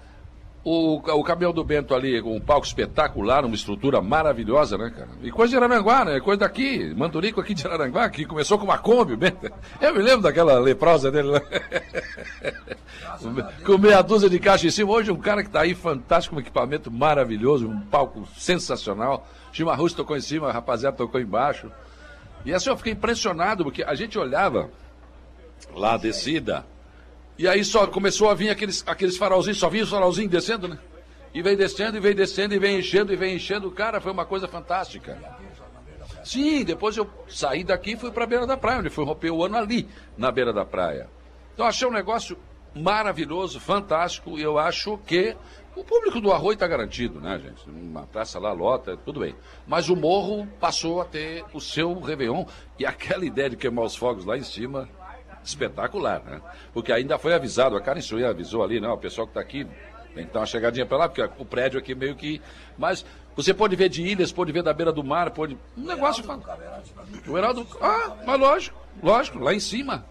O, o caminhão do Bento ali, com um palco espetacular, uma estrutura maravilhosa, né, cara? E coisa de Araranguá, né? Coisa daqui, Manturico aqui de Araranguá, que começou com uma Kombi, (laughs) Bento. Eu me lembro daquela leprosa dele lá. (laughs) com meia dúzia de caixa em cima. Hoje um cara que está aí, fantástico, um equipamento maravilhoso, um palco sensacional. Chimarrus tocou em cima, a rapaziada tocou embaixo. E assim eu fiquei impressionado, porque a gente olhava lá a descida, e aí só começou a vir aqueles, aqueles farolzinhos, só vinha os farolzinhos descendo, né? E vem descendo, e vem descendo, e vem enchendo, e vem enchendo. Cara, foi uma coisa fantástica. Sim, depois eu saí daqui e fui para a beira da praia, onde fui romper o ano ali, na beira da praia. Então achei um negócio maravilhoso, fantástico, e eu acho que o público do Arroio está garantido, né, gente? Uma praça lá lota, tudo bem. Mas o morro passou a ter o seu Réveillon e aquela ideia de queimar os fogos lá em cima, espetacular, né? Porque ainda foi avisado, a Karen Suia avisou ali, não, o pessoal que está aqui tem que dar uma chegadinha para lá, porque o prédio aqui meio que. Mas você pode ver de ilhas, pode ver da beira do mar, pode. Um negócio. O Heraldo. Ah, mas lógico, lógico, lá em cima.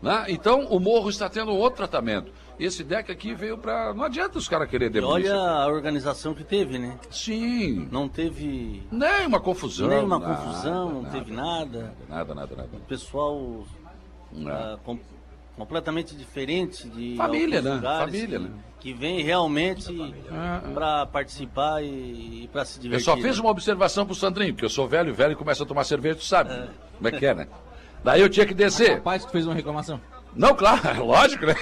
Né? Então o morro está tendo outro tratamento. Esse deck aqui veio para. Não adianta os caras querer demolir. olha a organização que teve, né? Sim. Não teve. Nem uma confusão. Nem uma nada, confusão, não nada, teve nada. Nada, nada, nada. O pessoal. Uh, com, completamente diferente de. Família, né? Família, que, né? Que vem realmente ah, para participar e, e para se divertir. Eu só fiz né? uma observação pro Sandrinho, porque eu sou velho, velho e começa a tomar cerveja, tu sabe é. como é que é, né? Daí eu tinha que descer. Rapaz, que fez uma reclamação. Não, claro, (laughs) lógico, né?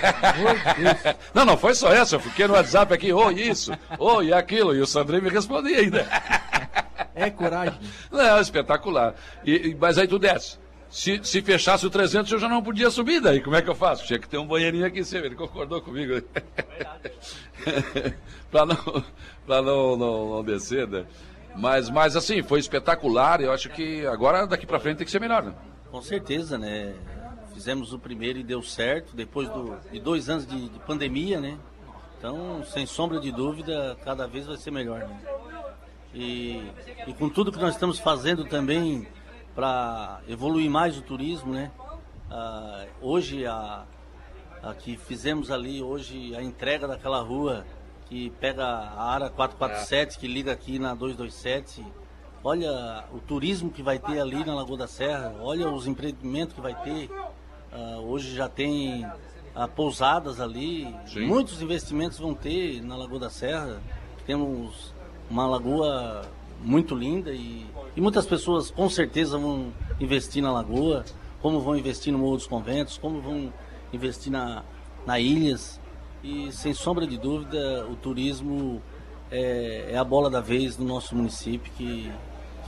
(laughs) não, não foi só essa, eu fiquei no WhatsApp aqui, oi, oh, isso, oi, oh, aquilo, e o Sandrinho me respondia ainda. (laughs) É coragem. Não, espetacular. E, mas aí tu desce. Se, se fechasse o 300, eu já não podia subir daí. Como é que eu faço? Tinha que ter um banheirinho aqui em cima. Ele concordou comigo. para não, pra não, não, não descer, né? Mas, mas assim, foi espetacular. Eu acho que agora, daqui para frente, tem que ser melhor, né? Com certeza, né? Fizemos o primeiro e deu certo, depois do, de dois anos de, de pandemia, né? Então, sem sombra de dúvida, cada vez vai ser melhor, né? E, e com tudo que nós estamos fazendo também para evoluir mais o turismo, né? Ah, hoje a, a que fizemos ali hoje a entrega daquela rua que pega a área 447 é. que liga aqui na 227. Olha o turismo que vai ter ali na Lagoa da Serra, olha os empreendimentos que vai ter. Ah, hoje já tem ah, pousadas ali, Sim. muitos investimentos vão ter na Lagoa da Serra. Temos uma lagoa muito linda e, e muitas pessoas com certeza vão investir na lagoa, como vão investir no Morro dos Conventos, como vão investir na, na Ilhas. E sem sombra de dúvida, o turismo é, é a bola da vez no nosso município que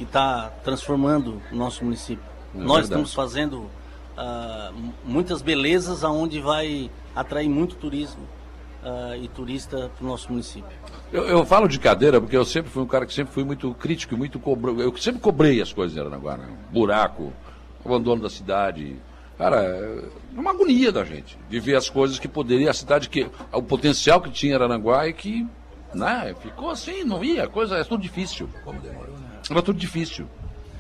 está transformando o nosso município. É Nós verdade. estamos fazendo uh, muitas belezas aonde vai atrair muito turismo uh, e turista para o nosso município. Eu, eu, falo de cadeira porque eu sempre fui um cara que sempre fui muito crítico e muito cobrou. Eu sempre cobrei as coisas em Aranaguá, né? Buraco, abandono da cidade. Cara, é uma agonia da gente de ver as coisas que poderia, a cidade que. o potencial que tinha Aranaguá e que. Né, ficou assim, não ia, coisa, é tudo difícil. Como demorou, né? Era tudo difícil.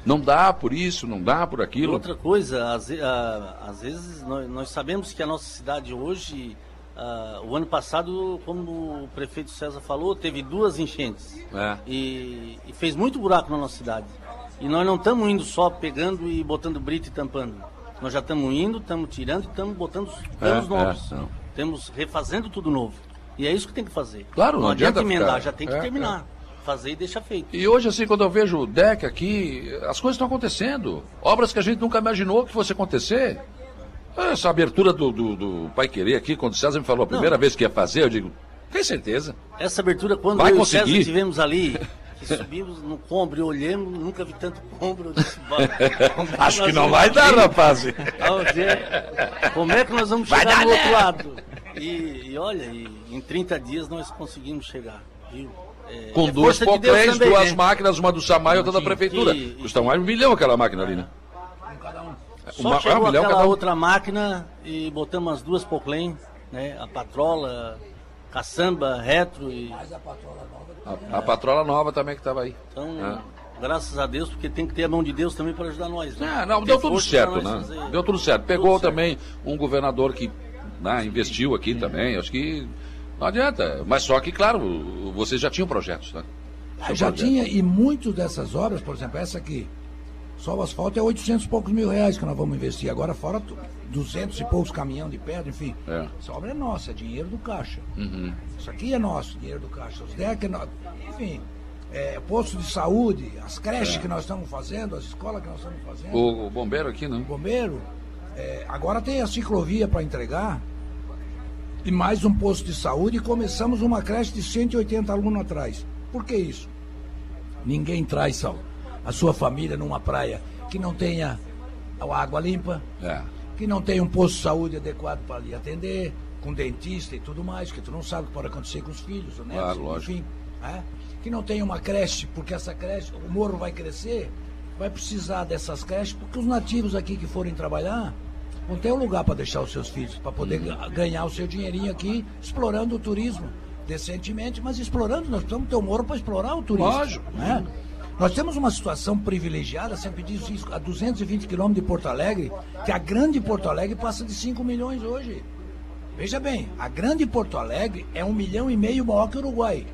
Não dá por isso, não dá por aquilo. Outra coisa, às, às vezes nós, nós, sabemos que a nossa cidade hoje Uh, o ano passado, como o prefeito César falou, teve duas enchentes. É. E, e, fez muito buraco na nossa cidade. E nós não estamos indo só pegando e botando brito e tampando. Nós já estamos indo, estamos tirando e estamos botando canos é, novos. É, Temos refazendo tudo novo. E é isso que tem que fazer. Claro, não, não adianta emendar, ficar... já tem que é, terminar. Fazer e deixar feito. E hoje, assim, quando eu vejo o deck aqui, as coisas estão acontecendo. Obras que a gente nunca imaginou que fosse acontecer. Essa abertura do, do, do Pai Querer aqui, quando o César me falou a primeira Não. vez que ia fazer, eu digo, tem certeza. Essa abertura, quando Vai eu conseguir. e o César estivemos ali, (laughs) que subimos no combro e olhamos, nunca vi tanto combro. Disse, (laughs) Acho que não vai dar, rapaz. Como é que nós vamos vai chegar do outro lado? E, e, olha, e, em 30 dias nós conseguimos chegar, viu? É, Com é duas poclés, de duas né? máquinas, uma do Samai e outra da prefeitura. Custa mais um milhão aquela máquina ali, né? Só uma, chegou ah, aquela outra máquina e botamos as duas Poclen, né? A patrola, caçamba, retro e. a patrola nova. A, a patrola nova também que estava aí. Então, é. graças a Deus, porque tem que ter a mão de Deus também para ajudar nós. Né? É, não, deu tudo certo, né? Fazer... Deu tudo certo. Pegou tudo também certo. um governador que né, investiu aqui Sim. também. Acho que não adianta. Mas só que, claro, vocês já tinham projetos, né? já projeto. tinha, e muitas dessas obras, por exemplo, essa aqui, só o asfalto é 800 e poucos mil reais que nós vamos investir. Agora, fora 200 e poucos caminhão de pedra, enfim. É. Essa obra é nossa, é dinheiro do caixa. Uhum. Isso aqui é nosso, dinheiro do caixa. Os DEC é nosso. Enfim, é, posto de saúde, as creches é. que nós estamos fazendo, as escolas que nós estamos fazendo. O, o bombeiro aqui, não? O bombeiro. É, agora tem a ciclovia para entregar e mais um posto de saúde e começamos uma creche de 180 alunos atrás. Por que isso? Ninguém traz a sua família numa praia que não tenha água limpa, é. que não tenha um posto de saúde adequado para lhe atender, com dentista e tudo mais, que tu não sabe o que pode acontecer com os filhos, né? Claro, enfim. É? Que não tenha uma creche, porque essa creche, o morro vai crescer, vai precisar dessas creches, porque os nativos aqui que forem trabalhar vão ter um lugar para deixar os seus filhos, para poder hum. ganhar o seu dinheirinho aqui, explorando o turismo decentemente, mas explorando, nós precisamos ter um morro para explorar o turismo. Lógico. Né? Nós temos uma situação privilegiada, sempre diz isso, a 220 quilômetros de Porto Alegre, que a grande Porto Alegre passa de 5 milhões hoje. Veja bem, a grande Porto Alegre é um milhão e meio maior que o Uruguai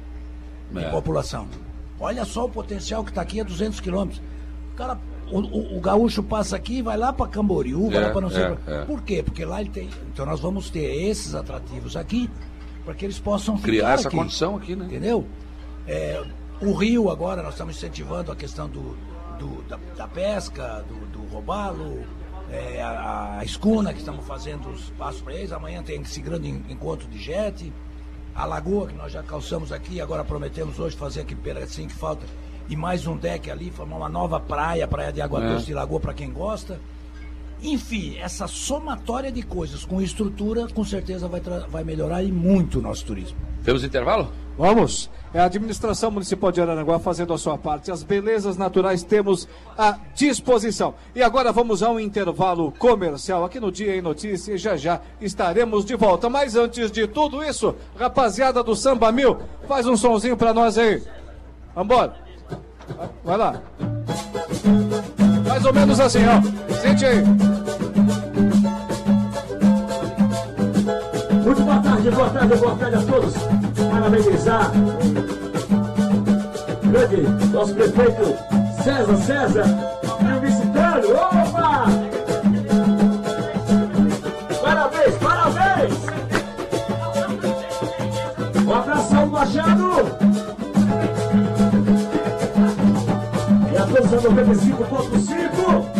de é. população. Olha só o potencial que está aqui a 200 quilômetros. O cara, o, o, o, gaúcho passa aqui e vai lá para Camboriú, vai é, lá para não sei. É, é, Por quê? Porque lá ele tem. Então nós vamos ter esses atrativos aqui para que eles possam criar essa aqui, condição aqui, né? Entendeu? É, o rio agora, nós estamos incentivando a questão do, do da, da, pesca, do, do robalo, é, a, a, escuna que estamos fazendo os passos para eles. Amanhã tem esse grande encontro de jet. A lagoa que nós já calçamos aqui, agora prometemos hoje fazer aqui assim que falta. E mais um deck ali, formar uma nova praia, praia de água é. doce de lagoa para quem gosta. Enfim, essa somatória de coisas com estrutura, com certeza vai, vai melhorar e muito o nosso turismo. Temos intervalo? Vamos. É a administração municipal de Araranguá fazendo a sua parte. As belezas naturais temos à disposição. E agora vamos a um intervalo comercial aqui no Dia em Notícias. Já já estaremos de volta. Mas antes de tudo isso, rapaziada do Samba Mil, faz um sonzinho para nós aí. Vambora. Vai lá. Mais ou menos assim, ó. Sente aí. Muito boa tarde, boa tarde, boa tarde a todos. Parabenizar grande nosso prefeito César César e o visitando. Opa! Parabéns, parabéns! Um abração, Machado! A 95.5!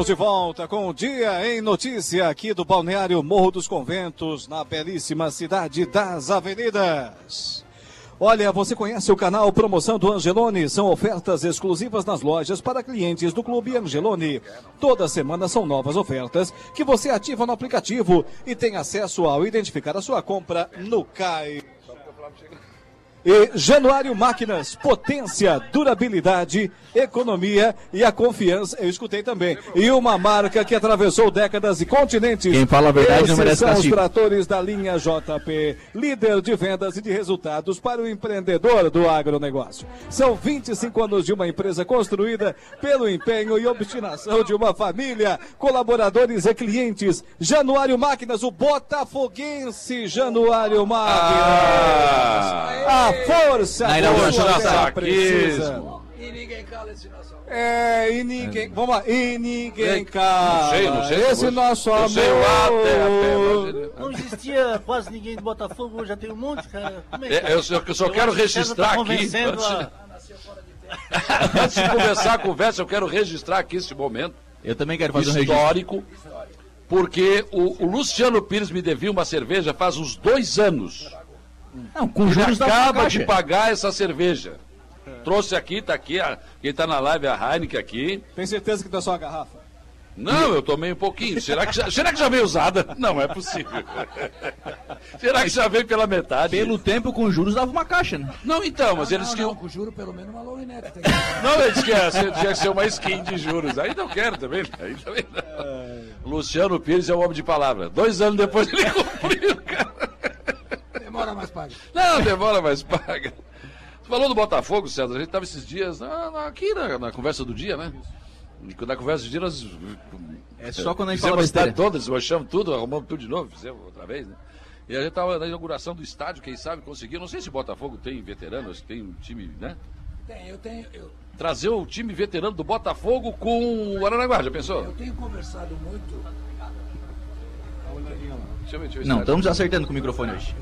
Estamos de volta com o Dia em Notícia aqui do Balneário Morro dos Conventos, na belíssima cidade das Avenidas. Olha, você conhece o canal Promoção do Angelone? São ofertas exclusivas nas lojas para clientes do Clube Angelone. Toda semana são novas ofertas que você ativa no aplicativo e tem acesso ao identificar a sua compra no CAI. E Januário Máquinas, potência, durabilidade, economia e a confiança, eu escutei também. E uma marca que atravessou décadas e continentes. Quem fala a verdade não Esses merece são os tratores da linha JP, líder de vendas e de resultados para o empreendedor do agronegócio. São 25 anos de uma empresa construída pelo empenho e obstinação de uma família, colaboradores e clientes. Januário Máquinas, o botafoguense Januário Máquinas. A força Na inauguração da Saquismo. E ninguém cala esse nação. É, e ninguém. Vamos lá, e ninguém É, cala. não sei, não sei, Esse nosso amor. sei até, até, Não existia quase ninguém de Botafogo, hoje já tem um monte, cara. Como que É, eu só- eu só quero registrar tá aqui, antes- a- (laughs) Antes de começar a conversa, eu quero registrar aqui esse momento. Eu também quero fazer um registro. histórico, porque o, o Luciano Pires me devia uma cerveja faz uns dois anos. Não, com Ele juros acaba de pagar essa cerveja. Trouxe aqui, tá aqui, a, quem tá na live é a Heineken aqui. Tem certeza que não é só uma garrafa? Não, eu tomei um pouquinho. Será que já, será que já veio usada? Não, é possível. será que já veio pela metade? Pelo tempo, com juros dava uma caixa, né? Não, então, mas eles não, que. não, com juro pelo menos uma long neck. Tem Não, eles querem ser, tinha que ser uma skin de juros. Aí não quero também. Aí também não. Luciano Pires é um homem de palavra. Dois anos depois ele (laughs) cumpriu, cara. Demora mais paga. Não, demora, mas paga. Você falou do Botafogo, César. A gente estava esses dias na- na- aqui na, na conversa do dia, né? Na conversa do dia nós. É só quando a gente fizemos fala a cidade toda, desmanchamos tudo, arrumamos tudo de novo, fizemos outra vez, né? E a gente estava na inauguração do estádio, quem sabe conseguiu. Não sei se o Botafogo tem veterano, se tem um time, né? Tem, eu tenho, eu, Trazer o time veterano do Botafogo com o Aranaguá, já pensou? eu tenho conversado muito. Deixa eu ver, deixa eu ver Não, estamos acertando com o microfone hoje.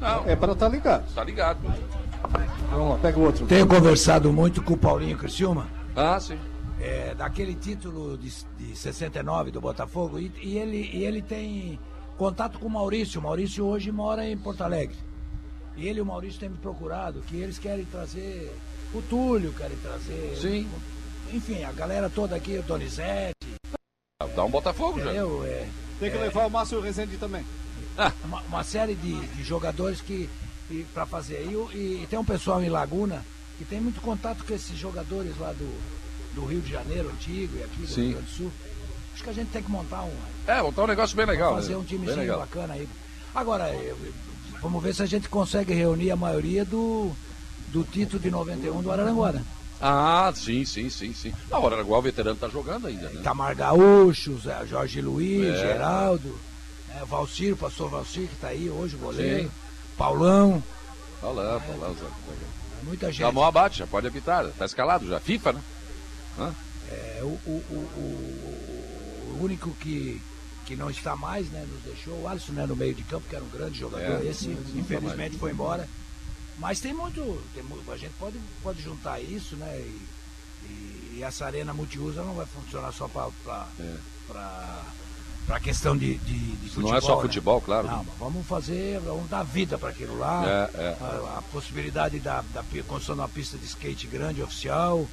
Não, É para estar ligado. tá ligado. Vamos lá, pega o outro. Tenho conversado muito com o Paulinho Criciúma. Ah, sim. é, daquele título de, de 69 do Botafogo e, e ele, e ele tem contato com o Maurício. O Maurício hoje mora em Porto Alegre. E ele e o Maurício têm me procurado que eles querem trazer o Túlio, querem trazer. Sim. Enfim, a galera toda aqui, o Donizete. Dá um Botafogo já. É, Tem que levar o Márcio Rezende também. Uma, uma série de, de jogadores que, para fazer. E, e- e tem um pessoal em Laguna que tem muito contato com esses jogadores lá do, do Rio de Janeiro antigo e aqui do Sim. Rio Grande do Sul. Acho que a gente tem que montar um. É, montar um negócio bem legal. fazer né? um Bem timezinho bacana aí. Agora, eu- eu- vamos ver se a gente consegue reunir a maioria do, do título de 91 do Araranguá. Ah, sim, sim, sim, sim. Na hora, o veterano tá jogando ainda, né? Itamar Gaúcho, Jorge Luiz, É. Geraldo, né, Valcir, o pastor Valcir, que está aí hoje, o goleiro, Sim. Paulão, Paulão, Paulão, Zé. muita gente. Já mão abate, já pode apitar. Tá escalado já. FIFA, né? Hã? É, o, o, o- o- único que, que não está mais, né, nos deixou, o Alisson né, no meio de campo, que era um grande jogador, É, esse está infelizmente foi embora. Mas tem muito, tem mu- a gente pode, pode juntar isso, né, e, e- e essa arena multiuso ela não vai funcionar só para para questão de, de, de futebol. Não é só né? futebol, claro. Não, mas vamos fazer, vamos dar vida para aquilo lá. É, é. A, a possibilidade da, da construção de uma pista de skate grande oficial,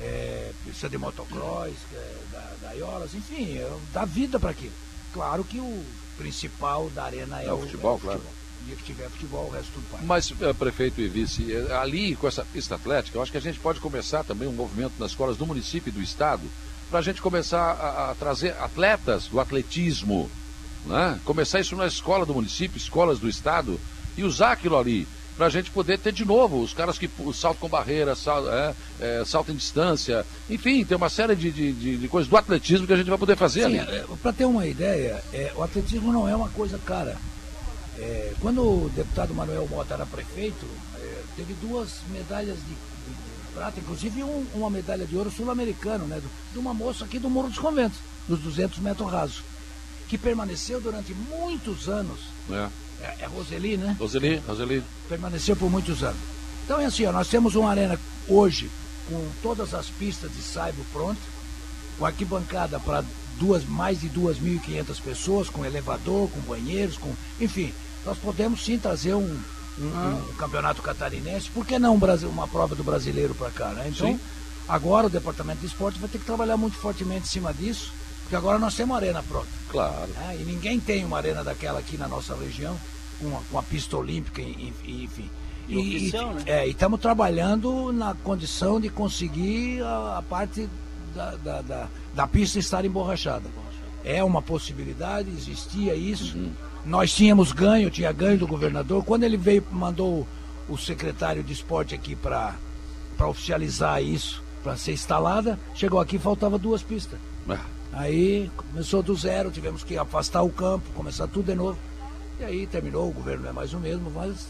é, pista de motocross, é, da, da Iolas, enfim, é, dar vida para aquilo. Claro que o principal da arena é, É o futebol, claro. O dia que tiver futebol, o resto tudo para. Mas, eh, prefeito e vice, eh, ali com essa pista atlética, eu acho que a gente pode começar também um movimento nas escolas do município e do estado, para a gente começar a, a trazer atletas do atletismo, né? começar isso na escola do município, escolas do estado, e usar aquilo ali, para a gente poder ter de novo os caras que saltam com barreira, sal, é, é, saltam em distância, enfim, tem uma série de, de, de- coisas do atletismo que a gente vai poder fazer Sim, ali. para ter uma ideia, é, o atletismo não é uma coisa cara. É, quando o deputado Manuel Mota era prefeito, é, teve duas medalhas de prata, inclusive um- uma medalha de ouro sul-americano, né, de uma moça aqui do Morro dos Conventos, dos 200 metros rasos, que permaneceu durante muitos anos. É. É, é Roseli, né? Roseli, Roseli. permaneceu por muitos anos. Então é assim, ó, nós temos uma arena hoje com todas as pistas de saibo pronto, com arquibancada para duas, mais de 2.500 pessoas, com elevador, com banheiros, com, enfim, nós podemos sim trazer um, um- um campeonato catarinense, por que não um Brasil, uma prova do brasileiro para cá, né? Então, Sim. agora o departamento de esporte vai ter que trabalhar muito fortemente em cima disso, porque agora nós temos uma arena pronta. Claro. né? E ninguém tem uma arena daquela aqui na nossa região, com a, com a pista olímpica, e- e- enfim. E né? é, e estamos trabalhando na condição de conseguir a, a parte da, da, da, da pista estar emborrachada. É uma possibilidade, existia isso. Uhum. Nós tínhamos ganho, tinha ganho do governador. Quando ele veio, mandou o secretário de esporte aqui para oficializar isso, para ser instalada, chegou aqui faltava duas pistas. Ah, Aí começou do zero, tivemos que afastar o campo, começar tudo de novo. E aí terminou, o governo não é mais o mesmo, mas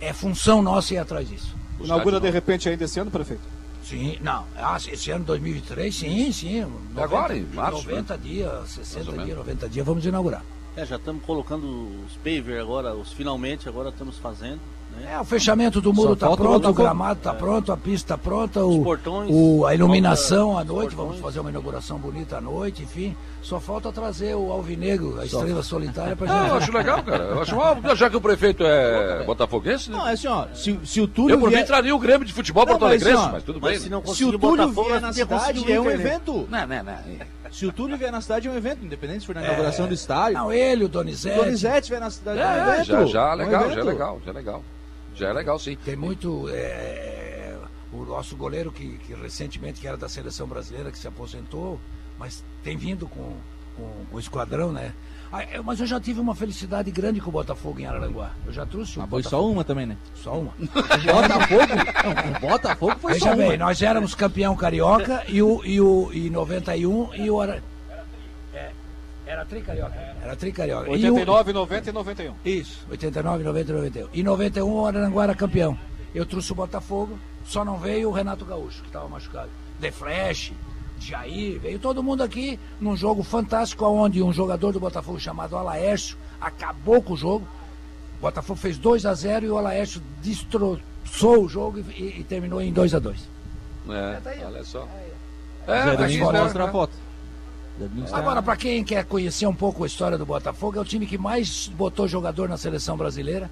é função nossa ir atrás disso. Inaugura de repente ainda esse ano, prefeito? Sim, não. Ah, esse ano 2023, sim, sim. 90, agora, em março, 90 né? dias, Mais 60 ou dias, menos. 90 dias, vamos inaugurar. É, já estamos colocando os paver agora, os finalmente agora estamos fazendo. Né? É, o fechamento do muro está pronto, o gramado está pronto, a pista está pronta, o, portões, o- a iluminação falta à noite, os vamos fazer uma inauguração bonita à noite, enfim. Só falta trazer o Alvinegro, a Só- estrela solitária para (laughs) Ah, gente. eu acho legal, cara. Eu acho já que o prefeito é botafoguense, né? Não, é assim, ó, se, se o Túlio Eu por mim vier- traria o Grêmio de futebol Não, Porto ó, mas tudo mas bem. se não Se o Túlio Botafogo, vier nós na cidade, é um né? evento. Não, não, não. Se o Túlio vier na cidade, é um evento, independente se for na inauguração do estádio. Não, ele, o Se Donizete. o Donizete vier na cidade, é, um É, evento. já, já, é um legal, já é legal, já é legal. Já é legal, sim. Tem muito. é, o nosso goleiro que, que recentemente que era da seleção brasileira, que se aposentou, mas tem vindo com, com, com o esquadrão, né? Ah, eu- mas eu já tive uma felicidade grande com o Botafogo em Araranguá. Eu já trouxe o Mas foi Botafogo. só uma também, né? Só uma. (laughs) Botafogo? Não, o Botafogo foi Veja só bem, uma. nós éramos campeão carioca e o, e o e 91 e o Ara... é, era tricarioca. Era tricarioca. E o- 89, 90 e 91. Isso, 89, 90 e 91. Em 91 o Aranguá era campeão. Eu trouxe o Botafogo, só não veio o Renato Gaúcho, que estava machucado. The Flash, Jair, veio todo mundo aqui num jogo fantástico, onde um jogador do Botafogo chamado Alaércio acabou com o jogo. O Botafogo fez 2 a 0 e o Alaércio destroçou o jogo e, e- e terminou em 2 a 2 É, olha só. Zé mas Domingos isso, né, mostra a foto. Agora, para quem quer conhecer um pouco a história do Botafogo, é o time que mais botou jogador na seleção brasileira.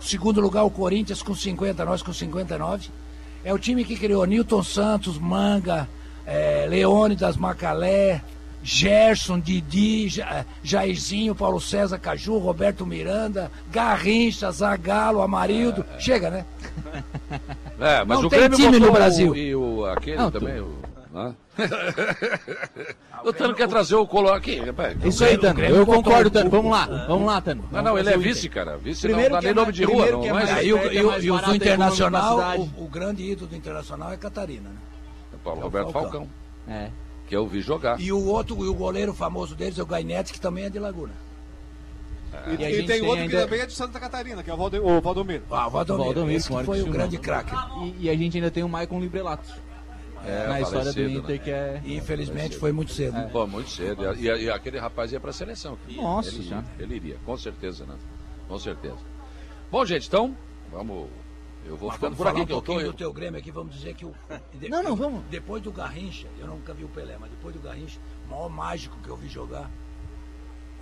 Segundo lugar, o Corinthians com 50, nós com 59. É o time que criou Newton Santos, Manga, eh, Leônidas, Macalé, Gerson, Didi, Ja- Jairzinho, Paulo César Caju, Roberto Miranda, Garrincha, Zagalo, Amarildo. Chega, né? (laughs) É, mas Não o tem Grêmio time no Brasil. O, e o, aquele Não, também, o... né? (laughs) o Tano quer trazer o Colo aqui. rapaz. Isso aí, Tano. Eu concordo, Tano. Vamos lá. Vamos lá, Tano. Não, não, ele é vice, cara. Vice Primeiro não dá que nem é nome de rua, não. que é mas- E o, e o- e o do Internacional, o, o grande ídolo do Internacional é Catarina, né? Paulo É o Roberto Falcão. Falcão. É. Que eu vi jogar. E o outro, e o goleiro famoso deles é o Gainete, que também é de Laguna. E, E a e gente tem tem outro que ainda- também é de Santa Catarina, que é o, Valde, o Valdomiro. Ah, o Valdomiro, Valdomiro, esse que foi que o grande craque. E, e a gente ainda tem o Maicon Librelato. É, na história do falecido, Inter, né? que é. Infelizmente foi muito cedo. É. Pô, muito cedo. E, e- aquele rapaz ia pra seleção. Nossa ele, Senhora. ele iria, com certeza, né? Com certeza. Bom, gente, então, vamos. Eu vou Mas ficando por aqui um que eu tô. pouquinho eu- do teu Grêmio aqui, vamos dizer que o... (laughs) de- Não, não, vamos. Depois do Garrincha, eu nunca vi o Pelé, mas depois do Garrincha, o maior mágico que eu vi jogar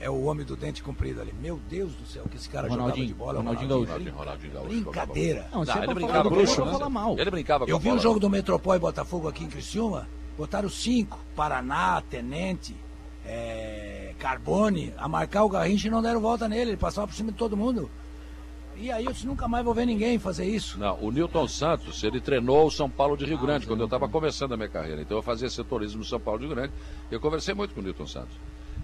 é o homem do dente comprido ali. Meu Deus do céu, que esse cara Ronaldinho, jogava de bola. Ronaldinho Ronaldinho, Gaúcho. Ronaldinho Gaúcho Brincadeira. Não, é ele brincava com falar né? mal. Ele brincava com Eu vi um jogo do Metropol e Botafogo aqui em Criciúma, botaram cinco, Paraná, Tenente, é, Carbone, a marcar o Garrincha e não deram volta nele, ele passava por cima de todo mundo. E aí eu disse, nunca mais vou ver ninguém fazer isso. Não, o Newton Santos, ele treinou o São Paulo de Rio Grande, quando eu estava começando a minha carreira. Então eu fazia setorismo no São Paulo de Rio Grande. Eu conversei muito com o Newton Santos.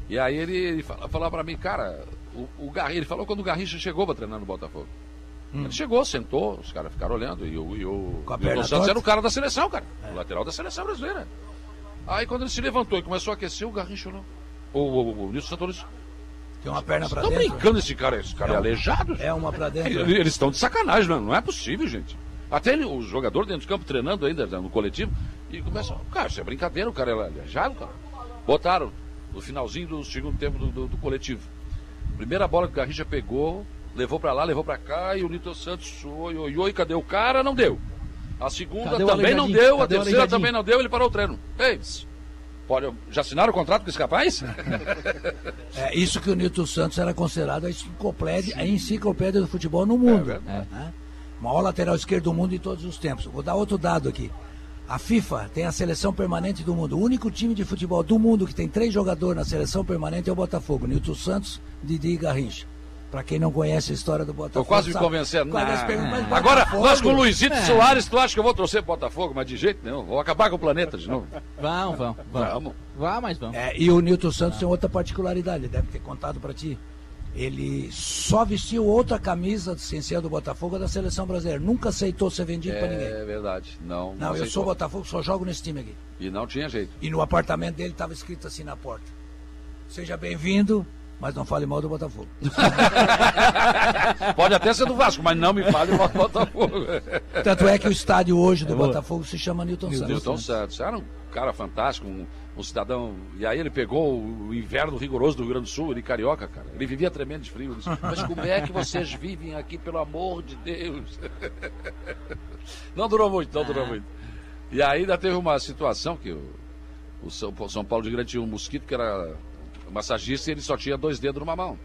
E aí ele, ele fala, falou para mim, cara, o, o Garrincha, ele falou quando o Garrincha chegou para treinar no Botafogo. Ele chegou, sentou, os caras ficaram olhando. E o, e o Newton perna Santos era o cara da seleção, cara. O lateral da seleção brasileira. Aí quando ele se levantou e começou a aquecer, o Garrincha não. O, o, o Nilson Santos Tem uma perna pra Estão dentro. brincando esse cara, esse cara é, É aleijado? É uma pra dentro. Ele- Eles estão de sacanagem, não, não é possível, gente. Até ele, o jogador dentro de campo treinando ainda no coletivo e começa, cara, isso é brincadeira, o cara é aleijado, cara. Botaram no finalzinho do segundo tempo do, do- do coletivo. Primeira bola que o Garrincha pegou, levou pra lá, levou pra cá e o Nito Santos, oi, oi, oi, cadê o cara? Não deu. A segunda Cadê também não deu, a Cadê o terceira também não deu, ele parou o treino. Ei, pode, já assinaram o contrato com esse rapaz? (laughs) É isso que o Nilton Santos era considerado a enciclopédia, a enciclopédia do futebol no mundo. É né? Maior lateral esquerdo do mundo em todos os tempos. Vou dar outro dado aqui. A FIFA tem a seleção permanente do mundo. O único time de futebol do mundo que tem três jogadores na seleção permanente é o Botafogo. Nilton Santos, Didi e Garrincha. Pra quem não conhece a história do Botafogo. Tô quase me sabe- convencendo. Quase Não. Agora, nós com o Luizito É. Soares, tu acha que eu vou torcer pro Botafogo? Mas de jeito nenhum. Vou acabar com o planeta de novo. Vamos, vamos, vamos. Vamos. Vá, mas vamos. É, e o Nilton Santos tem outra particularidade, ele deve ter contado pra ti. Ele só vestiu outra camisa sem ser do Botafogo da seleção brasileira. Nunca aceitou ser vendido pra ninguém. É verdade. Não, Não, eu aceitou. sou Botafogo, só jogo nesse time aqui. E não tinha jeito. E no apartamento dele estava escrito assim na porta: Seja bem-vindo, mas não fale mal do Botafogo. (laughs) Pode até ser do Vasco, mas não me fale mal do Botafogo. Tanto é que o estádio hoje do É. Botafogo se chama Newton Santos. Newton Santos. Era um cara fantástico, um, um cidadão. E aí ele pegou o inverno rigoroso do Rio Grande do Sul, ele carioca, cara. Ele vivia tremendo de frio. Disse, Mas como é que vocês vivem aqui, pelo amor de Deus? (laughs) Não durou muito, não durou muito. E aí ainda teve uma situação que o, o São, São Paulo de Grande tinha um mosquito que era massagista e ele só tinha dois dedos numa mão.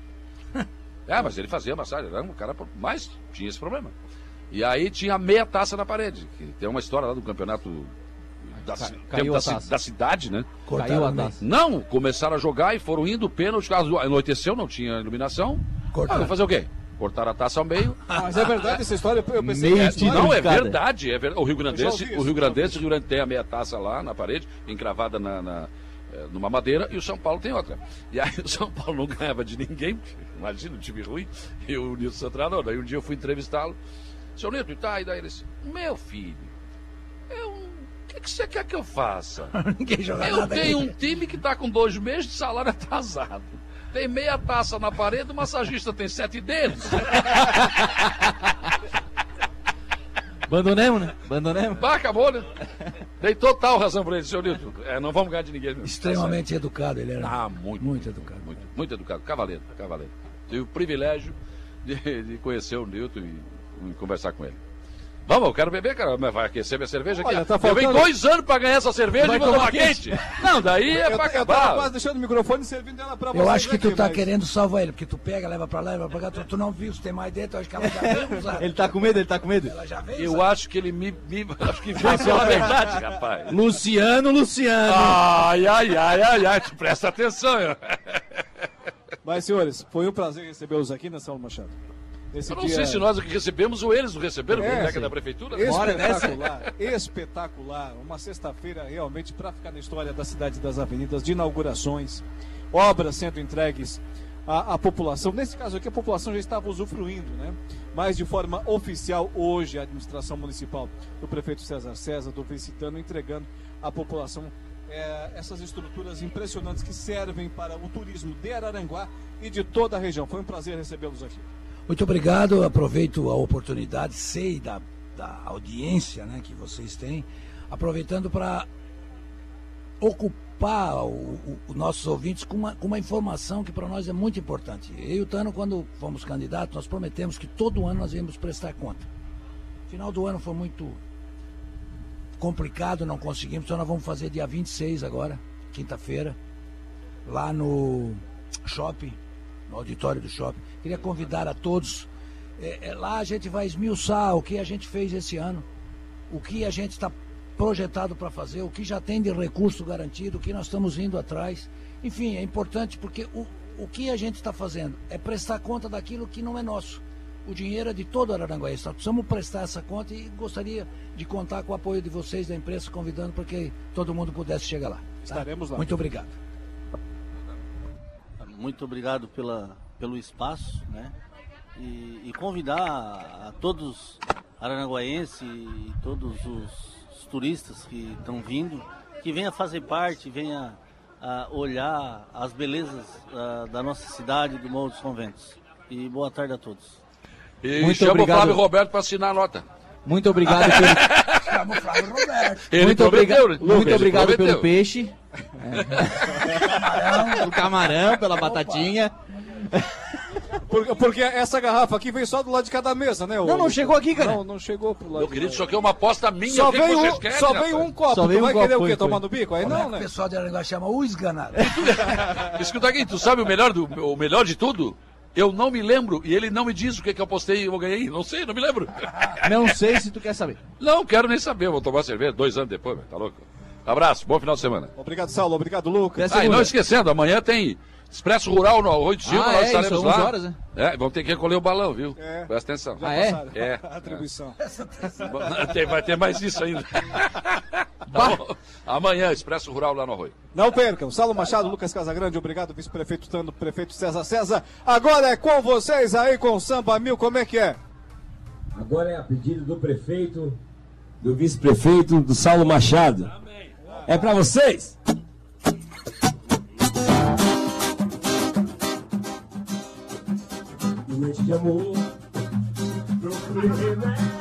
(laughs) É, mas ele fazia massagem, era um cara, mas tinha esse problema. E aí tinha meia taça na parede, que tem uma história lá do campeonato da, ci- caiu tempo a da, da cidade, né? Caiu a taça. Não, começaram a jogar e foram indo, pênalti, caso anoiteceu, não tinha iluminação. Ah, vai fazer o quê? Cortaram a taça ao meio. Ah, mas é verdade essa história? Eu pensei que não, é verdade. É ver- O Rio Grandense, ouvi o. Rio Grandense, o Rio Grande tem a meia taça lá na parede, encravada na, na, eh, numa madeira, e o São Paulo tem outra. E aí o São Paulo não ganhava de ninguém, (laughs) imagina, um time ruim, e o Nilson Centrador. Daí um dia eu fui entrevistá-lo. Seu Nilton, tá, e daí ele disse, meu filho, que, que você quer que eu faça? (laughs) Ninguém joga Eu nada tenho um time que está com dois meses de salário atrasado. Tem meia taça na parede, o massagista tem sete dedos. (laughs) Abandonemos, né? Abandonemos. Bah, acabou, né? Dei total razão pra ele, seu Nilton. É, não vamos ganhar de ninguém. Extremamente educado, ele era. Ah, muito. Muito educado. Muito, muito educado. Cavaleiro, cavaleiro. Tive o privilégio de, de conhecer o Nilton e, e conversar com ele. Vamos, eu quero beber, cara. Mas vai aquecer minha cerveja aqui. Olha, tá Eu venho faltando- dois anos pra ganhar essa cerveja Vai e vou tomar quente. quente. Não, daí é eu, pra eu tava acabar. quase deixando o microfone servindo ela pra Eu vocês acho que tu aqui, tá mas- querendo salvar ele, porque tu pega, leva pra lá, leva pra cá, tu, tu não viu se tem mais dentro, eu acho que ela já veio usar. (laughs) Ele tá com medo, ele tá com medo. Ela já veio Eu acho que ele me. me (laughs) acho que falar a verdade, rapaz. Luciano, Luciano. Ai, ai, ai, ai, ai, tu presta atenção. Eu, Mas, senhores, foi um prazer recebê-los aqui, né, Saulo Machado? Nesse eu não dia- sei se nós aqui recebemos ou eles não receberam, É, é, sim. da prefeitura. Espetacular, espetacular. Uma sexta-feira realmente para ficar na história da cidade das avenidas, de inaugurações, obras sendo entregues à, à população. Nesse caso aqui, a população já estava usufruindo, né? Mas de forma oficial, hoje, a administração municipal do prefeito César César, do Vicitano, entregando à população é, essas estruturas impressionantes que servem para o turismo de Araranguá e de toda a região. Foi um prazer recebê-los aqui. Muito obrigado, aproveito a oportunidade, sei da, da audiência né, que vocês têm, aproveitando para ocupar o- os nossos ouvintes com uma, com uma informação que para nós é muito importante. Eu e o Tano, quando fomos candidatos, nós prometemos que todo ano nós íamos prestar conta. Final do ano foi muito complicado, não conseguimos, então nós vamos fazer dia 26 agora, quinta-feira, lá no shopping, no auditório do shopping. Queria convidar a todos. É, é, lá a gente vai esmiuçar o que a gente fez esse ano, o que a gente está projetado para fazer, o que já tem de recurso garantido, o que nós estamos indo atrás. Enfim, é importante porque o, o que a gente está fazendo é prestar conta daquilo que não é nosso. O dinheiro é de todo Araranguaense. Nós precisamos prestar essa conta e gostaria de contar com o apoio de vocês da imprensa, convidando para que todo mundo pudesse chegar lá. tá? Estaremos lá. Muito obrigado. Muito obrigado pela, pelo espaço, né? E, e convidar a, a todos aranaguaenses e todos os, os turistas que estão vindo, que venha fazer parte, venha a olhar as belezas ah, da nossa cidade, do Morro dos Conventos. E boa tarde a todos. E Muito chama obrigado. o Flávio Roberto para assinar a nota. Muito obrigado pelo. (laughs) Chama o Flávio Roberto. Ele muito, prometeu, obriga- né? muito obrigado prometeu. pelo peixe. É. (laughs) Pelo camarão, pela batatinha. Porque, porque essa garrafa aqui veio só do lado de cada mesa, né? ô Não, não chegou aqui, cara. Não, não chegou pro lado. Meu querido, isso aqui é uma aposta minha. Só o veio, vocês um, querem, só veio um copo. Só tu um vai copo, querer o quê? Tomar no bico? Aí Como é não, que né? O pessoal de Aranguá chama o esganado. (laughs) Escuta aqui, tu sabe o melhor, do, o melhor de tudo? Eu não me lembro e ele não me diz o que, que eu apostei e eu ganhei. Não sei, não me lembro. Não sei se tu quer saber. Não, quero nem saber. Vou tomar cerveja dois anos depois, velho, tá louco? Abraço, bom final de semana. Obrigado, Saulo. Obrigado, Lucas. Ah, e não esquecendo, amanhã tem Expresso Rural no Arroio de Silva, Ah, nós é, estaremos isso, lá. 11 horas, né? É, vamos ter que recolher o balão, viu? É. Presta atenção. Ah, é? É. a atribuição. (laughs) Tem- vai ter mais isso ainda. (laughs) Tá bom? Amanhã, Expresso Rural lá no Arroio. Não percam. Saulo Machado, Lucas Casagrande, obrigado, vice-prefeito Tando, prefeito César César. Agora é com vocês aí com o Samba Mil, como é que é? Agora é a pedido do prefeito, do vice-prefeito, do Saulo Machado. É pra vocês? Noite de amor, procure remédio